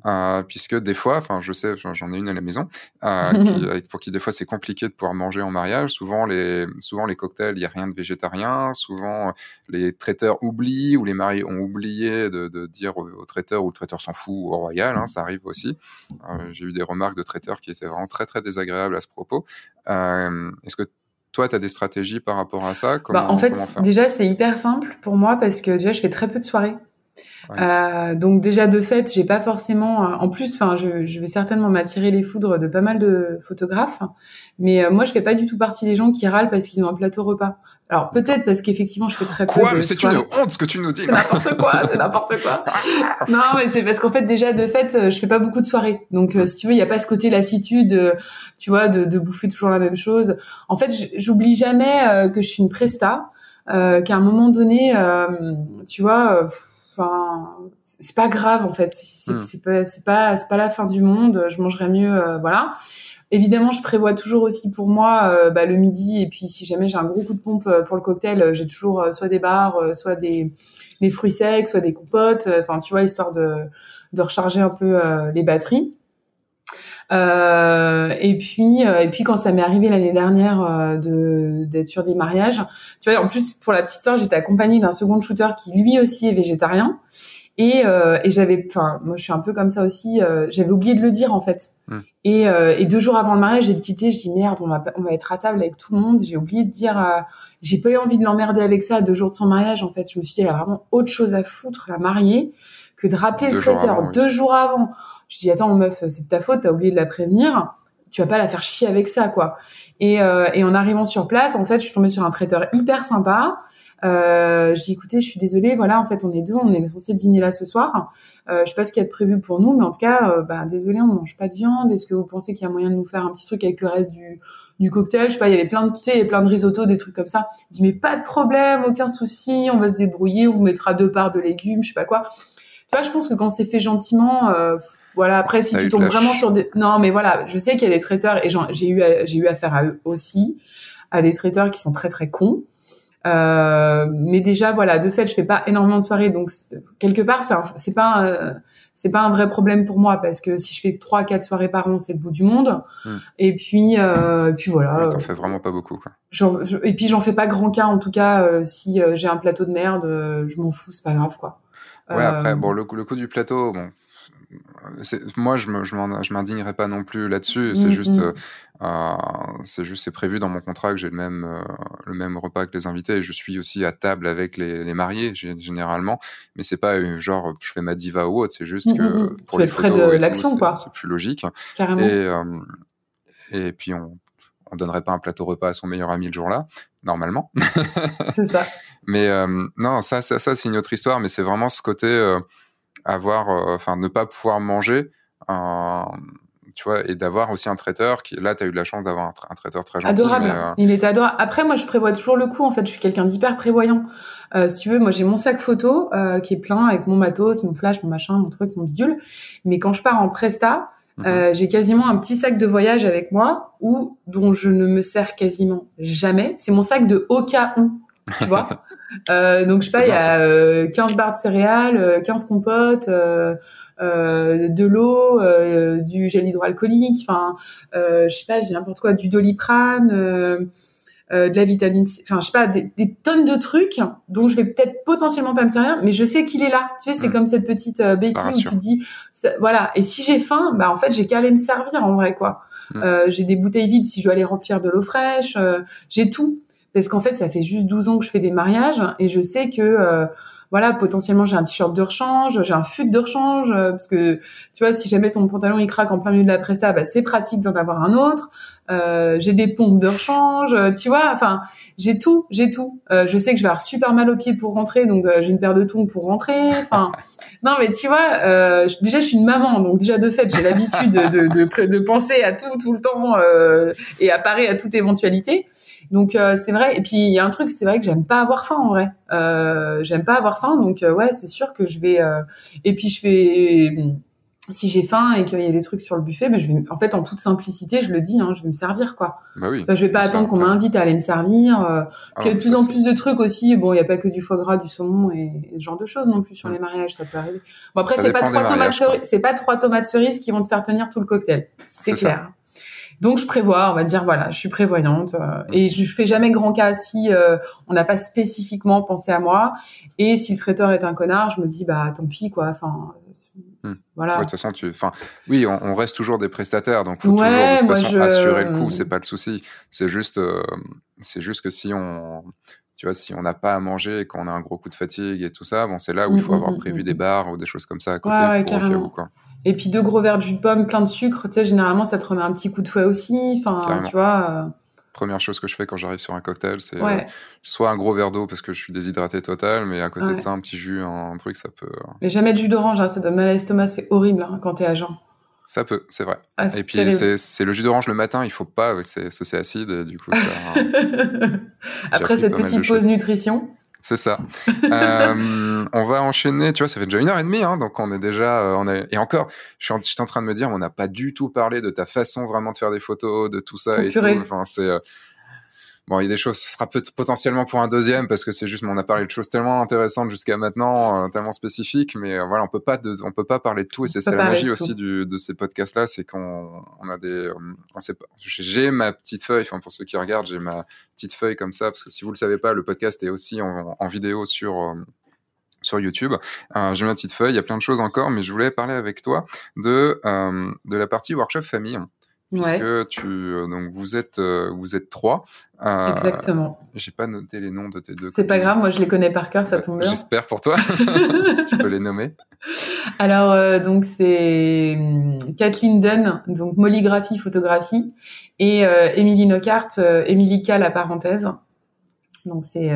Euh, puisque des fois, enfin, je sais, j'en ai une à la maison, euh, (laughs) qui, pour qui des fois c'est compliqué de pouvoir manger en mariage. Souvent les, souvent les cocktails, il y a rien de végétarien. Souvent les traiteurs oublient ou les mariés ont oublié de, de dire au, traiteur ou le traiteur s'en fout au royal. Hein, ça arrive aussi. Euh, J'ai eu des remarques de traiteurs qui étaient vraiment très très désagréables à ce propos. Euh, Est-ce que toi, tu as des stratégies par rapport à ça? Comment, bah, En fait, déjà, c'est hyper simple pour moi parce que déjà, je fais très peu de soirées. Euh, donc déjà de fait, j'ai pas forcément. Euh, en plus, enfin, je, je, vais certainement m'attirer les foudres de pas mal de photographes, mais euh, moi, je fais pas du tout partie des gens qui râlent parce qu'ils ont un plateau repas. Alors peut-être parce qu'effectivement, je fais très peu. Quoi Mais c'est une honte ce que tu nous dis. C'est n'importe quoi, c'est n'importe quoi. (laughs) non, mais c'est parce qu'en fait déjà de fait, je fais pas beaucoup de soirées. Donc si tu veux, il y a pas ce côté lassitude, tu vois, de, de bouffer toujours la même chose. En fait, j'oublie jamais que je suis une presta, qu'à un moment donné, tu vois enfin c'est pas grave en fait. C'est hmm. pas c'est pas c'est pas la fin du monde je mangerai mieux euh, voilà. Évidemment je prévois toujours aussi pour moi euh, bah, le midi. Et puis si jamais j'ai un gros coup de pompe euh, pour le cocktail j'ai toujours soit des bars soit des des fruits secs soit des compotes enfin tu vois histoire de de recharger un peu les batteries euh, et puis, euh, et puis quand ça m'est arrivé l'année dernière euh, de d'être sur des mariages, tu vois, en plus pour la petite histoire, j'étais accompagnée d'un second shooter qui lui aussi est végétarien. Et, euh, et j'avais, enfin, moi je suis un peu comme ça aussi. j'avais oublié de le dire en fait. Hmm. Et, et, deux jours avant le mariage, j'ai quitté. Je dis merde, on va, on va être à table avec tout le monde. J'ai oublié de dire. j'ai pas eu envie de l'emmerder avec ça. Deux jours de son mariage, en fait, je me suis dit, elle a vraiment autre chose à foutre, la mariée, que de rappeler le traiteur deux jours avant. Je dis attends meuf, c'est de ta faute, t'as oublié de la prévenir. Tu vas pas la faire chier avec ça quoi. Et, euh, et en arrivant sur place, en fait, je suis tombée sur un traiteur hyper sympa. Euh, j'ai écouté, je suis désolée, voilà, en fait, on est deux, on est censé dîner là ce soir. Euh, je sais pas ce qu'il y a de prévu pour nous, mais en tout cas, euh, bah, désolé, on mange pas de viande. Est-ce que vous pensez qu'il y a moyen de nous faire un petit truc avec le reste du, du cocktail? Je sais pas, il y avait plein de thé, plein de risotto, des trucs comme ça. Je dis mais pas de problème, aucun souci, on va se débrouiller, on vous mettra deux parts de légumes, je sais pas quoi. Tu vois, je pense que quand c'est fait gentiment, euh, voilà. Après, si tu tombes vraiment sur des, non, mais voilà, je sais qu'il y a des traiteurs et j'ai eu j'ai eu affaire à eux aussi, à des traiteurs qui sont très très cons. Euh, mais déjà, voilà, de fait, je fais pas énormément de soirées, donc quelque part, c'est pas euh, c'est pas un vrai problème pour moi parce que si je fais trois quatre soirées par an, c'est le bout du monde. Hmm. Et puis euh, et puis voilà. T'en fais vraiment pas beaucoup, quoi. et puis j'en fais pas grand cas en tout cas. Euh, si j'ai un plateau de merde, je m'en fous, c'est pas grave, quoi. Ouais, après, bon, le, le coup du plateau, bon, moi je je m'indignerai pas non plus là-dessus c'est mm, juste mm. euh, c'est juste c'est prévu dans mon contrat que j'ai le même euh, le même repas que les invités et je suis aussi à table avec les, les mariés généralement mais c'est pas euh, genre je fais ma diva ou autre c'est juste mm, que pour les frais de l'action quoi c'est plus logique Carrément. et et puis on on donnerait pas un plateau repas à son meilleur ami le jour-là, normalement. c'est ça. (laughs) Mais non, ça, ça, ça c'est une autre histoire, mais c'est vraiment ce côté avoir, euh, enfin, ne pas pouvoir manger. tu vois, et d'avoir aussi un traiteur qui, là, tu as eu de la chance d'avoir un, traiteur très gentil. Adorable. Euh, Il était adorable. Après, moi, je prévois toujours le coup. En fait, je suis quelqu'un d'hyper prévoyant. Euh, si tu veux, moi, j'ai mon sac photo qui est plein avec mon matos, mon flash, mon machin, mon truc, mon bidule. Mais quand je pars en presta, mhm. j'ai quasiment un petit sac de voyage avec moi, ou dont je ne me sers quasiment jamais. C'est mon sac de au cas où, tu vois. (laughs) Euh, donc, je sais pas, il y a euh, 15 barres de céréales, 15 euh, compotes, euh, de l'eau, du gel hydroalcoolique, enfin, je sais pas, j'ai n'importe quoi, du doliprane, de la vitamine C, enfin, je sais pas, des, des, tonnes de trucs dont je vais peut-être potentiellement pas me servir, mais je sais qu'il est là. Tu sais, c'est mm. comme cette petite béquille où tu dis, voilà. Et si j'ai faim, bah en fait, j'ai qu'à aller me servir en vrai, quoi. Mm. j'ai des bouteilles vides si je dois aller remplir de l'eau fraîche. j'ai tout parce qu'en fait, ça fait juste 12 ans que je fais des mariages et je sais que euh, voilà, potentiellement j'ai un t-shirt de rechange, j'ai un fut de rechange, euh, parce que tu vois, si jamais ton pantalon il craque en plein milieu de la presta, bah, c'est pratique d'en avoir un autre. Euh, j'ai des pompes de rechange, tu vois, enfin j'ai tout, j'ai tout. Je sais que je vais avoir super mal aux pieds pour rentrer, donc j'ai une paire de tongs pour rentrer. Enfin, (laughs) non mais tu vois, déjà je suis une maman, donc déjà de fait j'ai l'habitude de, de, de, penser à tout tout le temps et à parer à toute éventualité. Donc euh, c'est vrai. Et puis il y a un truc, c'est vrai que j'aime pas avoir faim en vrai. Euh, j'aime pas avoir faim, donc euh, ouais, c'est sûr que je vais. Et puis je fais. Si j'ai faim et qu'il y a des trucs sur le buffet, ben je vais, en fait, en toute simplicité, je le dis, hein, je vais me servir, quoi. Bah oui. je vais pas attendre qu'on m'invite à aller me servir. Ah, il y a de plus en plus de trucs aussi. Bon, il y a pas que du foie gras, du saumon et, ce genre de choses non plus sur les mariages, ça peut arriver. Bon après, c'est pas trois tomates cerises, c'est pas trois tomates cerises qui vont te faire tenir tout le cocktail. C'est clair. Donc je prévois, on va dire voilà, je suis prévoyante euh, et je fais jamais grand cas si euh, on n'a pas spécifiquement pensé à moi et si le traiteur est un connard, je me dis bah tant pis quoi. Enfin hmm. voilà. de toute façon, tu, enfin, oui, on, reste toujours des prestataires, donc faut toujours de toute façon assurer le coup, c'est pas le souci. C'est juste, euh, c'est juste que si on, tu vois, si on n'a pas à manger et qu'on a un gros coup de fatigue et tout ça, bon, c'est là où il faut mm, avoir mm, prévu mm, des bars ou des choses comme ça à côté ouais, pour quoi. Et puis deux gros verres de jus de pomme, plein de sucre, tu sais, généralement ça te remet un petit coup de fouet aussi. Enfin, tu vois. Euh. Première chose que je fais quand j'arrive sur un cocktail, c'est euh, soit un gros verre d'eau parce que je suis déshydraté total, mais à côté de ça, un petit jus, un, truc, ça peut. Euh. Mais jamais de jus d'orange, hein, ça donne mal à l'estomac, c'est horrible hein, quand t'es à jeun. Ça peut, c'est vrai. Ah, et puis c'est le jus d'orange le matin, il faut pas, c'est acide, du coup. Ça, (laughs) Après cette petite pause nutrition. C'est ça. (laughs) euh, on va enchaîner. Tu vois, ça fait déjà une heure et demie, hein, donc on est déjà. Euh, on est... Et encore, je suis, en, je suis en train de me dire, on n'a pas du tout parlé de ta façon vraiment de faire des photos, de tout ça et tout. Enfin, c'est. Euh, Bon, il y a des choses, ce sera peut potentiellement pour un deuxième parce que c'est juste, on a parlé de choses tellement intéressantes jusqu'à maintenant, euh, tellement spécifiques, mais euh, voilà, on peut pas, de, on peut pas parler de tout et c'est la magie aussi du, de ces podcasts-là, c'est qu'on on a des, euh, on sait pas, j'ai ma petite feuille, enfin pour ceux qui regardent, j'ai ma petite feuille comme ça parce que si vous le savez pas, le podcast est aussi en, en vidéo sur sur YouTube. Euh, j'ai ma petite feuille, il y a plein de choses encore, mais je voulais parler avec toi de, euh, de la partie workshop famille puisque tu euh, donc vous êtes euh, vous êtes trois. Euh, Exactement. J'ai pas noté les noms de tes deux. C'est pas grave, moi je les connais par cœur, ça tombe bien. J'espère pour toi. (laughs) si tu peux les nommer. (laughs) Alors donc c'est hum, Kathleen Dunn, donc mollygraphie photographie, et Émilie Nocart, Émilie K la parenthèse. Donc c'est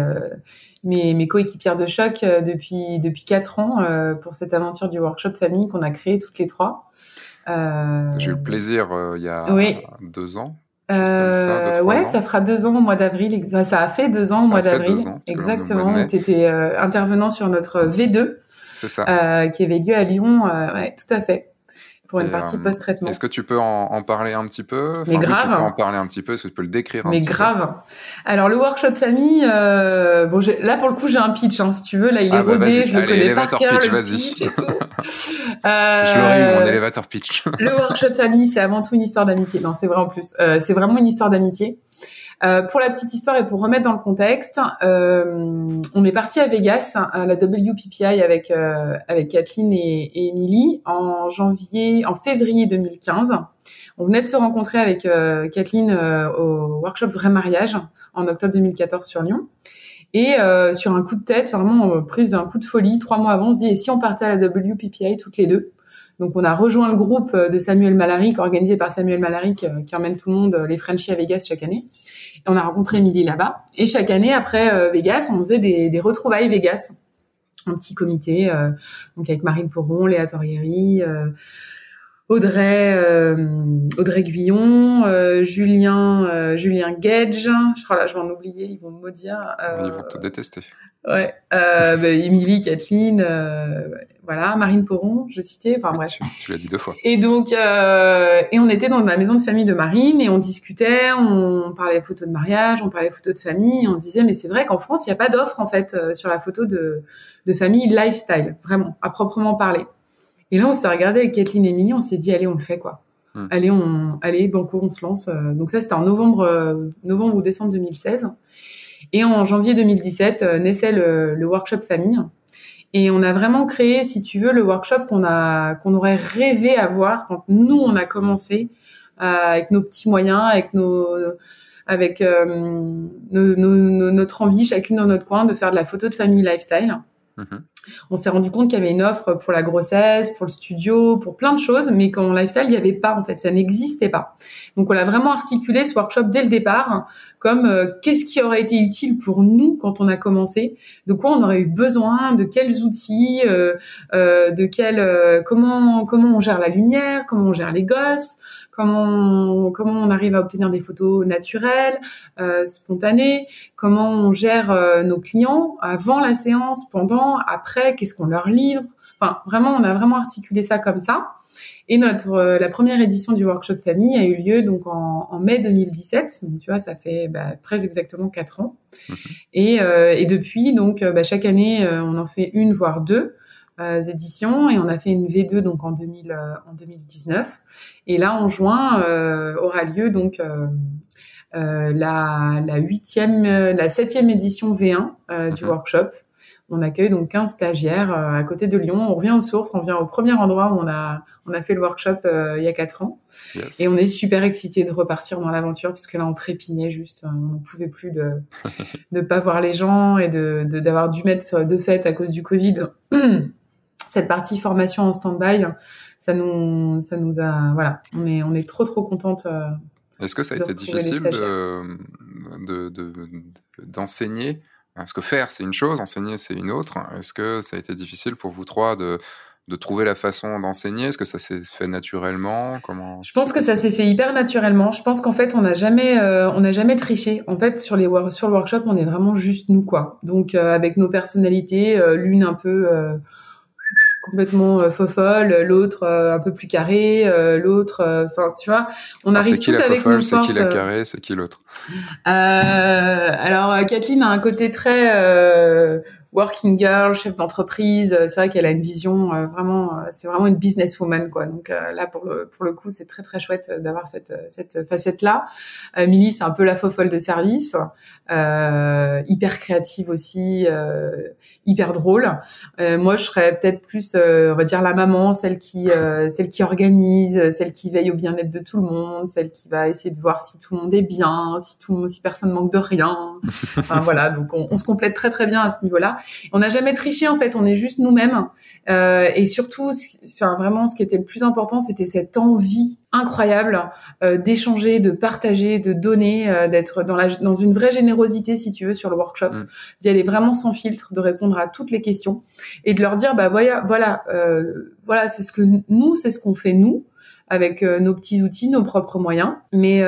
mes, mes coéquipières de choc depuis depuis quatre ans pour cette aventure du workshop famille qu'on a créé toutes les trois. Euh, J'ai eu le plaisir euh, il y a deux ans. Euh, ouais, ça fera deux ans au mois d'avril. Ça a fait deux ans au mois d'avril. Exactement. Tu étais intervenant sur notre V2. C'est ça. qui avait lieu à Lyon. ouais, tout à fait pour une partie euh, post-traitement. Est-ce que tu peux en, parler un petit peu Mais grave. tu peux en parler un petit peu Est-ce que tu peux le décrire un Mais grave. Alors le workshop famille, euh, bon, là pour le coup j'ai un pitch, hein, si tu veux. Là il est ah bah rodé, je le connais par cœur, pitch, le pitch et tout. (laughs) euh, je l'aurais eu mon elevator pitch. le workshop famille, c'est avant tout une histoire d'amitié. Non, c'est vrai en plus. Euh, c'est vraiment une histoire d'amitié. Euh, pour la petite histoire et pour remettre dans le contexte, euh, on est parti à Vegas à la WPPI avec euh, avec Kathleen et, Emily en janvier, en février 2015. On venait de se rencontrer avec euh, Kathleen au workshop Vrai Mariage en octobre 2014 sur Lyon. Et sur un coup de tête, vraiment prise d'un coup de folie, trois mois avant, on se dit et si on partait à la WPPI toutes les deux? Donc on a rejoint le groupe de Samuel Malaric, organisé par Samuel Malaric, qui emmène tout le monde les Frenchies à Vegas chaque année on a rencontré Emily là-bas. Et chaque année, après euh, Vegas, on faisait des, retrouvailles Vegas, un petit comité, euh, donc avec Marine Poron, Léa Torrieri, euh, Audrey, Audrey Guillon, Julien, Julien Gage. Je crois là, je vais en oublier, ils vont me maudire. ils vont te détester. Ouais, bah, (laughs) Émilie, Kathleen, voilà, Marine Poron, je citais, enfin bref. Tu, l'as dit deux fois. Et donc, euh, et on était dans la maison de famille de Marine et on discutait, on parlait photos de mariage, on parlait photos de famille, et on se disait mais c'est vrai qu'en France il n'y a pas d'offre en fait euh, sur la photo de, de famille lifestyle, vraiment, à proprement parler. Et là on s'est regardé avec Kathleen et Émilie, on s'est dit allez on le fait quoi. Hmm. Allez on, allez banco on se lance. Euh, donc ça c'était en novembre, novembre ou décembre 2016. Et en janvier 2017 euh, naissait le, le, workshop famille. Et on a vraiment créé, si tu veux, le workshop qu'on a, qu'on aurait rêvé avoir quand nous on a commencé euh, avec nos petits moyens, avec nos, avec euh, notre envie chacune dans notre coin de faire de la photo de famille lifestyle. Mhm. On s'est rendu compte qu'il y avait une offre pour la grossesse, pour le studio, pour plein de choses, mais qu'en lifestyle, il n'y avait pas en fait, ça n'existait pas. Donc on a vraiment articulé ce workshop dès le départ comme euh, qu'est-ce qui aurait été utile pour nous quand on a commencé, de quoi on aurait eu besoin, de quels outils, euh, euh, de quel, comment comment on gère la lumière, comment on gère les gosses, comment on, comment on arrive à obtenir des photos naturelles, euh, spontanées, comment on gère euh, nos clients avant la séance, pendant, après, qu'est-ce qu'on leur livre. Enfin, vraiment, on a vraiment articulé ça comme ça. Et notre euh, la première édition du workshop famille a eu lieu donc en, en mai 2017. Donc tu vois, ça fait bah, très exactement quatre ans. Mhm. Et, euh, et, depuis, donc bah, chaque année, on en fait une voire deux. Euh, éditions et on a fait une V2 donc en, 2000, euh, en 2019. Et là, en juin, euh, aura lieu donc la, la huitième, la septième édition V1 du mhm. workshop. On accueille donc 15 stagiaires à côté de Lyon. On revient aux sources, on vient au premier endroit où on a, on a fait le workshop il y a quatre ans. Et on est super excités de repartir dans l'aventure parce que là, on trépignait juste. On ne pouvait plus de (laughs) ne pas voir les gens et de d'avoir dû mettre de fête à cause du Covid (clears throat) cette partie formation en stand-by, ça nous, ça nous a, voilà, on est, on est trop trop contente. Euh, Est-ce que ça a été difficile de, d'enseigner? Parce que faire, c'est une chose, enseigner, c'est une autre. Est-ce que ça a été difficile pour vous trois de, de trouver la façon d'enseigner? Est-ce que ça s'est fait naturellement? Comment Je pense que ça s'est fait hyper naturellement. Je pense qu'en fait, on n'a jamais, euh, on n'a jamais triché. En fait, sur les sur le workshop, on est vraiment juste nous, quoi. Donc, euh, avec nos personnalités, l'une un peu complètement euh, fofolle, l'autre euh, un peu plus carré, euh, l'autre, enfin tu vois, on arrive tout avec nos C'est qui la carré, c'est qui l'autre? Alors Kathleen a un côté très working girl, chef d'entreprise. C'est vrai qu'elle a une vision euh, vraiment, euh, c'est vraiment une businesswoman quoi. Donc euh, là pour le pour le coup, c'est très très chouette d'avoir cette cette facette là. Milly, c'est un peu la fofolle de service, hyper créative aussi, hyper drôle. moi, je serais peut-être plus, on va dire la maman, celle qui celle qui organise, celle qui veille au bien-être de tout le monde, celle qui va essayer de voir si tout le monde est bien, si tout le monde, si personne manque de rien. (laughs) Enfin voilà, donc on, on se complète très très bien à ce niveau-là. On n'a jamais triché en fait, on est juste nous-mêmes. Euh, et surtout, enfin vraiment, ce qui était le plus important, c'était cette envie incroyable euh, d'échanger, de partager, de donner, euh, d'être dans la dans une vraie générosité, si tu veux, sur le workshop, mm. d'y aller vraiment sans filtre, de répondre à toutes les questions et de leur dire bah voilà, voilà, voilà, c'est ce que nous, c'est ce qu'on fait nous avec nos petits outils, nos propres moyens. Mais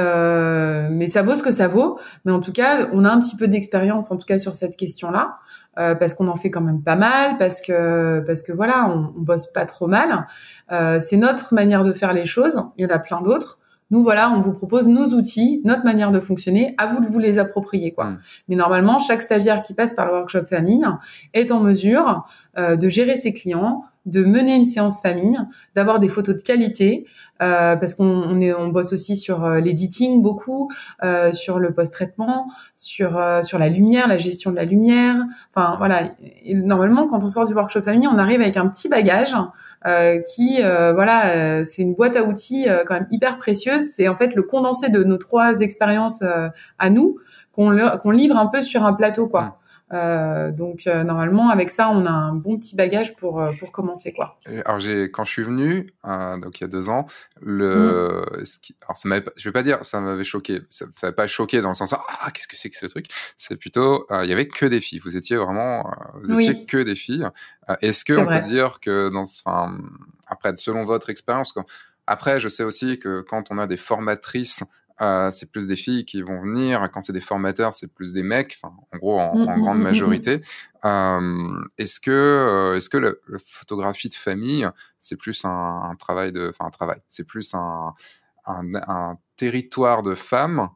mais ça vaut ce que ça vaut. Mais en tout cas, on a un petit peu d'expérience, en tout cas sur cette question-là. Euh, parce qu'on en fait quand même pas mal, parce que parce que voilà, on, on bosse pas trop mal. Euh, c'est notre manière de faire les choses. Il y en a plein d'autres. Nous voilà, on vous propose nos outils, notre manière de fonctionner. À vous de vous les approprier, quoi. Mm. Mais normalement, chaque stagiaire qui passe par le workshop famille est en mesure euh, de gérer ses clients, de mener une séance famille, d'avoir des photos de qualité, euh, parce qu'on on est, on bosse aussi sur euh, l'editing beaucoup, euh, sur le post-traitement, sur euh, sur la lumière, la gestion de la lumière. Enfin voilà, normalement quand on sort du workshop famille, on arrive avec un petit bagage euh, qui voilà, c'est une boîte à outils quand même hyper précieuse. C'est en fait le condensé de nos trois expériences à nous qu'on qu'on livre un peu sur un plateau quoi. Euh, donc euh, normalement avec ça on a un bon petit bagage pour euh, pour commencer quoi. Alors j'ai quand je suis venu donc il y a deux ans le mmh. alors ça je vais pas dire ça m'avait choqué ça m'avait pas choqué dans le sens ah qu'est-ce que c'est que ce truc? C'est plutôt il y avait que des filles. Vous étiez vraiment vous étiez que des filles. Est-ce que on peut dire que dans enfin après selon votre expérience après je sais aussi que quand on a des formatrices euh, c'est plus des filles qui vont venir. Quand c'est des formateurs, c'est plus des mecs. Enfin, en gros, en, mmh, grande mmh, mmh, majorité. Euh, est-ce que, euh, est-ce que la, photographie de famille, c'est plus un, travail de, enfin un travail, c'est plus un, un, territoire de femmes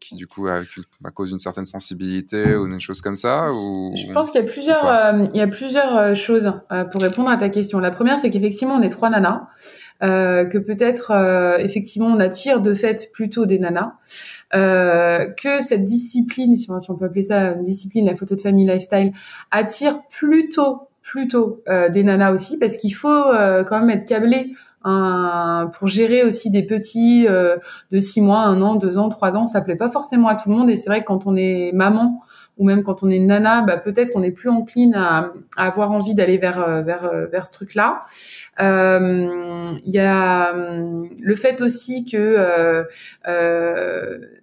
qui du coup a, à cause d'une certaine sensibilité ou une chose comme ça ou je pense qu'il y a plusieurs il y a plusieurs choses pour répondre à ta question. La première c'est qu'effectivement on est trois nanas euh, que peut-être euh, effectivement on attire de fait plutôt des nanas, euh, que cette discipline, si on, peut appeler ça une discipline, la photo de famille lifestyle, attire plutôt plutôt des nanas aussi parce qu'il faut quand même être câblé un, pour gérer aussi des petits euh, de six mois, un an, deux ans, trois ans, ça plaît pas forcément à tout le monde. Et c'est vrai que quand on est maman ou même quand on est nana, bah, peut-être qu'on est plus encline à, à avoir envie d'aller vers euh, vers euh, vers ce truc-là. Il y a le fait aussi que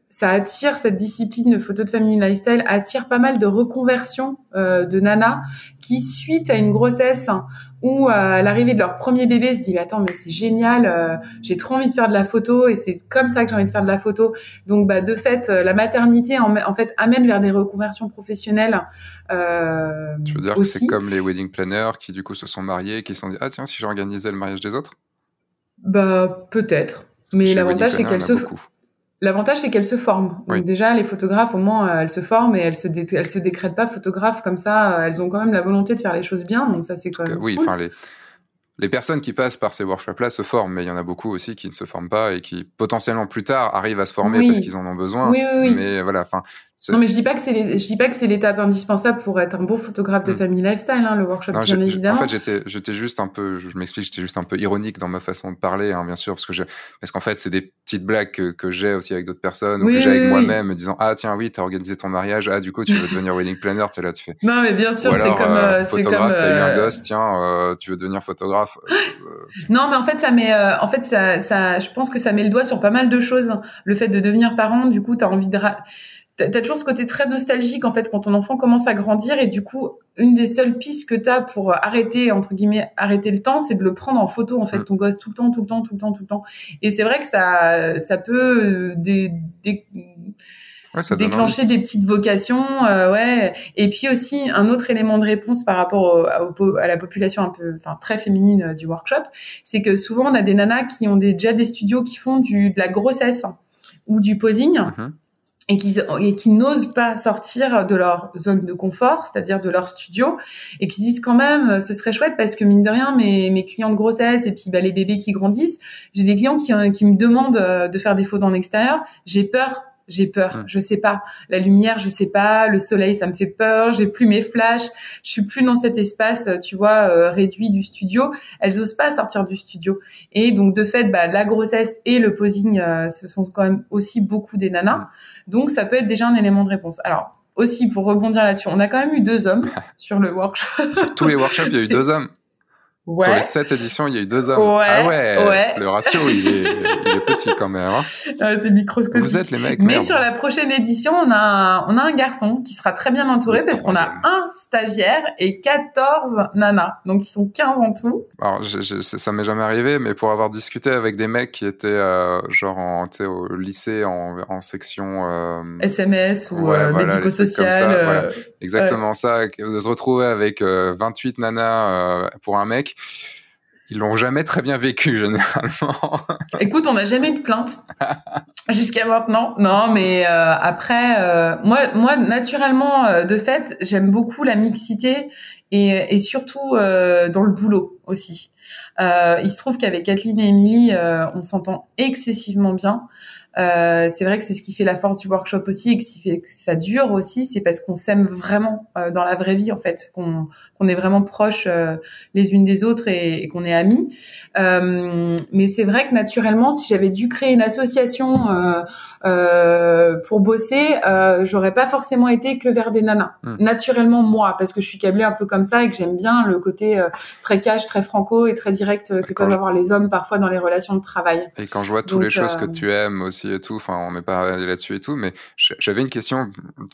ça attire cette discipline de photo de famille lifestyle attire pas mal de reconversions euh, de nanas qui suite à une grossesse ou à l'arrivée de leur premier bébé se disent attends mais c'est génial euh, j'ai trop envie de faire de la photo et c'est comme ça que j'ai envie de faire de la photo. Donc bah de fait euh, la maternité en, en fait amène vers des reconversions professionnelles euh, tu veux dire que c'est comme les wedding planners qui du coup se sont mariés qui se sont dit ah tiens si j'organisais le mariage des autres? Bah peut-être. Mais l'avantage c'est qu'elles se L'avantage, c'est qu'elles se forment. Donc déjà, les photographes, au moins, euh, elles se forment et elles se, elles se décrètent pas photographes comme ça. Euh, elles ont quand même la volonté de faire les choses bien. Donc ça, c'est quand même. Oui, enfin, les, les personnes qui passent par ces workshops-là se forment, mais il y en a beaucoup aussi qui ne se forment pas et qui potentiellement plus tard arrivent à se former parce qu'ils en ont besoin. Oui, oui, mais voilà, enfin. Non, mais je dis pas que c'est, je dis pas que c'est l'étape indispensable pour être un bon photographe de mm. famille lifestyle, hein, le workshop, bien évidemment. En fait, j'étais, j'étais juste un peu, je m'explique, j'étais juste un peu ironique dans ma façon de parler, hein, bien sûr, parce que je, parce qu'en fait, c'est des petites blagues que, que j'ai aussi avec d'autres personnes ou que j'ai avec moi-même, me disant ah tiens oui, t'as organisé ton mariage, ah du coup tu veux devenir wedding planner, t'es là, tu fais. Non mais bien sûr, c'est comme, euh, photographe, t'as eu un euh, gosse, tiens, euh, tu veux devenir photographe. non mais en fait ça met, en fait ça, ça, je pense que ça met le doigt sur pas mal de choses. Le fait de devenir parent, du coup, t'as envie de T'as toujours ce côté très nostalgique en fait quand ton enfant commence à grandir et du coup une des seules pistes que t'as pour arrêter entre guillemets arrêter le temps c'est de le prendre en photo en fait mm. ton gosse tout le temps tout le temps tout le temps tout le temps et c'est vrai que ça ça peut euh, des, déclencher des petites vocations, euh, ouais. Et puis aussi un autre élément de réponse par rapport à la population un peu, enfin très féminine euh, du workshop, c'est que souvent on a des nanas qui ont déjà des studios qui font du de la grossesse ou du posing. Mm-hmm et qui, et qui n'osent pas sortir de leur zone de confort, c'est-à-dire de leur studio, et qui disent quand même, ce serait chouette parce que mine de rien, mes, mes clients de grossesse et puis bah, les bébés qui grandissent, j'ai des clients qui, qui me demandent euh, de faire des photos en extérieur. J'ai peur j'ai peur, mmh. je sais pas. La lumière, je sais pas. Le soleil, ça me fait peur. J'ai plus mes flashs. Je suis plus dans cet espace, tu vois, euh, réduit du studio. Elles osent pas sortir du studio. Et donc de fait, bah, la grossesse et le posing, euh, ce sont quand même aussi beaucoup des nanas. Mmh. Donc ça peut être déjà un élément de réponse. Alors aussi pour rebondir là-dessus, on a quand même eu deux hommes (laughs) sur le workshop. Sur tous les workshops, il y a eu (laughs) deux hommes. Ouais. Sur les sept éditions, il y a eu deux hommes. Ouais, ah ouais, Le ratio, il est, (laughs) il est petit quand même. Hein. c'est microscopique. Vous êtes les mecs. Mais sur la prochaine édition, on a un, on a un garçon qui sera très bien entouré parce qu'on a un stagiaire et 14 nanas. Donc ils sont 15 en tout. Alors je, je, ça m'est jamais arrivé, mais pour avoir discuté avec des mecs qui étaient euh, genre en, au lycée en, en section euh... SMS ou euh, médico-social. Voilà. Euh, Exactement ça. De se retrouver avec 28 nanas pour un mec ils l'ont jamais très bien vécu généralement. (laughs) Écoute, on n'a jamais eu de plainte jusqu'à maintenant. Non, mais euh, après, euh, moi, moi, naturellement, euh, de fait, j'aime beaucoup la mixité et, surtout dans le boulot aussi. il se trouve qu'avec Kathleen et Émilie, on s'entend excessivement bien. Euh, c'est vrai que c'est ce qui fait la force du workshop aussi et que ça dure aussi, c'est parce qu'on s'aime vraiment euh, dans la vraie vie en fait, qu'on est vraiment proches euh, les unes des autres et, qu'on est amis. Mais c'est vrai que naturellement, si j'avais dû créer une association pour bosser, j'aurais pas forcément été que vers des nanas. Hmm. Naturellement moi, parce que je suis câblée un peu comme ça et que j'aime bien le côté très cash, très franco et très direct que peuvent avoir les hommes parfois dans les relations de travail. Et quand je vois toutes les choses que tu aimes aussi et tout. Enfin, on n'est pas allé là-dessus et tout. Mais j'avais une question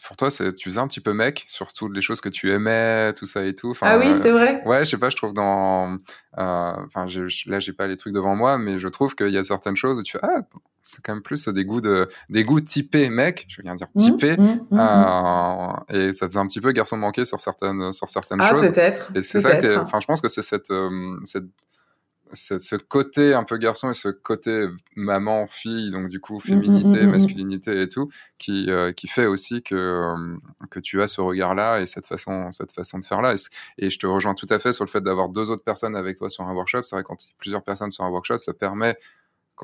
pour toi. C'est, tu faisais un petit peu mec sur toutes les choses que tu aimais, tout ça et tout. Enfin, ah oui, c'est vrai. ouais, je sais pas. Je trouve dans, euh, enfin, là, j'ai pas les trucs devant moi, mais je trouve qu'il y a certaines choses où tu fais ah, c'est quand même plus des goûts de des goûts typés mec. Je viens dire mmh, typés. mmh, mmh, euh, et ça faisait un petit peu garçon manqué sur certaines sur certaines ah, choses. peut-être. Et c'est ça que enfin je pense que c'est cette, euh, cette ce, côté un peu garçon et ce côté maman fille donc du coup mmh, mmh, féminité mmh, masculinité et tout qui euh, qui fait aussi que euh, que tu as ce regard là et cette façon cette façon de faire là et, je te rejoins tout à fait sur le fait d'avoir deux autres personnes avec toi sur un workshop. C'est vrai quand il y a plusieurs personnes sur un workshop ça permet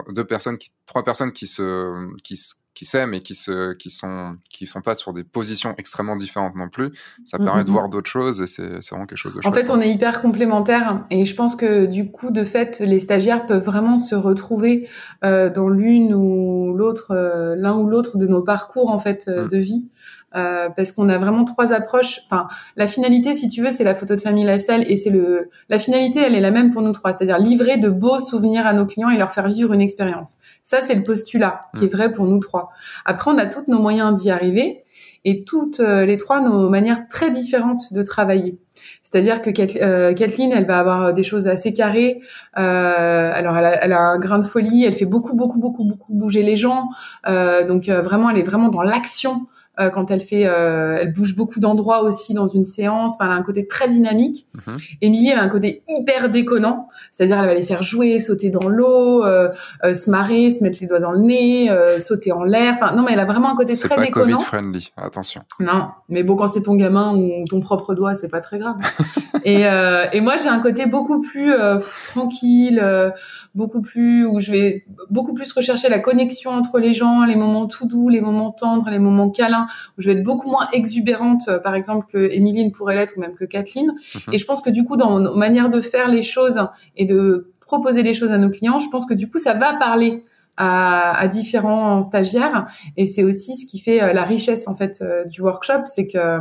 deux personnes qui trois personnes qui se qui qui s'aiment et qui se qui sont qui sont pas sur des positions extrêmement différentes non plus ça mm, permet de mm, voir d'autres choses et c'est vraiment quelque chose de chouette. En fait, on est hyper complémentaires et je pense que du coup de fait les stagiaires peuvent vraiment se retrouver euh, dans l'une ou l'autre euh, l'un ou l'autre de nos parcours en fait euh, de vie. Euh, parce qu'on a vraiment trois approches. Enfin, la finalité, si tu veux, c'est la photo de famille lifestyle et c'est le la finalité, elle est la même pour nous trois, c'est-à-dire livrer de beaux souvenirs à nos clients et leur faire vivre une expérience. Ça, c'est le postulat qui est mm. vrai pour nous trois. Après, on a tous nos moyens d'y arriver et toutes euh, les trois nos manières très différentes de travailler. C'est-à-dire que euh, Kathleen, elle va avoir des choses assez carrées. Euh, alors, elle a, elle a, un grain de folie. Elle fait beaucoup, beaucoup, beaucoup, beaucoup bouger les gens. Euh, donc, vraiment, elle est vraiment dans l'action euh, quand elle fait, euh, elle bouge beaucoup d'endroits aussi dans une séance. Enfin, elle a un côté très dynamique. Mhm. Émilie, elle a un côté hyper déconnant, c'est-à-dire elle va les faire jouer, sauter dans l'eau, euh, se marrer, se mettre les doigts dans le nez, sauter en l'air. Enfin, non, mais elle a vraiment un côté très déconnant. C'est pas Covid friendly, attention. Non, mais bon, quand c'est ton gamin ou ton propre doigt, c'est pas très grave. (laughs) et, et moi, j'ai un côté beaucoup plus tranquille, beaucoup plus où je vais beaucoup plus rechercher la connexion entre les gens, les moments tout doux, les moments tendres, les moments câlins où je vais être beaucoup moins exubérante, euh, par exemple, que Émilie pourrait l'être ou même que Kathleen. Mhm. Et je pense que du coup, dans nos manières de faire les choses et de proposer les choses à nos clients, je pense que du coup, ça va parler à, différents stagiaires et c'est aussi ce qui fait euh, la richesse en fait euh, du workshop c'est que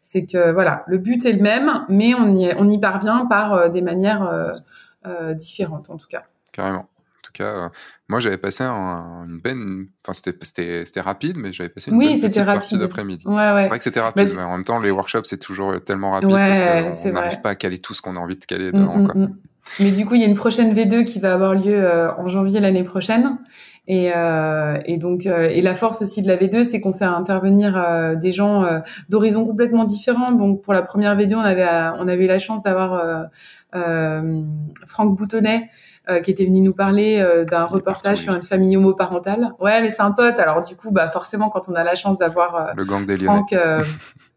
c'est que voilà le but est le même mais on y on y parvient par des manières différentes en tout cas carrément tout cas, euh, moi j'avais passé une belle, enfin c'était rapide, mais j'avais passé une oui, petite partie d'après-midi. Ouais, ouais. C'est vrai que c'était rapide, mais, en même temps les workshops c'est toujours tellement rapide parce qu'on n'arrive pas à caler tout ce qu'on a envie de caler mm, dedans. Mm, mm. Mais du coup, il y a une prochaine V2 qui va avoir lieu euh, en janvier l'année prochaine. Et, euh, et donc, euh, et la force aussi de la V2, c'est qu'on fait intervenir des gens d'horizons complètement différents. Donc, pour la première V2, on avait, on avait eu la chance d'avoir Franck Boutonnet, qui était venu nous parler d'un reportage sur une famille homoparentale. Ouais, mais c'est un pote. Alors, du coup, bah, forcément, quand on a la chance d'avoir le gang des Franck, (laughs)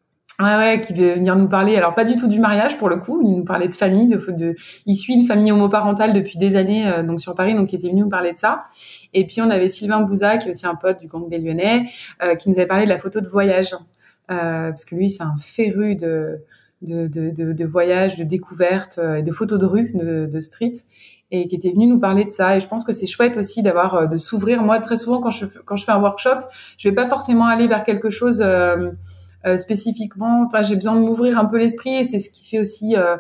Ouais, ouais, qui veut venir nous parler. Alors pas du tout du mariage pour le coup. Il nous parlait de famille, de, de il suit une famille homoparentale depuis des années, euh, donc sur Paris, donc il était venu nous parler de ça. Et puis on avait Sylvain Bouza, qui est aussi un pote du gang des Lyonnais, euh, qui nous avait parlé de la photo de voyage, euh, parce que lui c'est un féru de de, de, de, de voyage, de découverte et de photos de rue, de, de street et qui était venu nous parler de ça. Et je pense que c'est chouette aussi d'avoir de s'ouvrir. Moi, très souvent, quand je quand je fais un workshop, je vais pas forcément aller vers quelque chose euh, spécifiquement. Enfin, j'ai besoin de m'ouvrir un peu l'esprit et c'est ce qui fait aussi euh,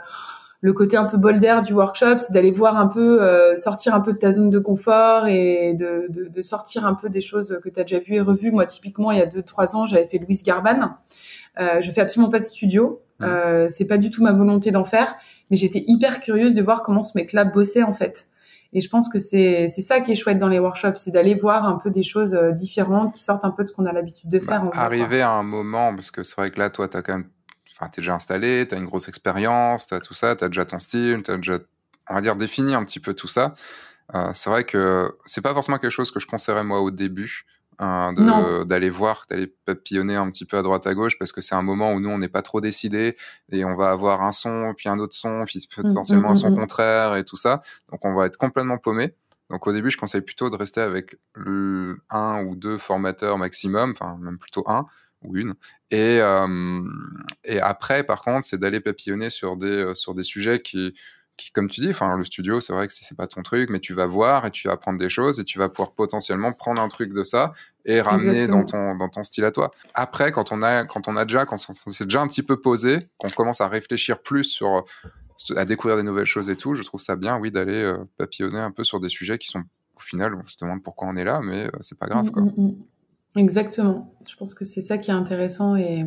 le côté un peu bol d'air du workshop, c'est d'aller voir un peu, euh, sortir un peu de ta zone de confort et de, de, de sortir un peu des choses que tu as déjà vues et revues. Moi, typiquement, il y a deux, trois ans, j'avais fait Louise Garban. Euh, je fais absolument pas de studio. Euh, c'est pas du tout ma volonté d'en faire, mais j'étais hyper curieuse de voir comment ce mec-là bossait en fait. Et je pense que c'est ça qui est chouette dans les workshops, c'est d'aller voir un peu des choses euh, différentes qui sortent un peu de ce qu'on a l'habitude de faire. Bah, arriver à un moment, parce que c'est vrai que là, toi, tu as quand même, enfin, t'es déjà installé, tu as une grosse expérience, tu as tout ça, tu as déjà ton style, tu as déjà, on va dire, défini un petit peu tout ça. Euh, c'est vrai que c'est pas forcément quelque chose que je conseillerais moi au début. Hein, d'aller voir, d'aller papillonner un petit peu à droite à gauche parce que c'est un moment où nous on n'est pas trop décidé et on va avoir un son puis un autre son puis mmh, potentiellement un mmh, son mmh, contraire et tout ça. Donc on va être complètement paumé donc au début je conseille plutôt de rester avec le un ou deux formateurs maximum enfin même plutôt un ou une. Et euh, et après par contre c'est d'aller papillonner sur des euh, sur des sujets qui comme tu dis, enfin, le studio, c'est vrai que c'est pas ton truc, mais tu vas voir et tu vas apprendre des choses et tu vas pouvoir potentiellement prendre un truc de ça et ramener dans ton, dans ton style à toi. Après, quand on a, quand on a déjà, quand on s'est déjà un petit peu posé, qu'on commence à réfléchir plus sur, à découvrir des nouvelles choses et tout, je trouve ça bien, oui, d'aller euh, papillonner un peu sur des sujets qui sont, au final, on se demande pourquoi on est là, mais euh, c'est pas grave, quoi. Mm, mm, mm. Exactement. Je pense que c'est ça qui est intéressant et,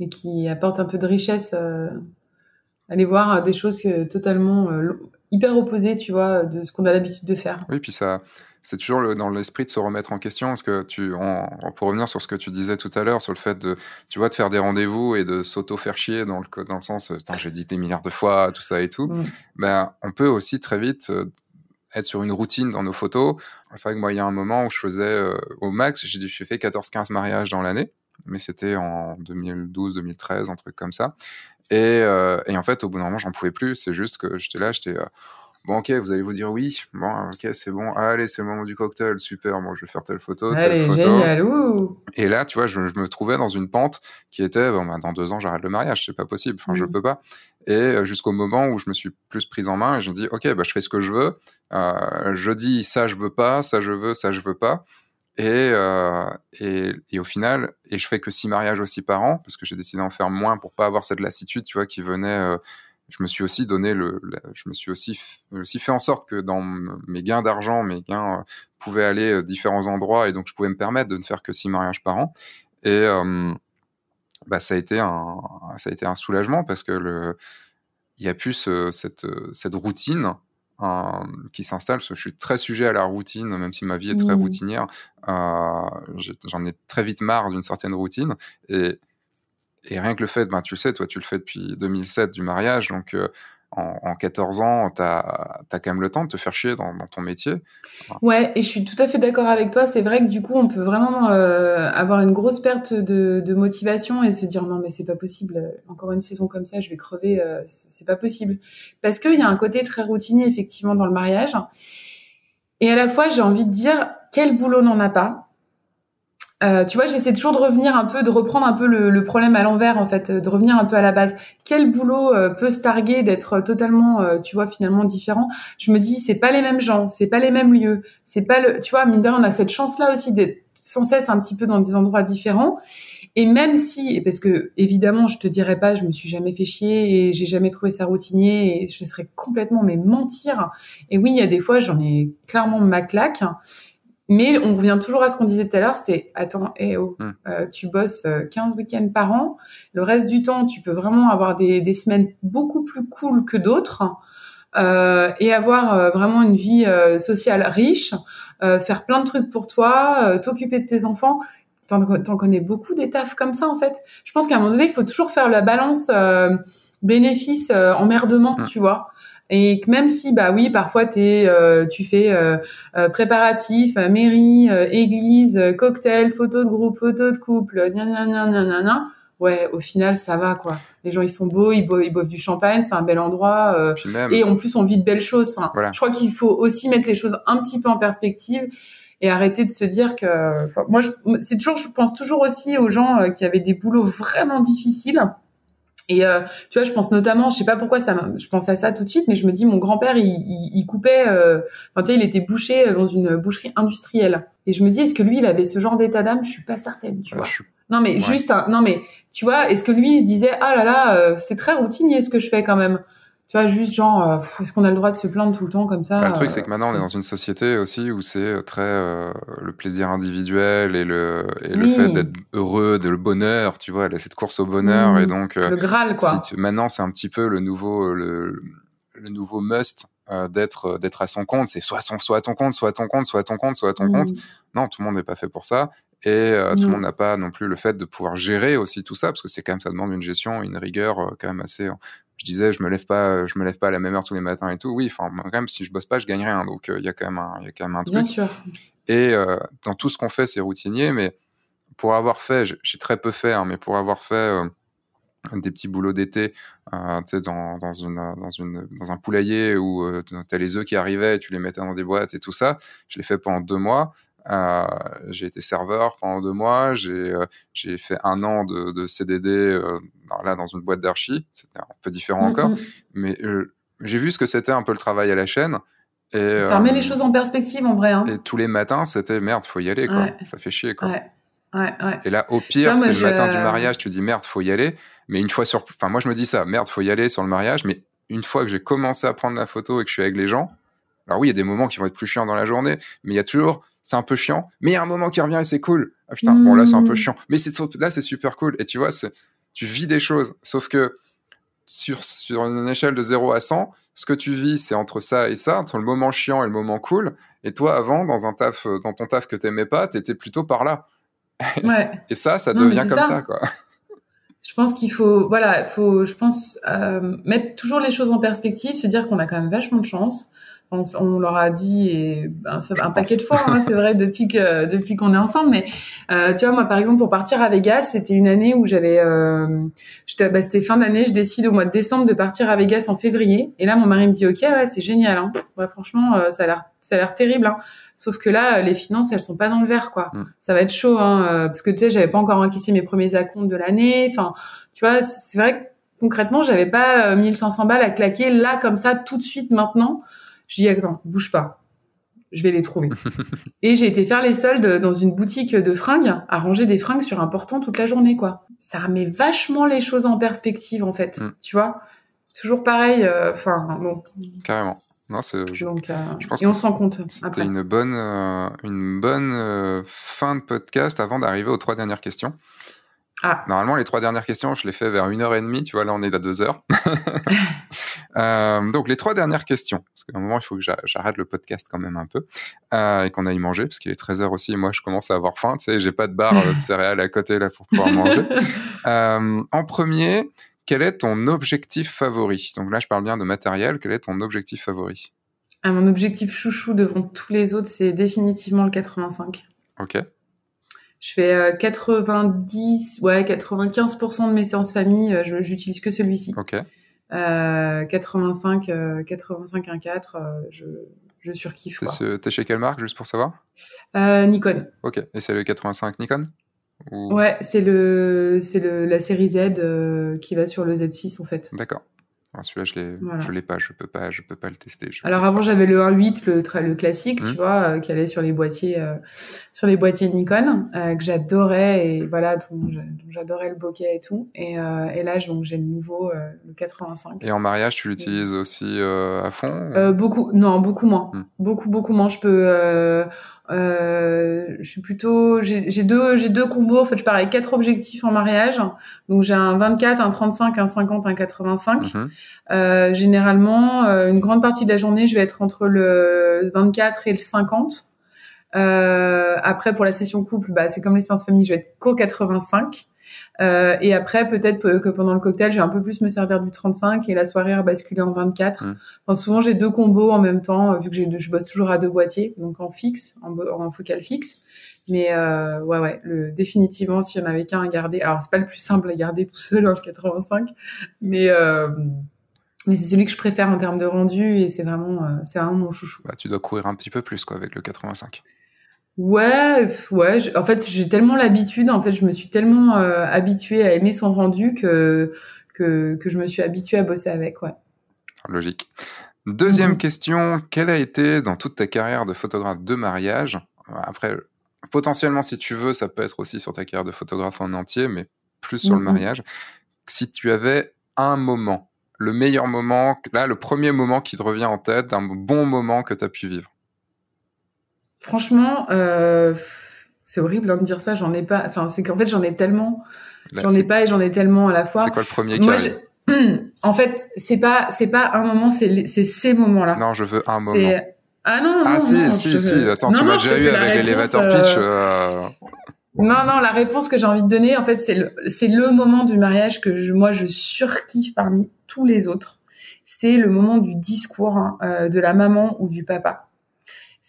et qui apporte un peu de richesse euh, aller voir des choses totalement euh, hyper opposées, tu vois, de ce qu'on a l'habitude de faire. Oui, puis ça, c'est toujours dans l'esprit de se remettre en question, parce que tu, on, pour revenir sur ce que tu disais tout à l'heure, sur le fait de, tu vois, de faire des rendez-vous et de s'auto faire chier dans le dans le sens, j'ai dit des milliards de fois, tout ça et tout. Mm. Ben, on peut aussi très vite euh, être sur une routine dans nos photos. C'est vrai que moi, il y a un moment où je faisais euh, au max, j'ai fait 14-15 mariages dans l'année mais c'était en 2012-2013, un truc comme ça. Et, euh, et, en fait, au bout d'un moment, j'en pouvais plus. C'est juste que j'étais là, j'étais. Euh, bon, ok, vous allez vous dire oui, bon, ok, c'est bon, allez, c'est le moment du cocktail, super, bon, je vais faire telle photo, telle photo. Génial, Et là, tu vois, je, me trouvais dans une pente qui était, bon, bah, dans deux ans, j'arrête le mariage, c'est pas possible, enfin, je mm. peux pas. Et euh, jusqu'au moment où je me suis plus prise en main et je me dis, ok, bah, je fais ce que je veux, euh, je dis ça, je veux pas, ça, je veux, ça, je veux pas. Et, euh, et, et, au final, et je fais que six mariages aussi par an, parce que j'ai décidé d'en faire moins pour pas avoir cette lassitude, tu vois, qui venait. Euh, je me suis aussi donné le, je me suis aussi, aussi fait en sorte que dans mes gains d'argent, mes gains euh, pouvaient aller à différents endroits, et donc je pouvais me permettre de ne faire que six mariages par an. Et euh, bah, ça a été un, ça a été un soulagement parce que le, il y a plus ce, cette, cette routine qui s'installe, parce que je suis très sujet à la routine, même si ma vie est très mmh. routinière. Euh, J'en ai très vite marre d'une certaine routine. Et, et rien que le fait, ben, tu le sais, toi, tu le fais depuis 2007 du mariage, donc euh, en, 14 ans, tu as, quand même le temps de te faire chier dans, ton métier. Ouais, et je suis tout à fait d'accord avec toi. C'est vrai que du coup, on peut vraiment euh, avoir une grosse perte de, motivation et se dire non, mais c'est pas possible. Encore une saison comme ça, je vais crever. Euh, c'est pas possible. Parce qu'il y a un côté très routinier, effectivement, dans le mariage. Et à la fois, j'ai envie de dire, quel boulot n'en a pas? Euh, tu vois, j'essaie toujours de revenir un peu, de reprendre un peu le, problème à l'envers, en fait, de revenir un peu à la base. Quel boulot euh, peut se targuer d'être totalement, euh, tu vois, finalement différent? Je me dis, c'est pas les mêmes gens, c'est pas les mêmes lieux, c'est pas le, tu vois, mine de rien, on a cette chance-là aussi d'être sans cesse un petit peu dans des endroits différents. Et même si, parce que évidemment, je te dirais pas, je me suis jamais fait chier et j'ai jamais trouvé ça routinier et je serais complètement mais mentir. Et oui, il y a des fois, j'en ai clairement ma claque. Mais on revient toujours à ce qu'on disait tout à l'heure, c'était attends, eh oh, hmm. euh, tu bosses 15 euh, week-ends par an, le reste du temps, tu peux vraiment avoir des, des semaines beaucoup plus cool que d'autres euh, et avoir euh, vraiment une vie sociale riche, faire plein de trucs pour toi, t'occuper de tes enfants. T'en, t'en connais beaucoup des tafs comme ça en fait. Je pense qu'à un moment donné, il faut toujours faire la balance bénéfice emmerdement, hmm. tu vois. Et que même si, bah oui, parfois es, euh, tu fais euh, euh préparatif, euh, mairie, église, cocktail, photo de groupe, photo de couple, gna, ouais, au final, ça va, quoi. Les gens, ils sont beaux, ils, boivent, ils boivent du champagne, c'est un bel endroit. et en plus, on vit de belles choses. Enfin, Je crois qu'il faut aussi mettre les choses un petit peu en perspective et arrêter de se dire que... moi, c'est toujours, je pense toujours aussi aux gens qui avaient des boulots vraiment difficiles et euh, tu vois, je pense notamment, je sais pas pourquoi ça, je pense à ça tout de suite, mais je me dis mon grand-père, il, il, coupait, euh, enfin, tu sais, il était bouché dans une boucherie industrielle. Et je me dis, est-ce que lui, il avait ce genre d'état d'âme? Je suis pas certaine, tu vois. Non, mais juste, non, mais tu vois, est-ce que lui, il se disait, ah là là, euh, c'est très routinier ce que je fais quand même? Tu vois, juste genre, euh, est-ce qu'on a le droit de se plaindre tout le temps comme ça bah, Le truc, c'est que maintenant, on est dans une société aussi où c'est euh, très euh, le plaisir individuel et le, et le fait d'être heureux, de le bonheur, tu vois, cette course au bonheur. Mmh. Et donc, le Graal, quoi. maintenant, c'est un petit peu le nouveau, le, le nouveau must d'être d'être à son compte. C'est soit, son, soit à ton compte, soit à ton compte, soit à ton compte, soit à ton compte. Non, tout le monde n'est pas fait pour ça. Et tout le mmh. monde n'a pas non plus le fait de pouvoir gérer aussi tout ça, parce que c'est quand même, ça demande une gestion, une rigueur quand même assez je disais je me lève pas je me lève pas à la même heure tous les matins et tout oui enfin quand même si je bosse pas je gagne rien donc euh, il y a quand même un il y a quand même un truc Bien sûr. et euh, dans tout ce qu'on fait c'est routinier mais pour avoir fait j'ai très peu fait hein, mais pour avoir fait euh, des petits boulots d'été euh, tu sais dans, dans une dans une dans un poulailler où tu as les œufs qui arrivaient et tu les mettais dans des boîtes et tout ça je l'ai fait pendant deux mois euh, j'ai été serveur pendant deux mois. J'ai euh, fait un an de, de CDD euh, là dans une boîte d'archi. C'était un peu différent encore, mais j'ai vu ce que c'était un peu le travail à la chaîne. Et, ça remet les choses en perspective en vrai. Hein. Et tous les matins, c'était merde, faut y aller, quoi. Ça fait chier, quoi. Ouais. Ouais, ouais. Et là, au pire, c'est le matin du mariage, tu dis merde, faut y aller. Mais une fois sur, enfin, moi, je me dis ça, merde, faut y aller sur le mariage. Mais une fois que j'ai commencé à prendre la photo et que je suis avec les gens, alors oui, il y a des moments qui vont être plus chiants dans la journée, mais il y a toujours c'est un peu chiant, mais il y a un moment qui revient et c'est cool. Ah putain, bon là c'est un peu mmh. chiant, mais là c'est super cool. Et tu vois, tu vis des choses, sauf que sur, sur une échelle de 0 à 100, ce que tu vis, c'est entre ça et ça, entre le moment chiant et le moment cool. Et toi, avant, dans un taf, dans ton taf que t'aimais pas, t'étais plutôt par là. (laughs) Ouais. et ça, ça devient comme ça. quoi. (laughs) Je pense qu'il faut, voilà, faut, je pense, euh, mettre toujours les choses en perspective, se dire qu'on a quand même vachement de chance on, leur a dit et ben, ça un paquet de fois, hein, c'est vrai (laughs) depuis que depuis qu'on est ensemble. Mais euh, tu vois, moi par exemple pour partir à Vegas, c'était une année où j'avais, euh, bah, c'était fin d'année, je décide au mois de décembre de partir à Vegas en février. Et là mon mari me dit ok ouais c'est génial, hein. ouais, franchement euh, ça a l'air ça a l'air terrible. Hein. Sauf que là les finances elles sont pas dans le vert quoi. Mm. Ça va être chaud hein, euh, parce que tu sais j'avais pas encore encaissé mes premiers acomptes de l'année. Enfin tu vois c'est vrai que concrètement j'avais pas 1500 balles à claquer là comme ça tout de suite maintenant. Je dis attends, bouge pas. Je vais les trouver. (laughs) et j'ai été faire les soldes dans une boutique de fringues, à ranger des fringues sur un portant toute la journée, quoi. Ça remet vachement les choses en perspective, en fait. Mm. Tu vois Toujours pareil. Euh, enfin, bon. Carrément. Non, c'est. je euh, pense et on se rend compte. C'était une bonne, euh, une bonne fin de podcast avant d'arriver aux trois dernières questions. Ah. Normalement, les trois dernières questions, je les fais vers une heure et demie. Tu vois, là, on est à deux heures. (laughs) Euh, donc, les trois dernières questions. Parce qu'à un moment, il faut que j'arrête le podcast quand même un peu euh, et qu'on aille manger, parce qu'il est 13 heures aussi. Et moi, je commence à avoir faim. Tu sais, j'ai pas de barre de (laughs) céréales à côté là pour pouvoir manger. Euh, en premier, quel est ton objectif favori? Donc là, je parle bien de matériel. Quel est ton objectif favori? Ah, Mon objectif chouchou devant tous les autres, c'est définitivement le 85. Ok. Je fais 90, ouais, 95% de mes séances famille, euh, j'utilise que celui-ci. Ok. Euh, 85, euh, 85 1.4, euh, je, je surkiffe. T'es chez quelle marque, juste pour savoir? Euh, Nikon. Ok. Et c'est le 85 Nikon? Ouais, c'est le, c'est le, la série Z qui va sur le Z6 en fait. D'accord. Celui-là, je l'ai, l'ai pas, je peux pas, je peux pas le tester. Alors avant, j'avais le 1.8, le, le classique, tu mmh. vois, euh, qui allait sur les boîtiers, euh, sur les boîtiers Nikon, euh, que j'adorais et voilà, j'adorais le bokeh et tout. Et, et là, donc j'ai le nouveau, le 85. Et en mariage, tu l'utilises aussi à fond Beaucoup, non, beaucoup moins, mmh. beaucoup, beaucoup moins. Je peux euh, je suis plutôt, j'ai deux, j'ai deux combos. En fait, je pars avec quatre objectifs en mariage. Donc j'ai un 24, un 35, un 50, un 85. Mhm. Euh, généralement, euh, une grande partie de la journée, je vais être entre le 24 et le 50. Euh, après, pour la session couple, bah, c'est comme les séances famille, je vais être qu'au 85. Euh, et après, peut-être que pendant le cocktail, j'ai un peu plus me servir du 35 et la soirée a basculé en 24. Mmh. Enfin, souvent, j'ai deux combos en même temps, vu que je bosse toujours à deux boîtiers, donc en fixe, en, en focal fixe. Mais euh, ouais, ouais, le, définitivement, s'il y en avait qu'un à garder, alors c'est pas le plus simple à garder tout seul, en le 85, mais euh, mais c'est celui que je préfère en termes de rendu et c'est vraiment, euh, c'est vraiment mon chouchou. Bah, tu dois courir un petit peu plus quoi avec le 85. Ouais, ouais. en fait, j'ai tellement l'habitude. En fait, je me suis tellement euh, habituée à aimer son rendu que, que, que je me suis habituée à bosser avec. Ouais. Logique. Deuxième mhm. question quelle a été dans toute ta carrière de photographe de mariage Après, potentiellement, si tu veux, ça peut être aussi sur ta carrière de photographe en entier, mais plus sur le mhm. mariage. Si tu avais un moment, le meilleur moment, là, le premier moment qui te revient en tête, un bon moment que tu as pu vivre? Franchement, euh, c'est horrible hein, de dire ça. J'en ai pas. Enfin, c'est qu'en fait, j'en ai tellement. J'en ai pas et j'en ai tellement à la fois. C'est quoi le premier qui arrive (clears throat) En fait, c'est pas c'est pas un moment, c'est c'est ces moments-là. Non, je veux un moment. Ah non, non, ah, si, si, si. Attends, tu m'as déjà eu avec l'élévateur pitch. Euh. Euh. Non, non, la réponse que j'ai envie de donner, en fait, c'est le, c'est le moment du mariage que je, moi, je surkiffe parmi tous les autres. C'est le moment du discours hein, de la maman ou du papa.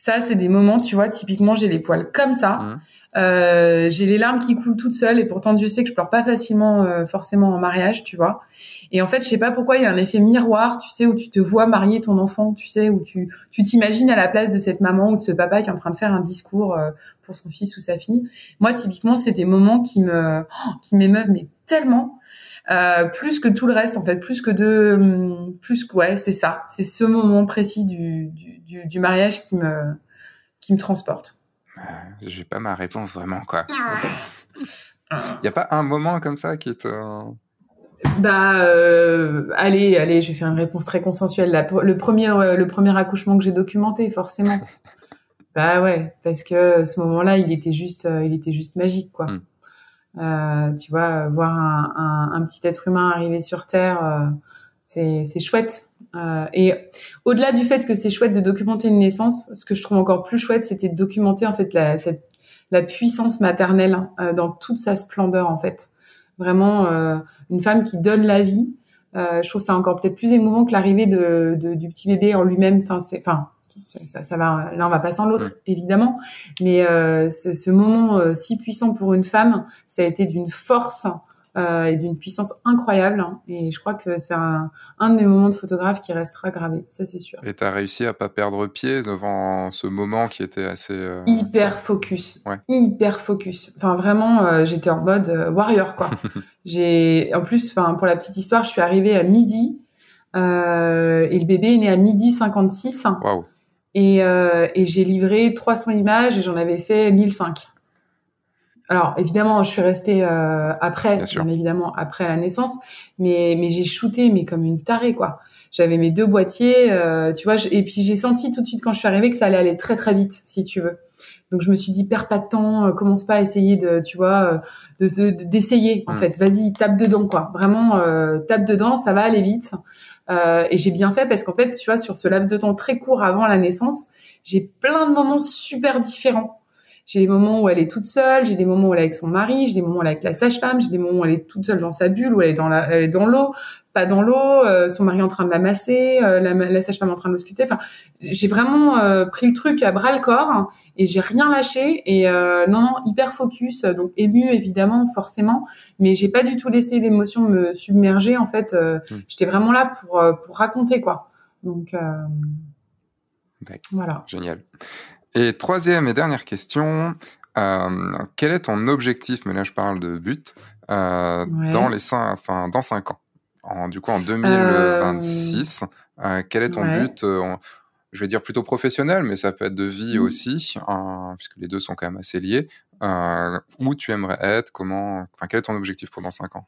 Ça, c'est des moments, tu vois, typiquement, j'ai les poils comme ça. Mmh. Euh, j'ai les larmes qui coulent toutes seules et pourtant Dieu sait que je pleure pas facilement euh, forcément en mariage, tu vois. Et en fait, je sais pas pourquoi il y a un effet miroir, tu sais, où tu te vois marier ton enfant, tu sais, où tu tu t'imagines à la place de cette maman ou de ce papa qui est en train de faire un discours euh, pour son fils ou sa fille. Moi, typiquement, c'est des moments qui me qui m'émeuvent mais tellement plus que tout le reste en fait, plus que de, hum, plus que ouais, c'est ça, c'est ce moment précis du, du, du, mariage qui me, qui me transporte. Euh, j'ai pas ma réponse vraiment quoi. Il n'y a pas un moment comme ça qui est. Bah, euh, allez, allez, je vais faire une réponse très consensuelle. Là. Le premier, euh, le premier accouchement que j'ai documenté, forcément. (laughs) bah ouais, parce que ce moment-là, il était juste, il était juste magique, quoi. Hmm. Euh, tu vois, voir un, un, un, petit être humain arriver sur Terre, euh, c'est chouette. Euh, et au-delà du fait que c'est chouette de documenter une naissance, ce que je trouve encore plus chouette, c'était de documenter en fait la, cette, la puissance maternelle euh, dans toute sa splendeur en fait. Vraiment une femme qui donne la vie, Euh, je trouve ça encore peut-être plus émouvant que l'arrivée de, du petit bébé en lui-même. Enfin, c'est, enfin, ça, ça, va, l'un va pas sans l'autre, mm. évidemment. Mais euh, ce, ce, moment euh, si puissant pour une femme, ça a été d'une force euh, et d'une puissance incroyable. Hein. et je crois que c'est un, un, de mes moments de photographe qui restera gravé, ça c'est sûr. Et tu as réussi à pas perdre pied devant ce moment qui était assez... Euh, hyper focus. Ouais. Hyper focus. Enfin vraiment, euh, j'étais en mode warrior quoi. (laughs) j'ai En plus, pour la petite histoire, je suis arrivée à midi et le bébé est né à midi 56. Waouh. Et, et j'ai livré 300 images et j'en avais fait 1005. Alors évidemment, je suis restée euh, après, bien, évidemment après la naissance, mais mais j'ai shooté mais comme une tarée quoi. J'avais mes deux boîtiers, euh, tu vois, et puis j'ai senti tout de suite quand je suis arrivée que ça allait aller très très vite, si tu veux. Donc je me suis dit perds pas de temps, euh, commence pas à essayer de, tu vois, de d'essayer en mm. fait. Vas-y, tape dedans quoi. Vraiment tape dedans, ça va aller vite. et j'ai bien fait parce qu'en fait, tu vois, sur ce laps de temps très court avant la naissance, j'ai plein de moments super différents j'ai des moments où elle est toute seule, j'ai des moments où elle est avec son mari, j'ai des moments où elle est avec la sage-femme, j'ai des moments où elle est toute seule dans sa bulle, où elle est dans la, elle est dans l'eau, pas dans l'eau, euh, son mari en train de la masser, euh, la, la sage-femme en train de l'ausculter. Enfin, j'ai vraiment euh, pris le truc à bras le corps et j'ai rien lâché et non non hyper focus, donc ému évidemment forcément, mais j'ai pas du tout laissé l'émotion me submerger. En fait, mmh. j'étais vraiment là pour pour raconter quoi. Donc voilà. Génial. Et troisième et dernière question, euh, quel est ton objectif, mais là je parle de but, euh, dans les cinq, enfin dans cinq ans, en, du coup en 2026, euh, quel est ton but Je vais dire plutôt professionnel, mais ça peut être de vie mmh. aussi, puisque les deux sont quand même assez liés. où tu aimerais être Comment Enfin, quel est ton objectif pour dans cinq ans?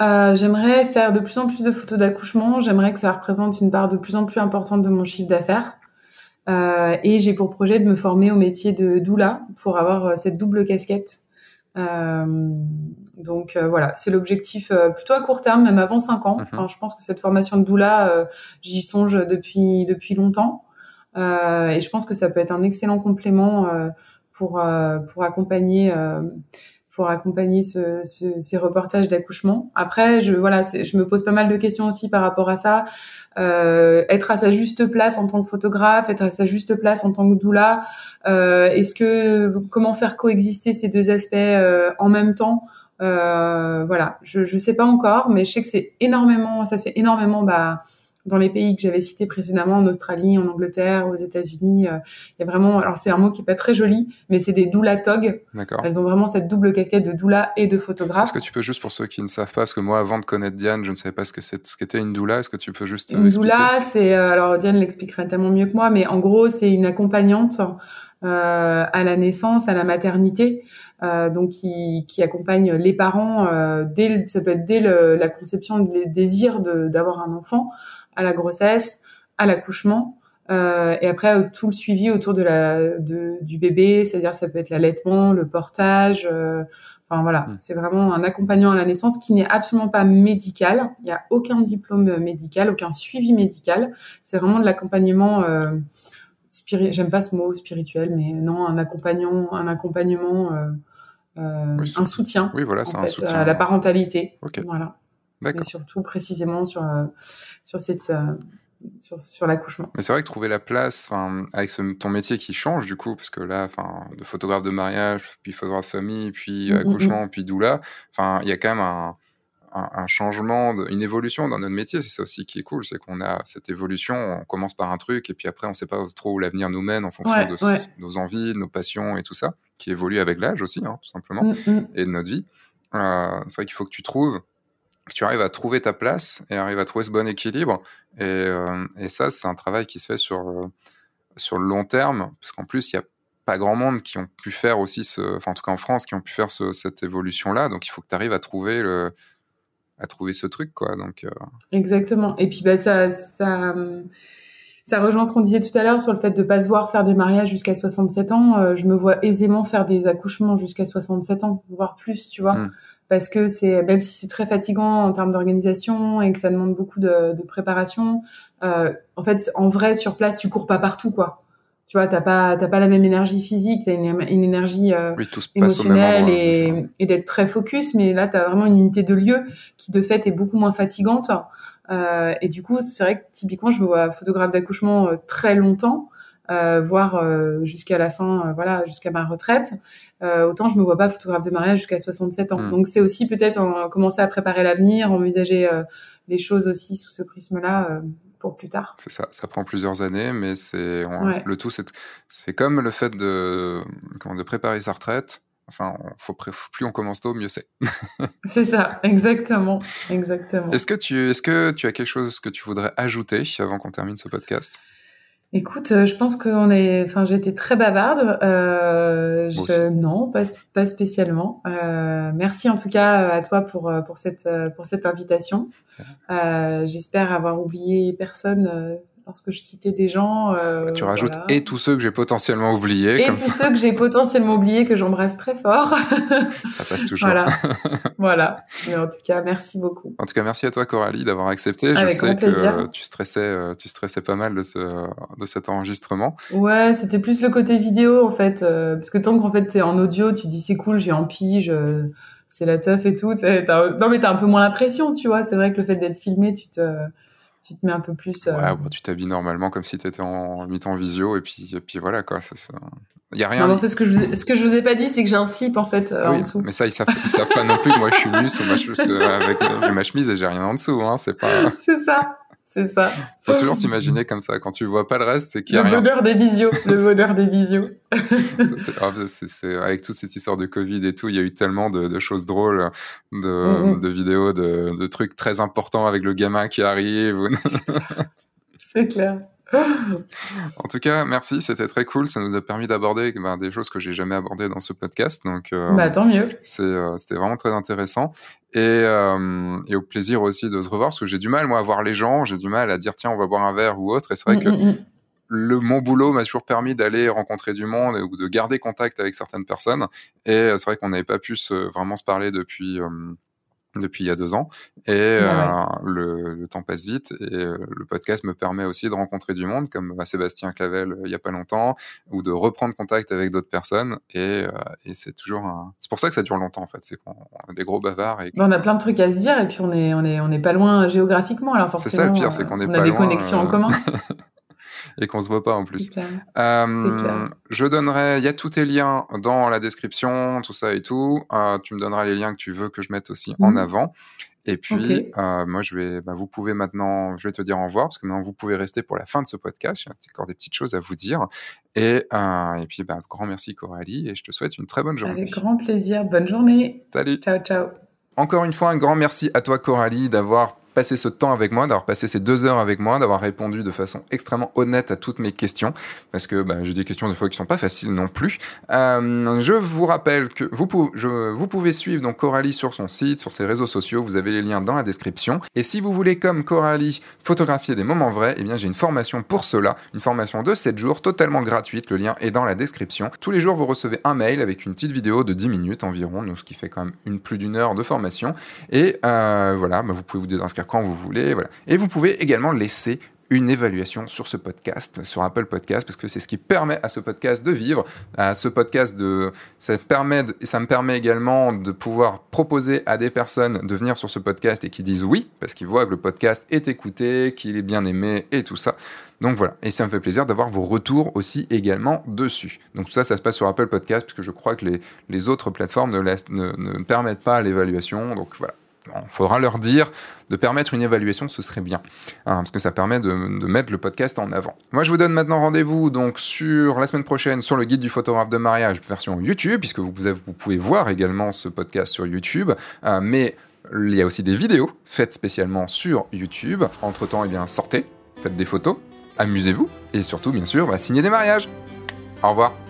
J'aimerais faire de plus en plus de photos d'accouchement. J'aimerais que ça représente une part de plus en plus importante de mon chiffre d'affaires. Euh, et j'ai pour projet de me former au métier de doula pour avoir euh, cette double casquette. Euh, donc voilà, c'est l'objectif plutôt à court terme, même avant 5 ans. Mhm. je pense que cette formation de doula, j'y songe depuis depuis longtemps, et je pense que ça peut être un excellent complément pour pour accompagner pour accompagner ce, ce, ces reportages d'accouchement. Après, je voilà, je me pose pas mal de questions aussi par rapport à ça. Euh, être à sa juste place en tant que photographe, être à sa juste place en tant que doula. Euh, Est-ce que comment faire coexister ces deux aspects euh, en même temps? Euh, Voilà, je je sais pas encore, mais je sais que c'est énormément, ça se énormément. Bah dans les pays que j'avais cités précédemment, en Australie, en Angleterre, aux États-Unis. Euh, il y a vraiment, alors c'est un mot qui est pas très joli, mais c'est des doula tog. D'accord. Elles ont vraiment cette double casquette de doula et de photographe. Est-ce que tu peux juste pour ceux qui ne savent pas, parce que moi avant de connaître Diane, je ne savais pas ce que c'est, ce qu'était une doula. Est-ce que tu peux juste euh, une doula, c'est euh, alors Diane l'expliquerait tellement mieux que moi, mais en gros c'est une accompagnante euh, à la naissance, à la maternité, euh, donc qui, qui, accompagne les parents euh, dès, ça peut être dès le, la conception, le désir d'avoir un enfant, à la grossesse, à l'accouchement. Euh, et après euh, tout le suivi autour de la de, du bébé, c'est-à-dire ça peut être l'allaitement, le portage. Euh, enfin voilà, mmh. c'est vraiment un accompagnant à la naissance qui n'est absolument pas médical. Il n'y a aucun diplôme médical, aucun suivi médical. C'est vraiment de l'accompagnement. Euh, J'aime pas ce mot spirituel, mais non, un accompagnant, un accompagnement, un soutien. Oui, voilà, c'est un soutien à la parentalité. Voilà. Mais surtout précisément sur, euh, sur, cette, euh, sur, sur l'accouchement. Mais c'est vrai que trouver la place, avec ce, ton métier qui change du coup, parce que là, de photographe de mariage, puis photographe famille, puis mm, mm, accouchement, mm. puis doula, il y a quand même un, un, changement, une évolution dans notre métier. C'est ça aussi qui est cool, c'est qu'on a cette évolution. On commence par un truc et puis après, on ne sait pas trop où l'avenir nous mène en fonction de nos envies, de nos passions et tout ça, qui évolue avec l'âge aussi, hein, tout simplement, et de notre vie. Euh, c'est vrai qu'il faut que tu trouves que tu arrives à trouver ta place et arrives à trouver ce bon équilibre. Et, euh, et ça, c'est un travail qui se fait sur, euh, sur le long terme, parce qu'en plus, il n'y a pas grand monde qui ont pu faire aussi ce, enfin en tout cas en France, qui ont pu faire ce, cette évolution-là. Donc il faut que tu arrives à trouver le, à trouver ce truc, quoi. Donc euh, exactement. Et puis bah ça, ça, ça rejoint ce qu'on disait tout à l'heure sur le fait de pas se voir faire des mariages jusqu'à 67 ans. je me vois aisément faire des accouchements jusqu'à 67 ans, voire plus, tu vois. Mmh parce que c'est même si c'est très fatigant en termes d'organisation et que ça demande beaucoup de, de préparation, euh, en fait, en vrai, sur place, tu cours pas partout, quoi. tu vois, t'as pas, t'as pas la même énergie physique, t'as une, une énergie euh, émotionnelle et, et d'être très focus, mais là, t'as vraiment une unité de lieu qui, de fait, est beaucoup moins fatigante. Euh, et du coup, c'est vrai que typiquement, je me vois photographe d'accouchement euh, très longtemps, euh, voire euh, jusqu'à la fin, voilà, jusqu'à ma retraite. autant je me vois pas photographe de mariage jusqu'à 67 ans. Hmm. Donc c'est aussi peut-être commencer à préparer l'avenir, envisager les choses aussi sous ce prisme-là plus tard. C'est ça, ça prend plusieurs années, mais c'est le tout, c'est comme le fait de, comment, de préparer sa retraite. Enfin, faut, plus on commence tôt, mieux c'est. (laughs) c'est ça, exactement, exactement. Est-ce que tu, est-ce que tu as quelque chose que tu voudrais ajouter avant qu'on termine ce podcast? Écoute, euh, je pense qu'on est, enfin, j'ai été très bavarde. Euh, je, non, pas, pas spécialement. Euh, merci en tout cas à toi pour pour cette pour cette invitation. Euh, J'espère avoir oublié personne lorsque je citais des gens. Euh, tu rajoutes et tous ceux que j'ai potentiellement oubliés. Et tous ceux que j'ai potentiellement oubliés que j'embrasse très fort. (laughs) ça passe toujours. Voilà. (laughs) voilà. Mais en tout cas, merci beaucoup. En tout cas, merci à toi Coralie d'avoir accepté. je sais que tu stressais, euh, tu stressais pas mal de ce de cet enregistrement. Ouais, c'était plus le côté vidéo en fait, euh, parce que tant qu'en fait t'es en audio, tu dis c'est cool, j'ai en pige. c'est la teuf et tout. Non mais t'as un peu moins la pression, tu vois. C'est vrai que le fait d'être filmé, tu te tu te mets un peu plus. Ouais, euh, tu t'habilles normalement comme si tu étais en mi-temps visio et puis, et puis voilà quoi. Ça, ça... Il y a rien. Non, en fait, ce que je vous ai, ce que je vous ai pas dit, c'est que j'ai un slip en fait euh, en dessous. Mais ça, ils savent, ils savent pas non plus. Moi, je suis nu sous ma, avec j'ai ma chemise et j'ai rien en dessous. Hein, c'est pas. (laughs) c'est ça. C'est ça. Faut toujours t'imaginer comme ça. Quand tu vois pas le reste, c'est qu'il y a le rien. Le bonheur des visios. Le bonheur des visios. (laughs) c'est, avec toute cette histoire de Covid et tout, il y a eu tellement de, de choses drôles, de, mm, mm. de vidéos, de, de, trucs très importants avec le gamin qui arrive. (laughs) c'est clair. (laughs) en tout cas, merci, c'était très cool. Ça nous a permis d'aborder ben, des choses que j'ai jamais abordées dans ce podcast. Donc, euh, bah, tant mieux. Euh, c'était vraiment très intéressant. Et, euh, et, au plaisir aussi de se revoir, parce que j'ai du mal, moi, à voir les gens. J'ai du mal à dire, tiens, on va boire un verre ou autre. Et c'est vrai mm, que mm, mm. le, mon boulot m'a toujours permis d'aller rencontrer du monde ou de garder contact avec certaines personnes. Et c'est vrai qu'on n'avait pas pu se, vraiment se parler depuis depuis il y a deux ans. Et euh, le, le, temps passe vite et euh, le podcast me permet aussi de rencontrer du monde comme bah, Sébastien Clavel euh, il y a pas longtemps ou de reprendre contact avec d'autres personnes. Et, et c'est toujours un... c'est pour ça que ça dure longtemps en fait. C'est qu'on a des gros bavards et on a plein de trucs à se dire et puis on est on est on est pas loin géographiquement alors forcément c'est ça le pire c'est qu'on est on a des connexions en commun (laughs) et qu'on se voit pas en plus. Euh, je donnerai, il y a tous tes liens dans la description, tout ça et tout. Euh, tu me donneras les liens que tu veux que je mette aussi en mhm. avant. Et puis, euh, moi, je vais, bah, vous pouvez maintenant, je vais te dire au revoir parce que maintenant vous pouvez rester pour la fin de ce podcast. J'ai encore des petites choses à vous dire. Et, et puis, bah, grand merci Coralie et je te souhaite une très bonne journée. Avec grand plaisir. Bonne journée. Salut. Ciao, ciao. Encore une fois, un grand merci à toi Coralie d'avoir passé ce temps avec moi, d'avoir passé ces deux heures avec moi, d'avoir répondu de façon extrêmement honnête à toutes mes questions, parce que bah, j'ai des questions des fois qui sont pas faciles non plus. Euh, je vous rappelle que vous, pouvez, suivre donc Coralie sur son site, sur ses réseaux sociaux, vous avez les liens dans la description. Et si vous voulez, comme Coralie, photographier des moments vrais, eh bien j'ai une formation pour cela, une formation de 7 jours, totalement gratuite, le lien est dans la description. Tous les jours, vous recevez un mail avec une petite vidéo de 10 minutes environ, donc ce qui fait quand même une, plus d'une heure de formation. Et euh, voilà, bah, vous pouvez vous désinscrire quand vous voulez. Voilà. Et vous pouvez également laisser une évaluation sur ce podcast, sur Apple Podcast, parce que c'est ce qui permet à ce podcast de vivre, à ce podcast de, ça permet, et ça me permet également de pouvoir proposer à des personnes de venir sur ce podcast et qui disent oui, parce qu'ils voient que le podcast est écouté, qu'il est bien aimé et tout ça. Donc voilà, et ça me fait plaisir d'avoir vos retours aussi également dessus. Donc tout ça, ça se passe sur Apple Podcast, puisque je crois que les, les autres plateformes ne, ne permettent pas l'évaluation. Donc voilà, il faudra leur dire de permettre une évaluation, ce serait bien, hein, parce que ça permet de, mettre le podcast en avant. Moi, je vous donne maintenant rendez-vous donc sur la semaine prochaine sur le guide du photographe de mariage version YouTube, puisque vous, pouvez voir également ce podcast sur YouTube, euh, mais il y a aussi des vidéos faites spécialement sur YouTube. Entre temps, eh bien, sortez, faites des photos, amusez-vous, et surtout, bien sûr, bah, signez des mariages. Au revoir.